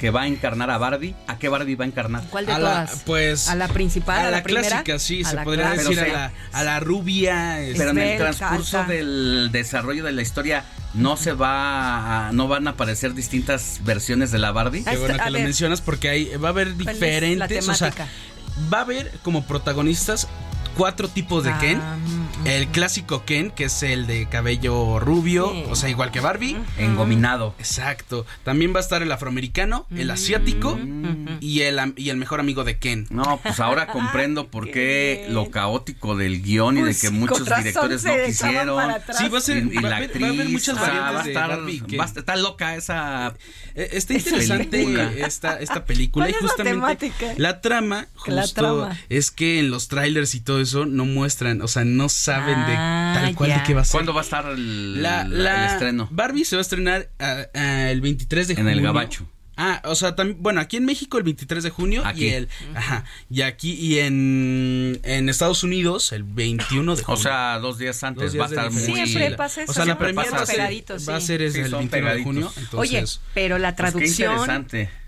que va a encarnar a Barbie, ¿a qué Barbie va a encarnar? ¿Cuál de a todas? La, pues a la principal, a, la, clásica, sí, se podría decir a la, a la, rubia. Pero en el transcurso del desarrollo de la historia no se va a, no van a aparecer distintas versiones de la Barbie. Qué bueno que lo mencionas porque hay, va a haber diferentes, o sea, va a haber como protagonistas cuatro tipos de Ken. Ah. El clásico Ken, que es el de cabello rubio, o sea, igual que Barbie. Engominado. Exacto. También va a estar el afroamericano, el asiático y, el, y el mejor amigo de Ken. No, pues ahora (laughs) comprendo por qué lo caótico del guion y de que muchos directores no quisieron. Sí, va a ser. Y, la actriz, va a haber muchas variantes va a estar, Barbie, está loca esa. Eh, está interesante esta, esta película y justamente la, trama justo es que en los trailers y todo eso no muestran, o sea, no saben de ah, tal cual de qué va a ser. ¿Cuándo va a estar el, estreno? Barbie se va a estrenar ah, ah, el 23 de junio. En el Gabacho. Ah, o sea, también, bueno, aquí en México el 23 de junio y el, ajá, y aquí y en, en Estados Unidos el 21 de junio. O sea, dos días antes va a estar muy... Siempre pasa eso, o sea, la primera va, va a ser el 21 de junio, entonces... Oye, pero la pues traducción... interesante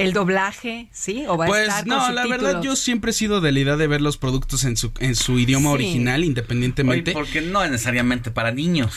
el doblaje, ¿sí? ¿O va pues a estar no, la verdad yo siempre he sido de la idea de ver los productos en su, en su idioma original, independientemente. porque no es necesariamente para niños.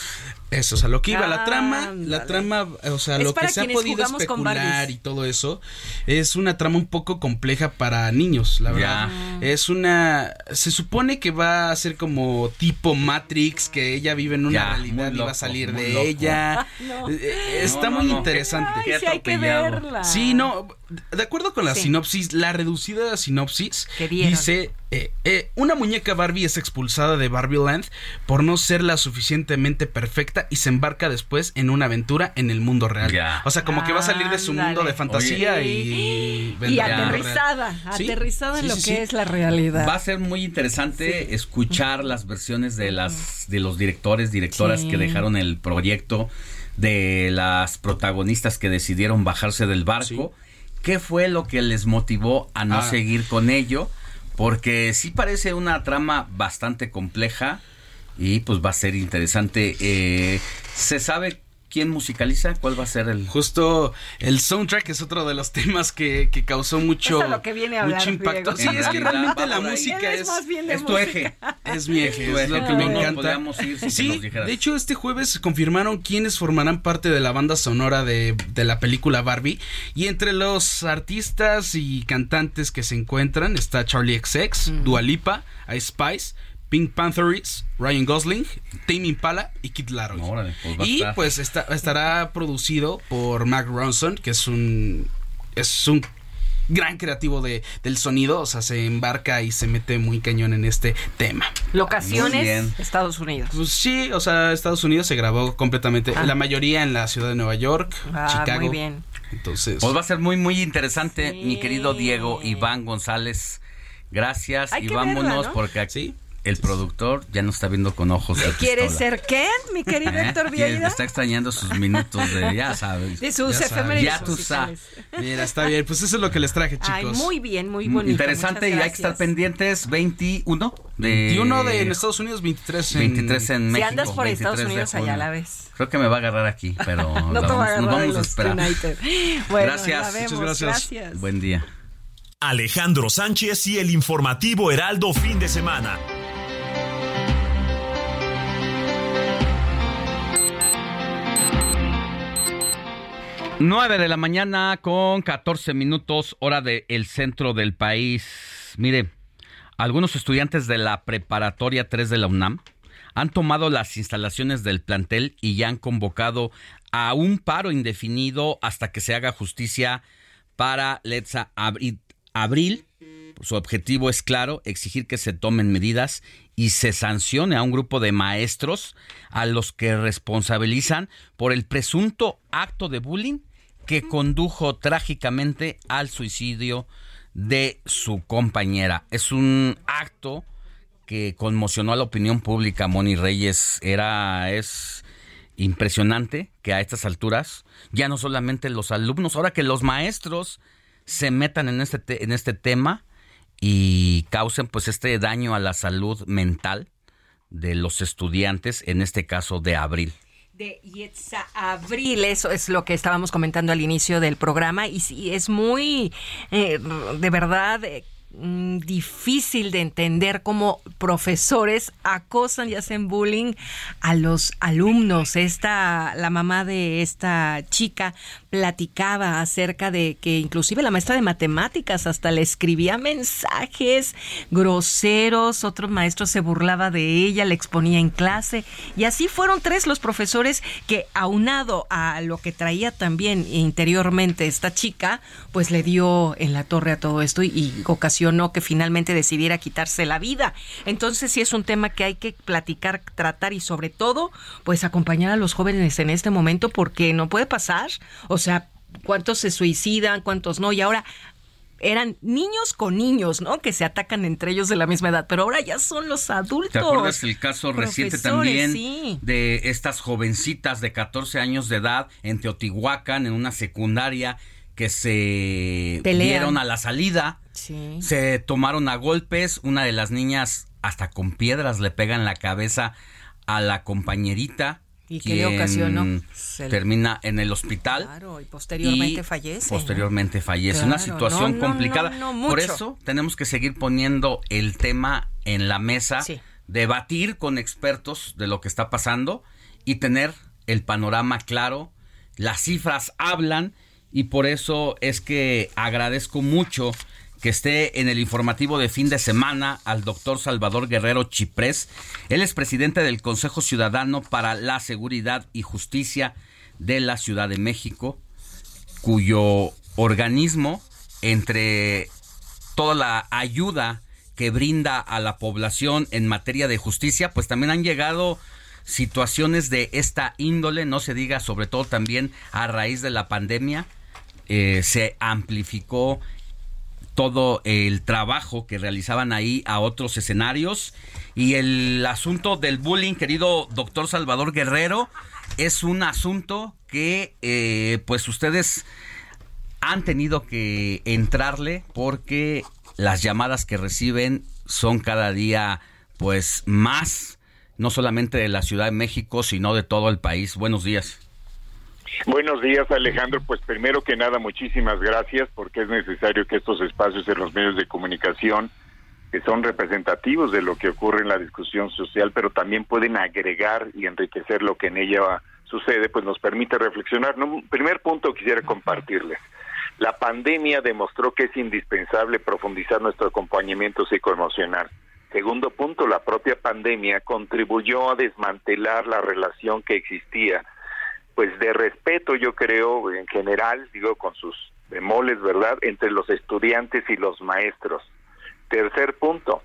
Eso, o sea, lo que iba, la trama, la trama, o sea, lo que se ha podido especular y todo eso, es una trama un poco compleja para niños, la verdad. Es una, se supone que va a ser como tipo Matrix, que ella vive en una realidad y va a salir de ella. (laughs) Eh, eh, está muy interesante. Ay, sí, hay que verla. Sí, no, de acuerdo con la sinopsis, la reducida sinopsis dice eh, eh, una muñeca Barbie es expulsada de Barbie Land por no ser la suficientemente perfecta y se embarca después en una aventura en el mundo real. O sea, como que va a salir de su mundo de fantasía y... Y aterrizada, aterrizada en lo que es la realidad. Va a ser muy interesante escuchar las versiones de, las, de los directores, directoras que dejaron el proyecto, de las protagonistas que decidieron bajarse del barco. ¿Qué fue lo que les motivó a no ah. seguir con ello? Porque sí parece una trama bastante compleja y pues va a ser interesante. Eh, ¿Se sabe ¿Quién musicaliza? ¿Cuál va a ser el...? Justo el soundtrack es otro de los (laughs) temas que, que causó mucho, mucho impacto. Sí, es que (laughs) realmente la música es, es tu eje. Es mi eje, (laughs) es, lo que me encanta. sí, de hecho este jueves confirmaron quiénes formarán parte de la banda sonora de, de la película Barbie. Y entre los artistas y cantantes que se encuentran está Charlie XX, mm. Dua Lipa, Ice Spice, Pink Panthers, Ryan Gosling, Tame Impala y Kid Laroi. Pues y pues estará producido por Mac Ronson, que es un es un gran creativo de, del sonido, o sea, se embarca y se mete muy cañón en este tema. Locaciones, Estados Unidos. Pues sí, o sea, Estados Unidos se grabó completamente, ah. la mayoría en la ciudad de Nueva York, ah, Chicago. Muy bien. Entonces, pues va a ser muy muy interesante, mi querido Diego Iván González. Gracias y vámonos porque aquí el productor ya no está viendo con ojos de ¿Quieres pistola. ser Ken, mi querido ¿Eh? Héctor Quiere- Vieira? Está extrañando sus minutos de, ya (laughs) sabes. De sus ya sabes, Ya tú sabes. Mira, está bien, pues eso es lo que les traje, chicos. Ay, muy bien, muy Mm, bonito. Interesante y hay que estar pendientes. 21 de... 21 de en Estados Unidos, 23 en... 23 en Si México. andas por 23 Estados Unidos, allá la ves. Creo que me va a agarrar aquí, pero (laughs) No la te va a vamos- agarrar nos vamos a esperar. United. (laughs) Bueno, gracias. Muchas gracias. gracias. Buen día. Alejandro Sánchez y el informativo Heraldo fin de semana. Nueve de la mañana con 14 minutos, hora del centro del país. Mire, algunos estudiantes de la preparatoria 3 de la UNAM han tomado las instalaciones del plantel y ya han convocado a un paro indefinido hasta que se haga justicia para Letza Abri- Abril. Su objetivo es claro, exigir que se tomen medidas y se sancione a un grupo de maestros a los que responsabilizan por el presunto acto de bullying que condujo trágicamente al suicidio de su compañera. Es un acto que conmocionó a la opinión pública, Moni Reyes. Era, es impresionante que a estas alturas ya no solamente los alumnos, ahora que los maestros se metan en este, te- en este tema y causen pues este daño a la salud mental de los estudiantes, en este caso de abril. de Yetza Abril, eso es lo que estábamos comentando al inicio del programa y sí, es muy, eh, de verdad, eh, mm, difícil de entender cómo profesores acosan y hacen bullying a los alumnos. Esta, la mamá de esta chica platicaba acerca de que inclusive la maestra de matemáticas hasta le escribía mensajes groseros, otro maestro se burlaba de ella, le exponía en clase y así fueron tres los profesores que aunado a lo que traía también interiormente esta chica, pues le dio en la torre a todo esto y, ocasionó que finalmente decidiera quitarse la vida. Entonces sí es un tema que hay que platicar, tratar y sobre todo pues acompañar a los jóvenes en este momento porque no puede pasar, sea, cuántos se suicidan, cuántos no y ahora eran niños con niños, ¿no? Que se atacan entre ellos de la misma edad, pero ahora ya son los adultos. ¿Te acuerdas el caso reciente también sí. de estas jovencitas de 14 años de edad en Teotihuacán, en una secundaria, que se Pelean. dieron a la salida, Sí. se tomaron a golpes, una de las niñas hasta con piedras le pegan la cabeza a la compañerita. ¿Y qué le ocasionó? Termina en el hospital. Claro, y posteriormente y fallece. Posteriormente fallece. Una situación no, no, complicada. Por eso tenemos que seguir poniendo el tema en la mesa, Sí. debatir con expertos de lo que está pasando y tener el panorama claro. Las cifras hablan y por eso es que agradezco mucho que esté en el informativo de fin de semana al doctor Salvador Guerrero Chiprés. Él es presidente del Consejo Ciudadano para la Seguridad y Justicia de la Ciudad de México, cuyo organismo, entre toda la ayuda que brinda a la población en materia de justicia, pues también han llegado situaciones de esta índole, no se diga sobre todo también a raíz de la pandemia, eh, se amplificó todo el trabajo que realizaban ahí a otros escenarios y el asunto del bullying, querido doctor Salvador Guerrero, es un asunto que eh, pues ustedes han tenido que entrarle porque las llamadas que reciben son cada día pues más, no solamente de la Ciudad de México, sino de todo el país. Buenos días. Buenos días, Alejandro. Pues primero que nada, muchísimas gracias porque es necesario que estos espacios en los medios de comunicación, que son representativos de lo que ocurre en la discusión social, pero también pueden agregar y enriquecer lo que en ella sucede, pues nos permite reflexionar. primer punto quisiera compartirles. La pandemia demostró que es indispensable profundizar nuestro acompañamiento psicoemocional. Segundo punto, la propia pandemia contribuyó a desmantelar la relación que existía pues de respeto yo creo en general, digo con sus bemoles, ¿verdad?, entre los estudiantes y los maestros. Tercer punto,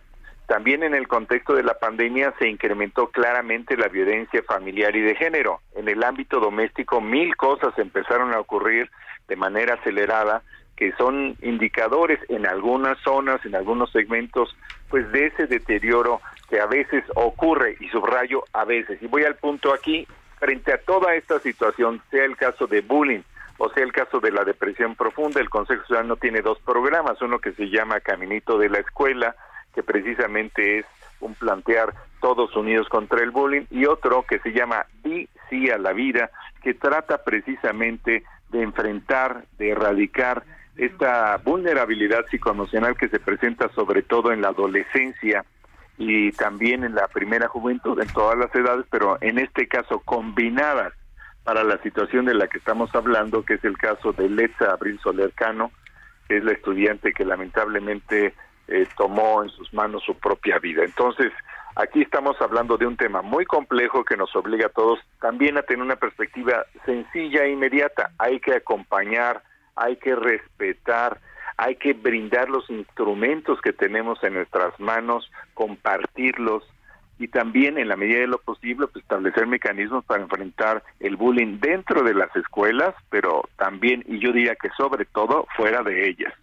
también en el contexto de la pandemia se incrementó claramente la violencia familiar y de género. En el ámbito doméstico mil cosas empezaron a ocurrir de manera acelerada que son indicadores en algunas zonas, en algunos segmentos, pues de ese deterioro que a veces ocurre, y subrayo a veces, y voy al punto aquí, frente a toda esta situación, sea el caso de bullying o sea el caso de la depresión profunda, el Consejo Ciudadano tiene dos programas, uno que se llama Caminito de la Escuela, que precisamente es un plantear todos unidos contra el bullying, y otro que se llama Di sí a la vida, que trata precisamente de enfrentar, de erradicar esta vulnerabilidad psicoemocional que se presenta sobre todo en la adolescencia y también en la primera juventud, en todas las edades, pero en este caso combinadas para la situación de la que estamos hablando, que es el caso de Letza Abril Solercano, que es la estudiante que lamentablemente eh, tomó en sus manos su propia vida. Entonces, aquí estamos hablando de un tema muy complejo que nos obliga a todos también a tener una perspectiva sencilla e inmediata. Hay que acompañar, hay que respetar, hay que brindar los instrumentos que tenemos en nuestras manos, compartirlos y también en la medida de lo posible pues, establecer mecanismos para enfrentar el bullying dentro de las escuelas, pero también y yo diría que sobre todo fuera de ellas.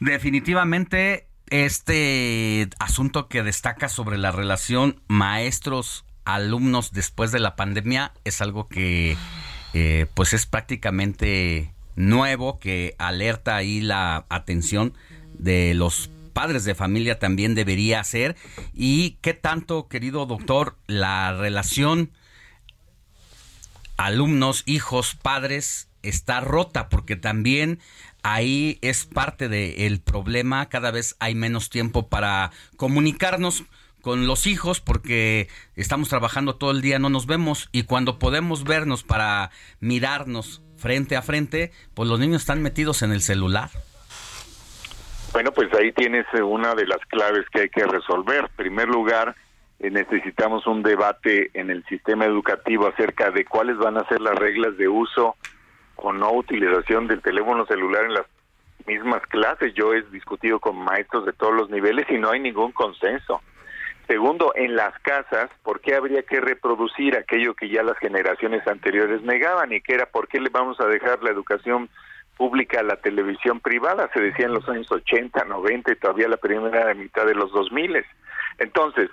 Definitivamente este asunto que destaca sobre la relación maestros alumnos después de la pandemia es algo que eh, pues es prácticamente nuevo que alerta ahí la atención de los padres de familia también debería hacer y qué tanto querido doctor la relación alumnos hijos padres está rota porque también ahí es parte del problema, cada vez hay menos tiempo para comunicarnos con los hijos porque estamos trabajando todo el día, no nos vemos. Y cuando podemos vernos para mirarnos frente a frente, pues los niños están metidos en el celular. Bueno, pues ahí tienes eh, una de las claves que hay que resolver. En primer lugar, eh, necesitamos un debate en el sistema educativo acerca de cuáles van a ser las reglas de uso o no utilización del teléfono celular en las mismas clases. Yo he discutido con maestros de todos los niveles y no hay ningún consenso. Segundo, en las casas, ¿por qué habría que reproducir aquello que ya las generaciones anteriores negaban y que era por qué le vamos a dejar la educación pública a la televisión privada? Se decía en los años 80, 90 y todavía la primera mitad de los 2000. Entonces,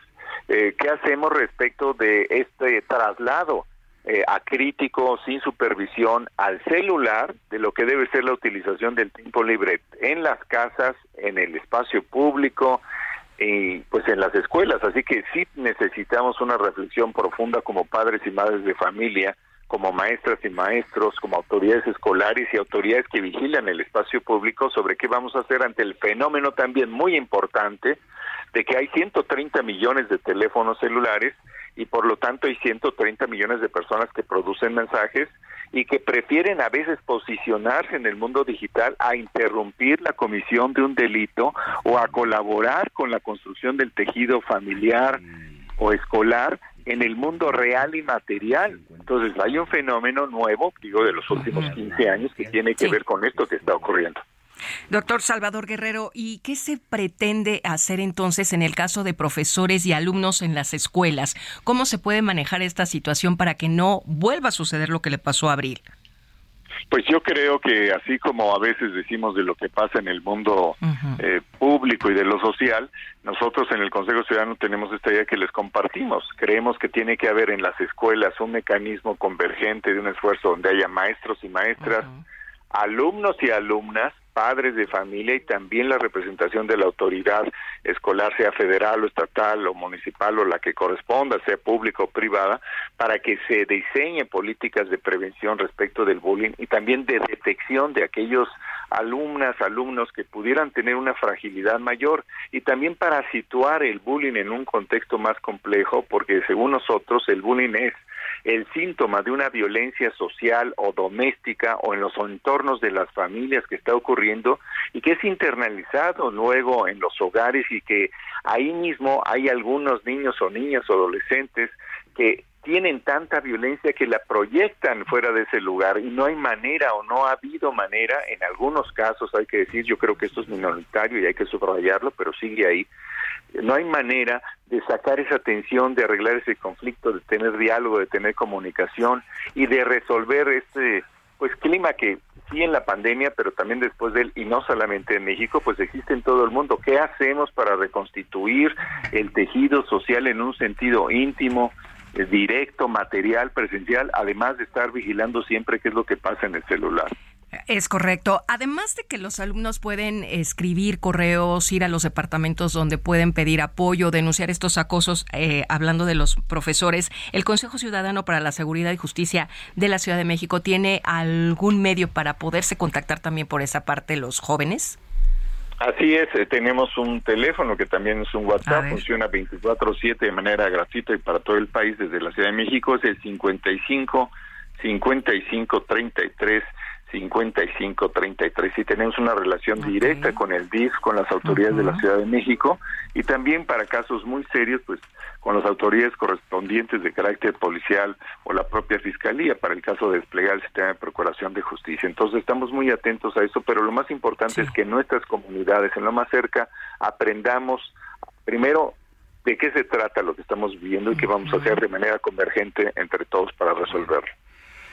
eh, ¿qué hacemos respecto de este traslado? eh, acrítico, sin supervisión, al celular de lo que debe ser la utilización del tiempo libre en las casas, en el espacio público y pues en las escuelas. Así que sí necesitamos una reflexión profunda como padres y madres de familia, como maestras y maestros, como autoridades escolares y autoridades que vigilan el espacio público sobre qué vamos a hacer ante el fenómeno también muy importante de que hay 130 millones de teléfonos celulares y por lo tanto hay 130 millones de personas que producen mensajes y que prefieren a veces posicionarse en el mundo digital a interrumpir la comisión de un delito o a colaborar con la construcción del tejido familiar o escolar en el mundo real y material. Entonces hay un fenómeno nuevo, digo, de los últimos 15 años que tiene que ver con esto que está ocurriendo. Doctor Salvador Guerrero, ¿y qué se pretende hacer entonces en el caso de profesores y alumnos en las escuelas? ¿Cómo se puede manejar esta situación para que no vuelva a suceder lo que le pasó a Abril? Pues yo creo que así como a veces decimos de lo que pasa en el mundo eh, público y de lo social, nosotros en el Consejo Ciudadano tenemos esta idea que les compartimos. Creemos que tiene que haber en las escuelas un mecanismo convergente de un esfuerzo donde haya maestros y maestras, alumnos y alumnas padres de familia y también la representación de la autoridad escolar, sea federal o estatal o municipal o la que corresponda, sea pública o privada, para que se diseñen políticas de prevención respecto del bullying y también de detección de aquellos alumnas, alumnos que pudieran tener una fragilidad mayor. Y también para situar el bullying en un contexto más complejo, porque según nosotros el bullying es el síntoma de una violencia social o doméstica o en los entornos de las familias que está ocurriendo y que es internalizado luego en los hogares y que ahí mismo hay algunos niños o niñas o adolescentes que tienen tanta violencia que la proyectan fuera de ese lugar y no hay manera o no ha habido manera, en algunos casos hay que decir, yo creo que esto es minoritario y hay que subrayarlo, pero sigue ahí, no hay manera de sacar esa tensión, de arreglar ese conflicto, de tener diálogo, de tener comunicación y de resolver este pues clima que sí en la pandemia, pero también después de él, y no solamente en México, pues existe en todo el mundo. ¿Qué hacemos para reconstituir el tejido social en un sentido íntimo, eh, directo, material, presencial, además de estar vigilando siempre qué es lo que pasa en el celular? Es correcto. Además de que los alumnos pueden escribir correos, ir a los departamentos donde pueden pedir apoyo, denunciar estos acosos, eh, hablando de los profesores, el Consejo Ciudadano para la Seguridad y Justicia de la Ciudad de México tiene algún medio para poderse contactar también por esa parte los jóvenes. Así es, eh, tenemos un teléfono que también es un WhatsApp, funciona 24/7 de manera gratuita y para todo el país desde la Ciudad de México, es el 55 55 33 5533 y tenemos una relación directa con el DIF, con las autoridades de la Ciudad de México. Y también para casos muy serios, pues con las autoridades correspondientes de carácter policial o la propia fiscalía para el caso de desplegar el sistema de procuración de justicia. Entonces estamos muy atentos a eso, pero lo más importante es que nuestras comunidades, en lo más cerca, aprendamos primero de qué se trata lo que estamos viviendo y qué vamos a hacer de manera convergente entre todos para resolverlo.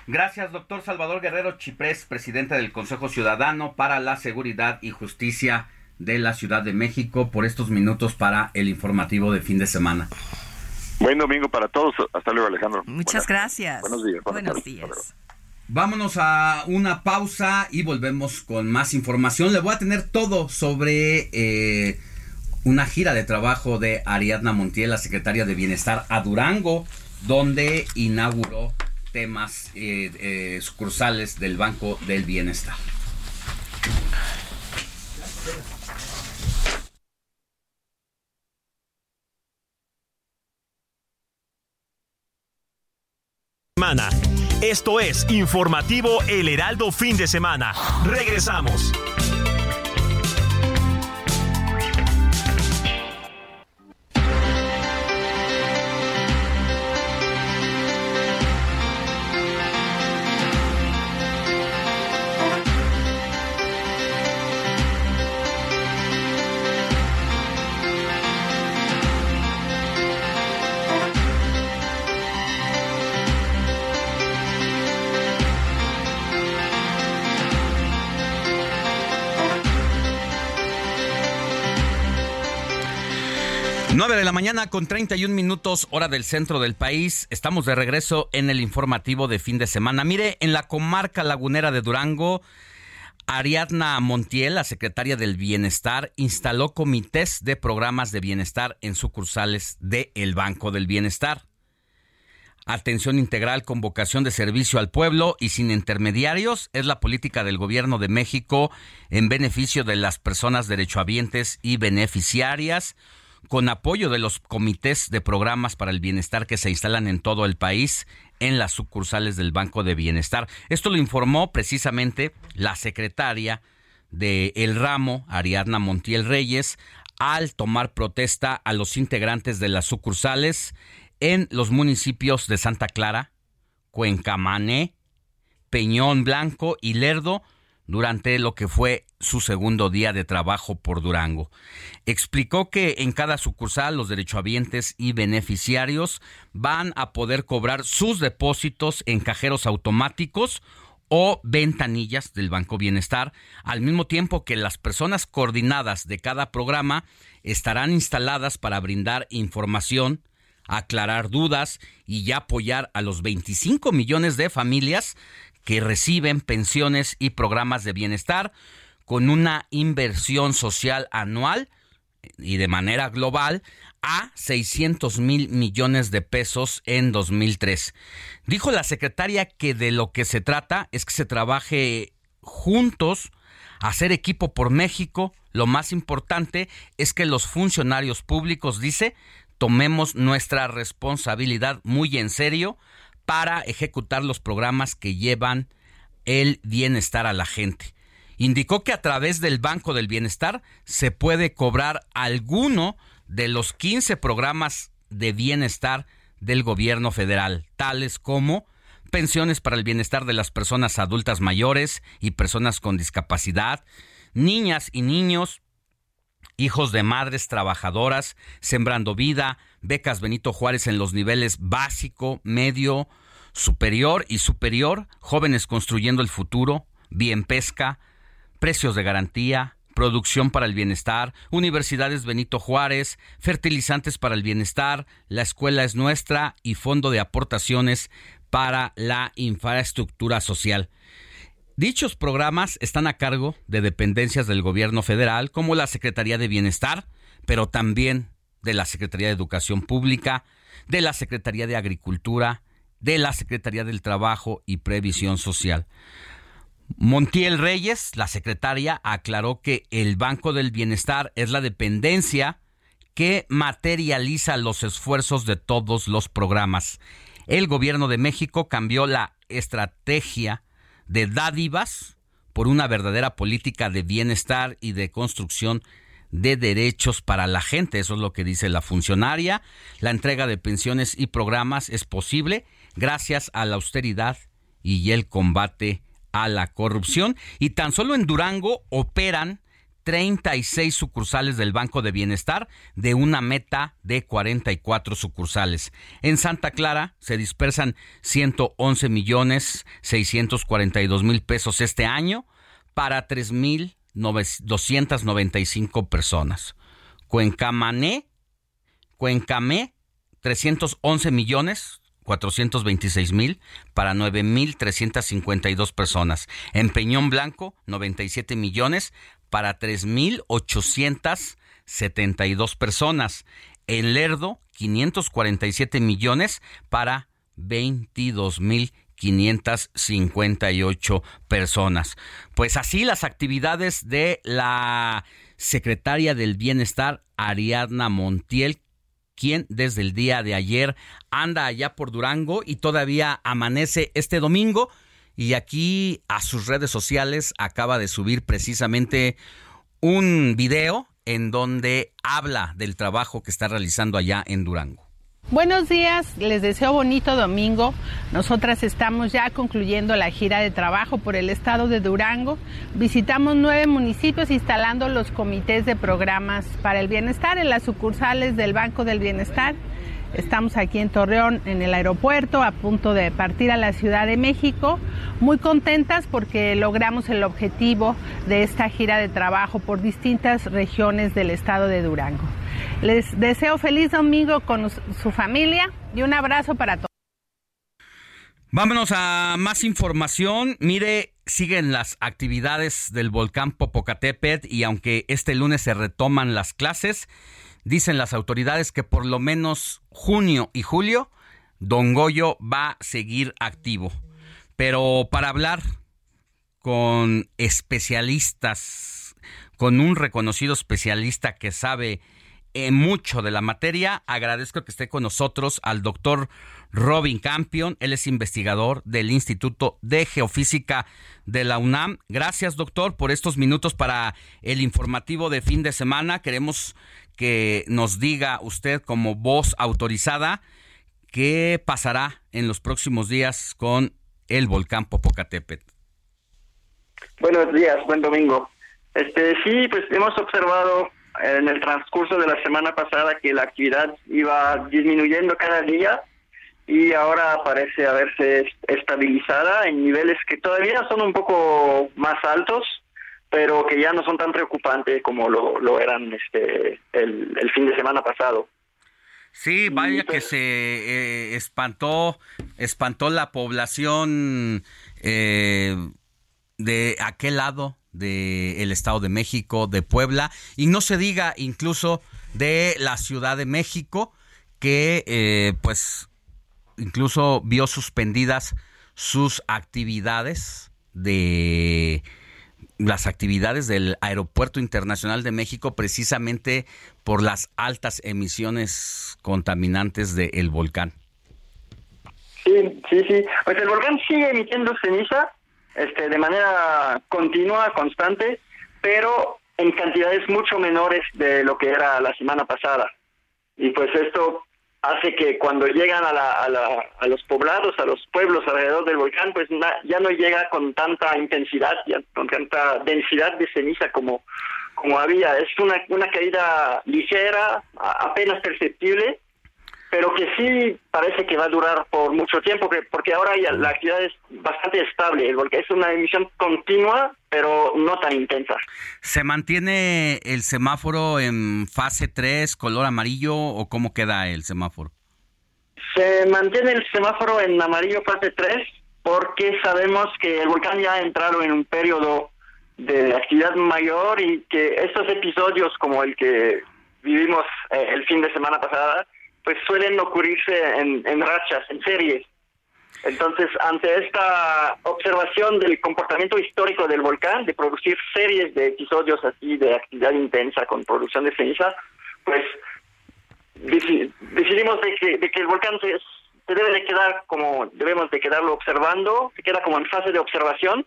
Gracias, doctor Salvador Guerrero Chiprés, presidente del Consejo Ciudadano para la Seguridad y Justicia de la Ciudad de México, por estos minutos para el informativo de fin de semana. Buen domingo para todos. Hasta luego, Alejandro. Muchas gracias. Buenos días. Buenos días. Vámonos a una pausa y volvemos con más información. Le voy a tener todo sobre eh, una gira de trabajo de Ariadna Montiel, la secretaria de Bienestar, a Durango, donde inauguró temas eh, eh, sucursales del Banco del Bienestar. Esto es Informativo El Heraldo Fin de Semana. Regresamos. De la mañana con 31 minutos hora del centro del país. Estamos de regreso en el informativo de fin de semana. Mire, en la comarca lagunera de Durango, Ariadna Montiel, la secretaria del Bienestar, instaló comités de programas de bienestar en sucursales de El Banco del Bienestar. Atención integral con vocación de servicio al pueblo y sin intermediarios es la política del gobierno de México en beneficio de las personas derechohabientes y beneficiarias con apoyo de los comités de programas para el bienestar que se instalan en todo el país en las sucursales del Banco de Bienestar. Esto lo informó precisamente la secretaria de El Ramo, Ariadna Montiel Reyes, al tomar protesta a los integrantes de las sucursales en los municipios de Santa Clara, Cuencamané, Peñón Blanco y Lerdo, durante lo que fue su segundo día de trabajo por Durango. Explicó que en cada sucursal los derechohabientes y beneficiarios van a poder cobrar sus depósitos en cajeros automáticos o ventanillas del Banco Bienestar, al mismo tiempo que las personas coordinadas de cada programa estarán instaladas para brindar información, aclarar dudas y ya apoyar a los 25 millones de familias que reciben pensiones y programas de bienestar con una inversión social anual y de manera global a 600 mil millones de pesos en 2003. Dijo la secretaria que de lo que se trata es que se trabaje juntos, hacer equipo por México. Lo más importante es que los funcionarios públicos, dice, tomemos nuestra responsabilidad muy en serio para ejecutar los programas que llevan el bienestar a la gente. Indicó que a través del Banco del Bienestar se puede cobrar alguno de los 15 programas de bienestar del gobierno federal, tales como pensiones para el bienestar de las personas adultas mayores y personas con discapacidad, niñas y niños, hijos de madres trabajadoras, Sembrando Vida, becas Benito Juárez en los niveles básico, medio, superior y superior, jóvenes construyendo el futuro, Bien Pesca, Precios de Garantía, Producción para el Bienestar, Universidades Benito Juárez, Fertilizantes para el Bienestar, La Escuela es Nuestra y Fondo de Aportaciones para la Infraestructura Social. Dichos programas están a cargo de dependencias del gobierno federal como la Secretaría de Bienestar, pero también de la Secretaría de Educación Pública, de la Secretaría de Agricultura, de la Secretaría del Trabajo y Previsión Social. Montiel Reyes, la secretaria, aclaró que el Banco del Bienestar es la dependencia que materializa los esfuerzos de todos los programas. El gobierno de México cambió la estrategia de dádivas por una verdadera política de bienestar y de construcción de derechos para la gente. Eso es lo que dice la funcionaria. La entrega de pensiones y programas es posible gracias a la austeridad y el combate a la corrupción y tan solo en Durango operan 36 sucursales del Banco de Bienestar de una meta de 44 sucursales. En Santa Clara se dispersan 111 millones 642 mil pesos este año para 3 mil 295 personas. Cuencamané, Cuencamé, 311 millones 426 mil para 9 mil 352 personas. En Peñón Blanco, 97 millones para 3 mil 872 personas. En Lerdo, 547 millones para 22 mil 558 personas. Pues así las actividades de la secretaria del Bienestar, Ariadna Montiel, quien desde el día de ayer anda allá por Durango y todavía amanece este domingo. Y aquí a sus redes sociales acaba de subir precisamente un video en donde habla del trabajo que está realizando allá en Durango. Buenos días, les deseo bonito domingo. Nosotras estamos ya concluyendo la gira de trabajo por el estado de Durango. Visitamos nueve municipios instalando los comités de programas para el bienestar en las sucursales del Banco del Bienestar. Estamos aquí en Torreón, en el aeropuerto, a punto de partir a la Ciudad de México. Muy contentas porque logramos el objetivo de esta gira de trabajo por distintas regiones del estado de Durango. Les deseo feliz domingo con su familia y un abrazo para todos. Vámonos a más información. Mire, siguen las actividades del volcán Popocatépetl y aunque este lunes se retoman las clases, dicen las autoridades que por lo menos junio y julio Don Goyo va a seguir activo. Pero para hablar con especialistas, con un reconocido especialista que sabe mucho de la materia. Agradezco que esté con nosotros al doctor Robin Campion. Él es investigador del Instituto de Geofísica de la UNAM. Gracias, doctor, por estos minutos para el informativo de fin de semana. Queremos que nos diga usted como voz autorizada qué pasará en los próximos días con el volcán Popocatépetl. Buenos días, buen domingo. Este sí, pues hemos observado en el transcurso de la semana pasada que la actividad iba disminuyendo cada día y ahora parece haberse estabilizada en niveles que todavía son un poco más altos, pero que ya no son tan preocupantes como lo, eran este el, fin de semana pasado. Sí, vaya que se eh, espantó, espantó la población eh, de aquel lado del Estado de México, de Puebla, y no se diga incluso de la Ciudad de México, que eh, pues incluso vio suspendidas sus actividades de las actividades del Aeropuerto Internacional de México precisamente por las altas emisiones contaminantes del volcán. Sí, sí, sí. Pues el volcán sigue emitiendo ceniza, este, de manera continua, constante, pero en cantidades mucho menores de lo que era la semana pasada. Y pues esto hace que cuando llegan a, la, a, la, a los poblados, a los pueblos alrededor del volcán, pues ya no llega con tanta intensidad, ya, con tanta densidad de ceniza como, como había. Es una, una caída ligera, apenas perceptible, pero que sí parece que va a durar por mucho tiempo, porque ahora ya la actividad es bastante estable, porque es una emisión continua, pero no tan intensa. ¿Se mantiene el semáforo en fase 3, color amarillo, o cómo queda el semáforo? Se mantiene el semáforo en amarillo fase 3, porque sabemos que el volcán ya ha entrado en un periodo de actividad mayor y que estos episodios como el que vivimos eh, el fin de semana pasada, pues suelen ocurrirse en, en rachas, en series. Entonces, ante esta observación del comportamiento histórico del volcán, de producir series de episodios así de actividad intensa con producción de ceniza, pues decidimos de que, de que el volcán se, se, debe de quedar como debemos de quedarlo observando, se queda como en fase de observación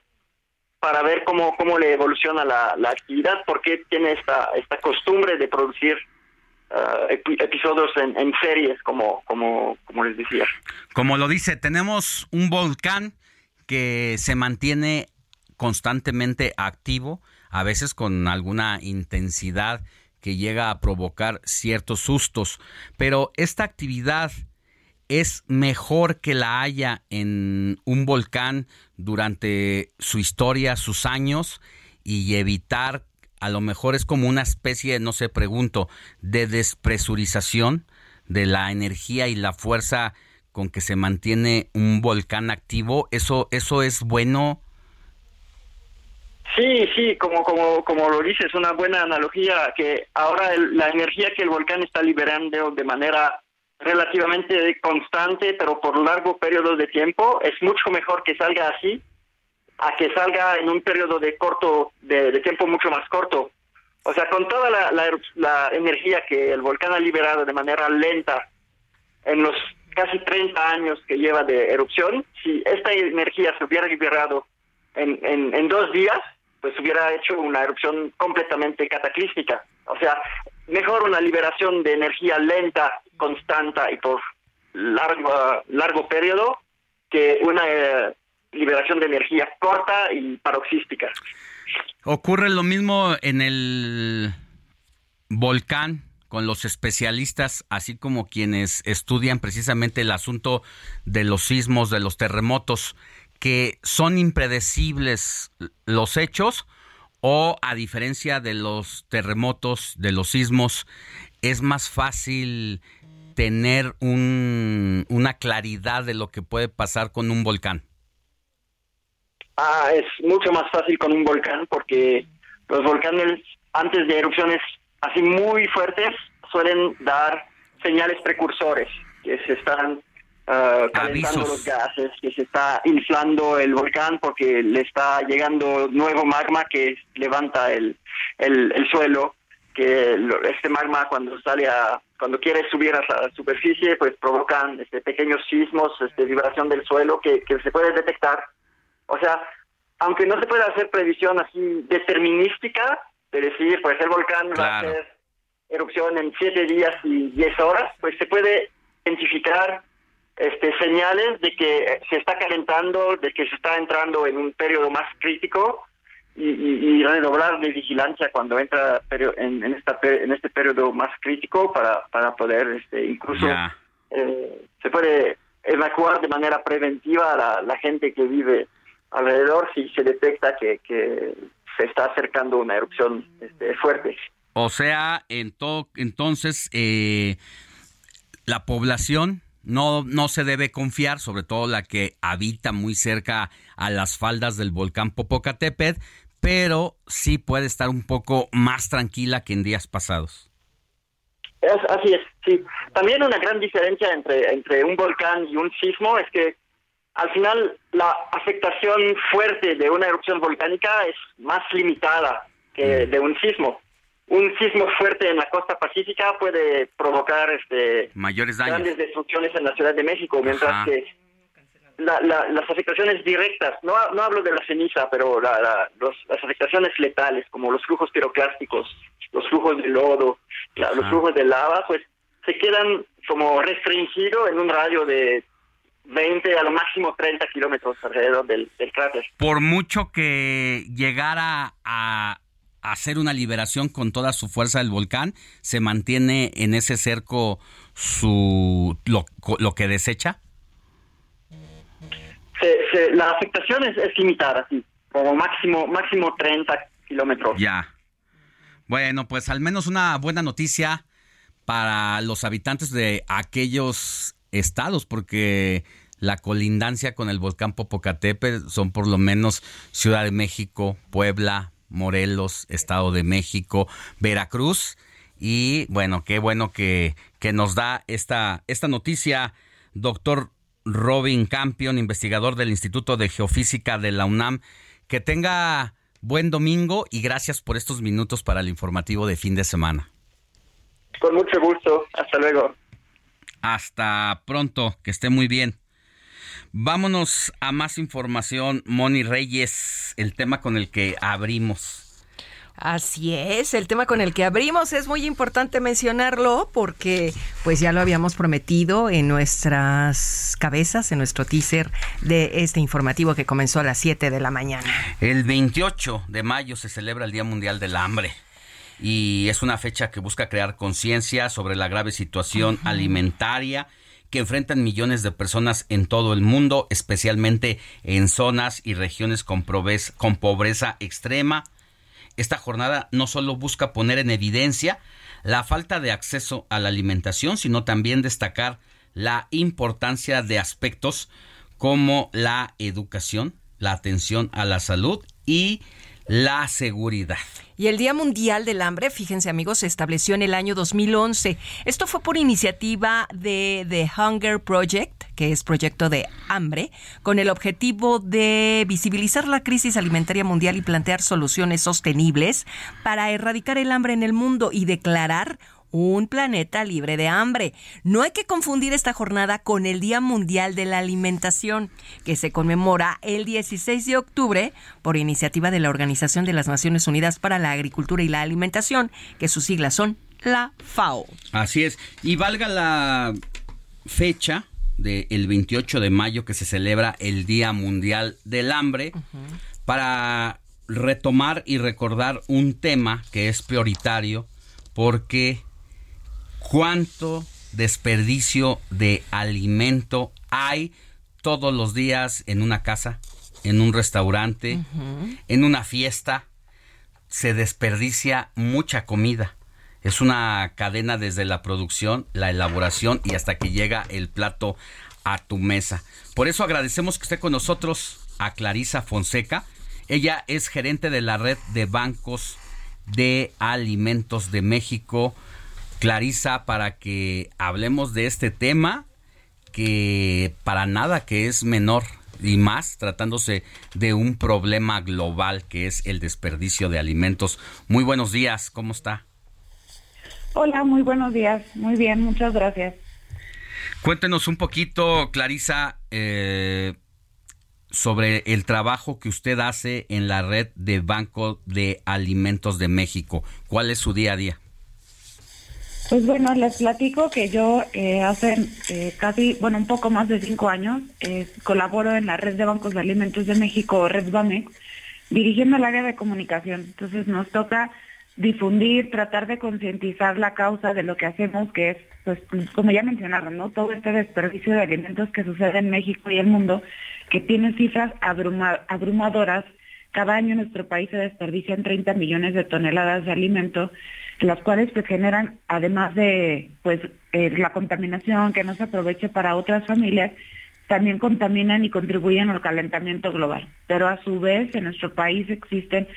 para ver cómo, cómo le evoluciona la, la actividad, porque tiene esta, esta costumbre de producir Uh, episodios en, series, como, como, como les decía. Como lo dice, tenemos un volcán que se mantiene constantemente activo, a veces con alguna intensidad que llega a provocar ciertos sustos, pero esta actividad es mejor que la haya en un volcán durante su historia, sus años, y evitar a lo mejor es como una especie, no sé, pregunto, de despresurización de la energía y la fuerza con que se mantiene un volcán activo. Eso, eso es bueno. Sí, sí, como, como, como lo dices, es una buena analogía que ahora la energía que el volcán está liberando de manera relativamente constante, pero por largo periodo de tiempo, es mucho mejor que salga así a que salga en un periodo de corto, de, tiempo mucho más corto. O sea, con toda la, la, energía que el volcán ha liberado de manera lenta en los casi 30 años que lleva de erupción, si esta energía se hubiera liberado en, en, en dos días, pues hubiera hecho una erupción completamente cataclística. O sea, mejor una liberación de energía lenta, constante y por largo, largo periodo que una eh, liberación de energía corta y paroxística. Ocurre lo mismo en el volcán con los especialistas, así como quienes estudian precisamente el asunto de los sismos, de los terremotos, que son impredecibles los hechos o a diferencia de los terremotos, de los sismos, es más fácil tener un, una claridad de lo que puede pasar con un volcán. Ah, es mucho más fácil con un volcán porque los volcanes antes de erupciones así muy fuertes suelen dar señales precursores que se están uh, calentando los gases, que se está inflando el volcán porque le está llegando nuevo magma que levanta el, el, suelo, que este magma cuando sale a, cuando quiere subir a la superficie pues provocan este, pequeños sismos, este, vibración del suelo que, que se puede detectar o sea, aunque no se pueda hacer previsión así determinística, de decir, pues el volcán va a hacer erupción en siete días y diez horas, pues se puede identificar este, señales de que se está calentando, de que se está entrando en un periodo más crítico y, redoblar de vigilancia cuando entra en, en, esta, en este periodo más crítico para, para poder este, incluso eh, se puede evacuar de manera preventiva a la, la gente que vive alrededor si se detecta que, se está acercando una erupción este, fuerte. O sea, en todo, entonces eh, la población no, no se debe confiar, sobre todo la que habita muy cerca a las faldas del volcán Popocatépetl, pero sí puede estar un poco más tranquila que en días pasados. así es, sí. También una gran diferencia entre, entre un volcán y un sismo es que al final la afectación fuerte de una erupción volcánica es más limitada que mm. de un sismo. Un sismo fuerte en la costa pacífica puede provocar este mayores daños. grandes destrucciones en la Ciudad de México, mientras que las afectaciones directas, no, no hablo de la ceniza, pero las afectaciones letales, como los flujos piroclásticos, los flujos de lodo, los flujos de lava, pues se quedan como restringidos en un radio de 20 a lo máximo 30 kilómetros alrededor del, cráter. Por mucho que llegara a hacer una liberación con toda su fuerza del volcán? ¿Se mantiene en ese cerco su lo, lo que desecha? la afectación es, es, limitada, sí, como máximo, máximo 30 kilómetros. Ya. Bueno, pues al menos una buena noticia para los habitantes de aquellos estados, porque la colindancia con el volcán Popocatépetl son por lo menos Ciudad de México, Puebla, Morelos, Estado de México, Veracruz. Y bueno, qué bueno que, que nos da esta, esta noticia, doctor Robin Campion, investigador del Instituto de Geofísica de la UNAM. Que tenga buen domingo y gracias por estos minutos para el informativo de fin de semana. Con mucho gusto. Hasta luego. Hasta pronto. Que esté muy bien. Vámonos a más información. Moni Reyes, el tema con el que abrimos. Así es, el tema con el que abrimos es muy importante mencionarlo porque pues ya lo habíamos prometido en nuestras cabezas, en nuestro teaser de este informativo que comenzó a las 7 de la mañana. El 28 de mayo se celebra el Día Mundial del Hambre y es una fecha que busca crear conciencia sobre la grave situación alimentaria que enfrentan millones de personas en todo el mundo, especialmente en zonas y regiones con, con pobreza extrema. Esta jornada no solo busca poner en evidencia la falta de acceso a la alimentación, sino también destacar la importancia de aspectos como la educación, la atención a la salud y la seguridad. Y el Día Mundial del Hambre, fíjense amigos, se estableció en el año 2011. Esto fue por iniciativa de The Hunger Project, que es proyecto de hambre, con el objetivo de visibilizar la crisis alimentaria mundial y plantear soluciones sostenibles para erradicar el hambre en el mundo y declarar un planeta libre de hambre. No hay que confundir esta jornada con el Día Mundial de la Alimentación, que se conmemora el 16 de octubre por iniciativa de la Organización de las Naciones Unidas para la Agricultura y la Alimentación, que sus siglas son la FAO. Así es. Y valga la fecha del 28 de mayo que se celebra el Día Mundial del Hambre para retomar y recordar un tema que es prioritario porque cuánto desperdicio de alimento hay todos los días en una casa, en un restaurante, en una fiesta. Se desperdicia mucha comida. Es una cadena desde la producción, la elaboración y hasta que llega el plato a tu mesa. Por eso agradecemos que esté con nosotros a Clarisa Fonseca. Ella es gerente de la red de bancos de alimentos de México. Clarisa, para que hablemos de este tema que para nada que es menor y más tratándose de un problema global que es el desperdicio de alimentos. Muy buenos días, ¿cómo está? Hola, muy buenos días, muy bien, muchas gracias. Cuéntenos un poquito, Clarisa, eh, sobre el trabajo que usted hace en la red de Banco de Alimentos de México. ¿Cuál es su día a día? Pues bueno, les platico que yo eh, hace eh, casi, bueno, un poco más de cinco años, eh, colaboro en la red de bancos de alimentos de México, Red Bamex, dirigiendo el área de comunicación. Entonces nos toca difundir, tratar de concientizar la causa de lo que hacemos, que es, pues, como ya mencionaron, ¿no? Todo este desperdicio de alimentos que sucede en México y el mundo, que tiene cifras abrumadoras. Cada año en nuestro país se desperdician 30 millones de toneladas de alimentos las cuales pues generan, además de pues eh, la contaminación que no se aproveche para otras familias, también contaminan y contribuyen al calentamiento global. Pero a su vez en nuestro país existen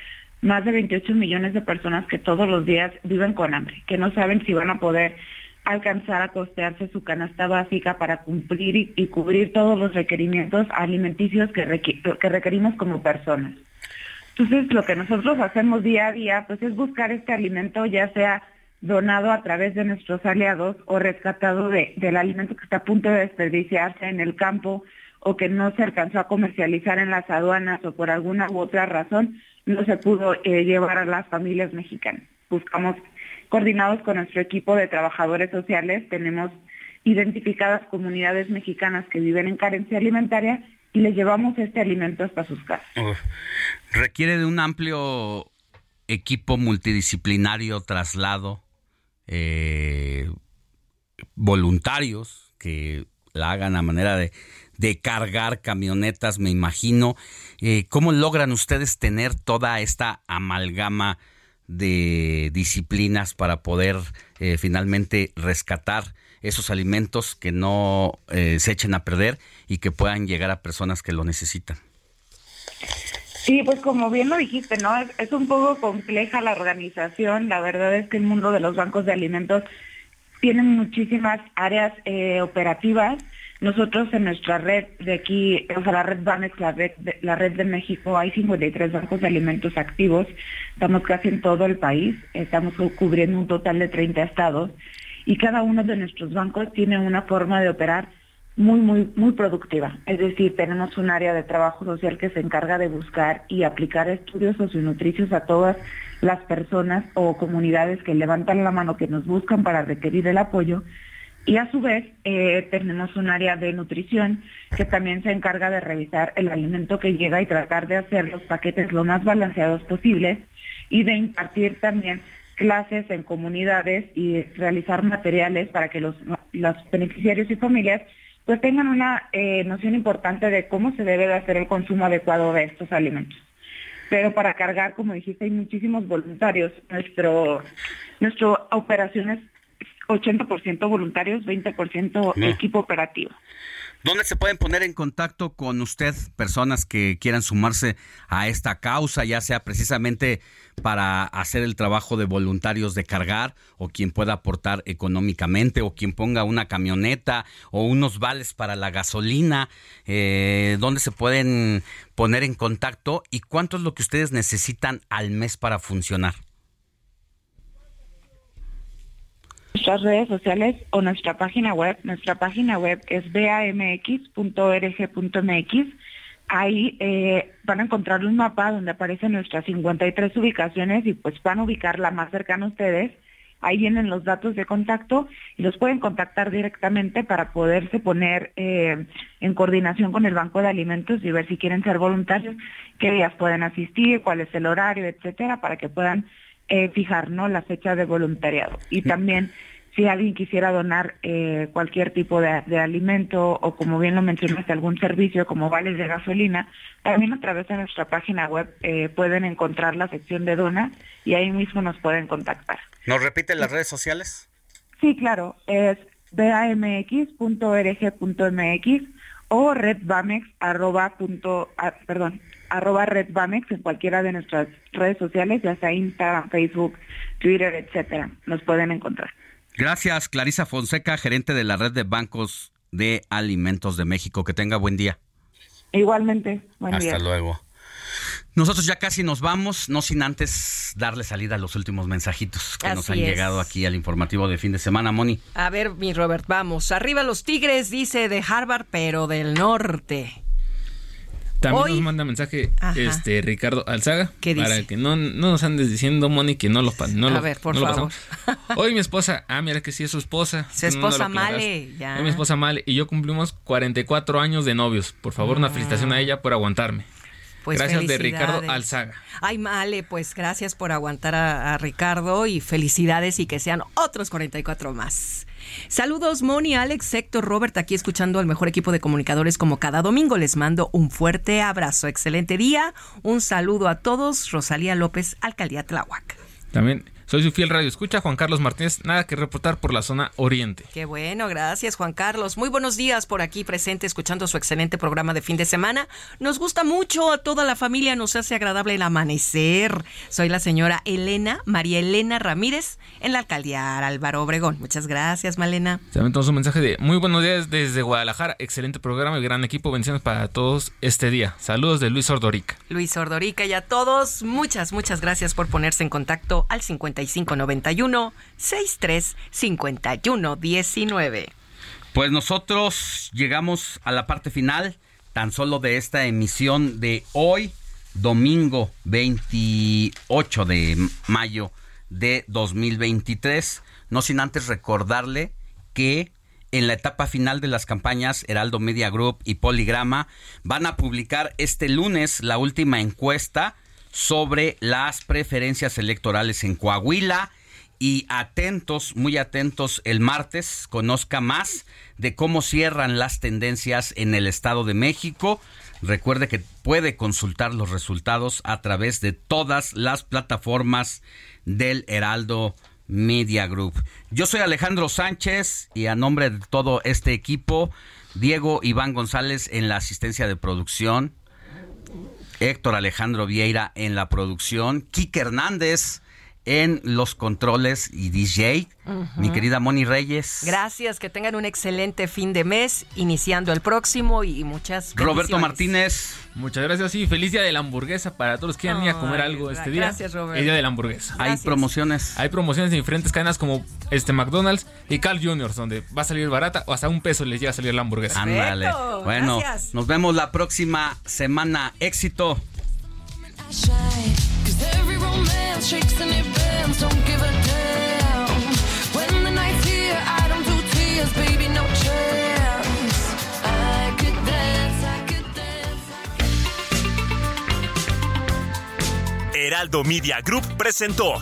más de 28 millones de personas que todos los días viven con hambre, que no saben si van a poder alcanzar a costearse su canasta básica para cumplir y, cubrir todos los requerimientos alimenticios que, que requerimos como personas. Entonces, lo que nosotros hacemos día a día, pues es buscar este alimento, ya sea donado a través de nuestros aliados o rescatado del alimento que está a punto de desperdiciarse en el campo o que no se alcanzó a comercializar en las aduanas o por alguna u otra razón no se pudo eh, llevar a las familias mexicanas. Buscamos, coordinados con nuestro equipo de trabajadores sociales, tenemos identificadas comunidades mexicanas que viven en carencia alimentaria y les llevamos este alimento hasta sus casas. requiere de un amplio equipo multidisciplinario, traslado, eh, voluntarios que la hagan a manera de, cargar camionetas, me imagino. Eh, ¿Cómo logran ustedes tener toda esta amalgama de disciplinas para poder eh, finalmente rescatar esos alimentos que no eh, se echen a perder y que puedan llegar a personas que lo necesitan? Sí, pues como bien lo dijiste, ¿no? Es, un poco compleja la organización. La verdad es que el mundo de los bancos de alimentos tiene muchísimas áreas eh, operativas. Nosotros en nuestra red de aquí, o sea, la red Banex, la red, de, la red de México, hay 53 bancos de alimentos activos. Estamos casi en todo el país. Estamos cubriendo un total de 30 estados. Y cada uno de nuestros bancos tiene una forma de operar muy, muy, muy productiva. Es decir, tenemos un área de trabajo social que se encarga de buscar y aplicar estudios socionutricios a todas las personas o comunidades que levantan la mano, que nos buscan para requerir el apoyo. Y a su vez eh, tenemos un área de nutrición que también se encarga de revisar el alimento que llega y tratar de hacer los paquetes lo más balanceados posibles y de impartir también clases en comunidades y realizar materiales para que los, los beneficiarios y familias pues tengan una eh, noción importante de cómo se debe de hacer el consumo adecuado de estos alimentos. Pero para cargar, como dijiste, hay muchísimos voluntarios. Nuestro, nuestra operación es 80% voluntarios, 20% equipo operativo. ¿Dónde se pueden poner en contacto con usted personas que quieran sumarse a esta causa, ya sea precisamente para hacer el trabajo de voluntarios de cargar o quien pueda aportar económicamente o quien ponga una camioneta o unos vales para la gasolina? Eh, ¿Dónde se pueden poner en contacto y cuánto es lo que ustedes necesitan al mes para funcionar? Nuestras redes sociales o nuestra página web. Nuestra página web es bamx.org.mx. Ahí eh, van a encontrar un mapa donde aparecen nuestras 53 ubicaciones y pues van a ubicar la más cercana a ustedes. Ahí vienen los datos de contacto y los pueden contactar directamente para poderse poner eh, en coordinación con el Banco de Alimentos y ver si quieren ser voluntarios, qué días pueden asistir, cuál es el horario, etcétera, para que puedan eh, fijar ¿no? la fecha de voluntariado. Y también si alguien quisiera donar eh, cualquier tipo de, alimento o como bien lo mencionaste, algún servicio como vales de gasolina, también a través de nuestra página web eh, pueden encontrar la sección de dona y ahí mismo nos pueden contactar. ¿Nos repiten las redes sociales? Sí, claro, es bamx.org.mx o redbamex arroba punto, ah, perdón, arroba redbamex en cualquiera de nuestras redes sociales, ya sea Instagram, Facebook, Twitter, etcétera, nos pueden encontrar. Gracias, Clarisa Fonseca, gerente de la red de bancos de alimentos de México. Que tenga buen día. Igualmente, buen Hasta luego. Nosotros ya casi nos vamos, no sin antes darle salida a los últimos mensajitos que nos han llegado aquí al informativo de fin de semana, Moni. A ver, mi Robert, vamos. Arriba los Tigres, dice de Harvard, pero del norte. También nos manda mensaje este Ricardo Alzaga para que no, no nos andes diciendo, Moni, que no lo no A ver, por favor. (laughs) Hoy mi esposa, ah, mira que sí es su esposa. Su esposa Male, ya. Hoy mi esposa Male y yo cumplimos 44 años de novios. Por favor, una felicitación a ella por aguantarme. Pues gracias de Ricardo Alzaga. Ay, Male, pues gracias por aguantar a, Ricardo y felicidades y que sean otros 44 más. Saludos, Moni, Alex, Héctor, Robert, aquí escuchando al mejor equipo de comunicadores como cada domingo. Les mando un fuerte abrazo. Excelente día. Un saludo a todos. Rosalía López, Alcaldía Tláhuac. También soy su fiel radio escucha, Juan Carlos Martínez. Nada que reportar por la zona oriente. Qué bueno, gracias Juan Carlos. Muy buenos días por aquí presente escuchando su excelente programa de fin de semana. Nos gusta mucho, a toda la familia nos hace agradable el amanecer. Soy la señora Elena, María Elena Ramírez, en la alcaldía Álvaro Obregón. Muchas gracias, Malena. También tenemos un mensaje de muy buenos días desde Guadalajara. Excelente programa y gran equipo. Bendiciones para todos este día. Saludos de Luis Ordorica. Luis Ordorica y a todos, muchas, muchas gracias por ponerse en contacto al 50 5591 63 51 19. Pues nosotros llegamos a la parte final tan solo de esta emisión de hoy, domingo 28 de mayo de 2023. No sin antes recordarle que en la etapa final de las campañas Heraldo Media Group y Poligrama van a publicar este lunes la última encuesta sobre las preferencias electorales en Coahuila y atentos, muy atentos el martes, conozca más de cómo cierran las tendencias en el Estado de México. Recuerde que puede consultar los resultados a través de todas las plataformas del Heraldo Media Group. Yo soy Alejandro Sánchez y a nombre de todo este equipo, Diego Iván González en la asistencia de producción, Héctor Alejandro Vieira en la producción, Kike Hernández en los controles y DJ, mi querida Moni Reyes. Gracias, que tengan un excelente fin de mes, iniciando el próximo y muchas Roberto Martínez. Muchas gracias y feliz día de la hamburguesa para todos los que quieran ir a comer algo este día. Gracias, Roberto. El día de la hamburguesa. Hay promociones. Hay promociones en diferentes cadenas como este McDonald's y Carl Jr., donde va a salir barata o hasta un peso les llega a salir la hamburguesa. Ándale. Bueno, nos vemos la próxima semana. Éxito. Heraldo Media Group presentó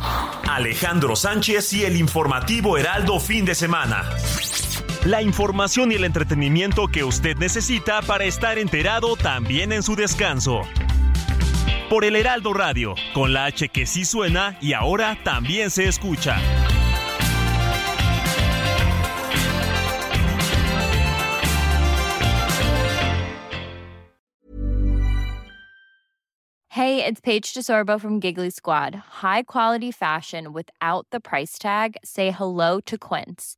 Alejandro Sánchez y el informativo Heraldo fin de semana. La información y el entretenimiento que usted necesita para estar enterado también en su descanso por el Heraldo Radio, con la H que sí suena y ahora también se escucha. Hey, it's Paige DeSorbo from Giggly Squad. High quality fashion without the price tag. Say hello to Quince.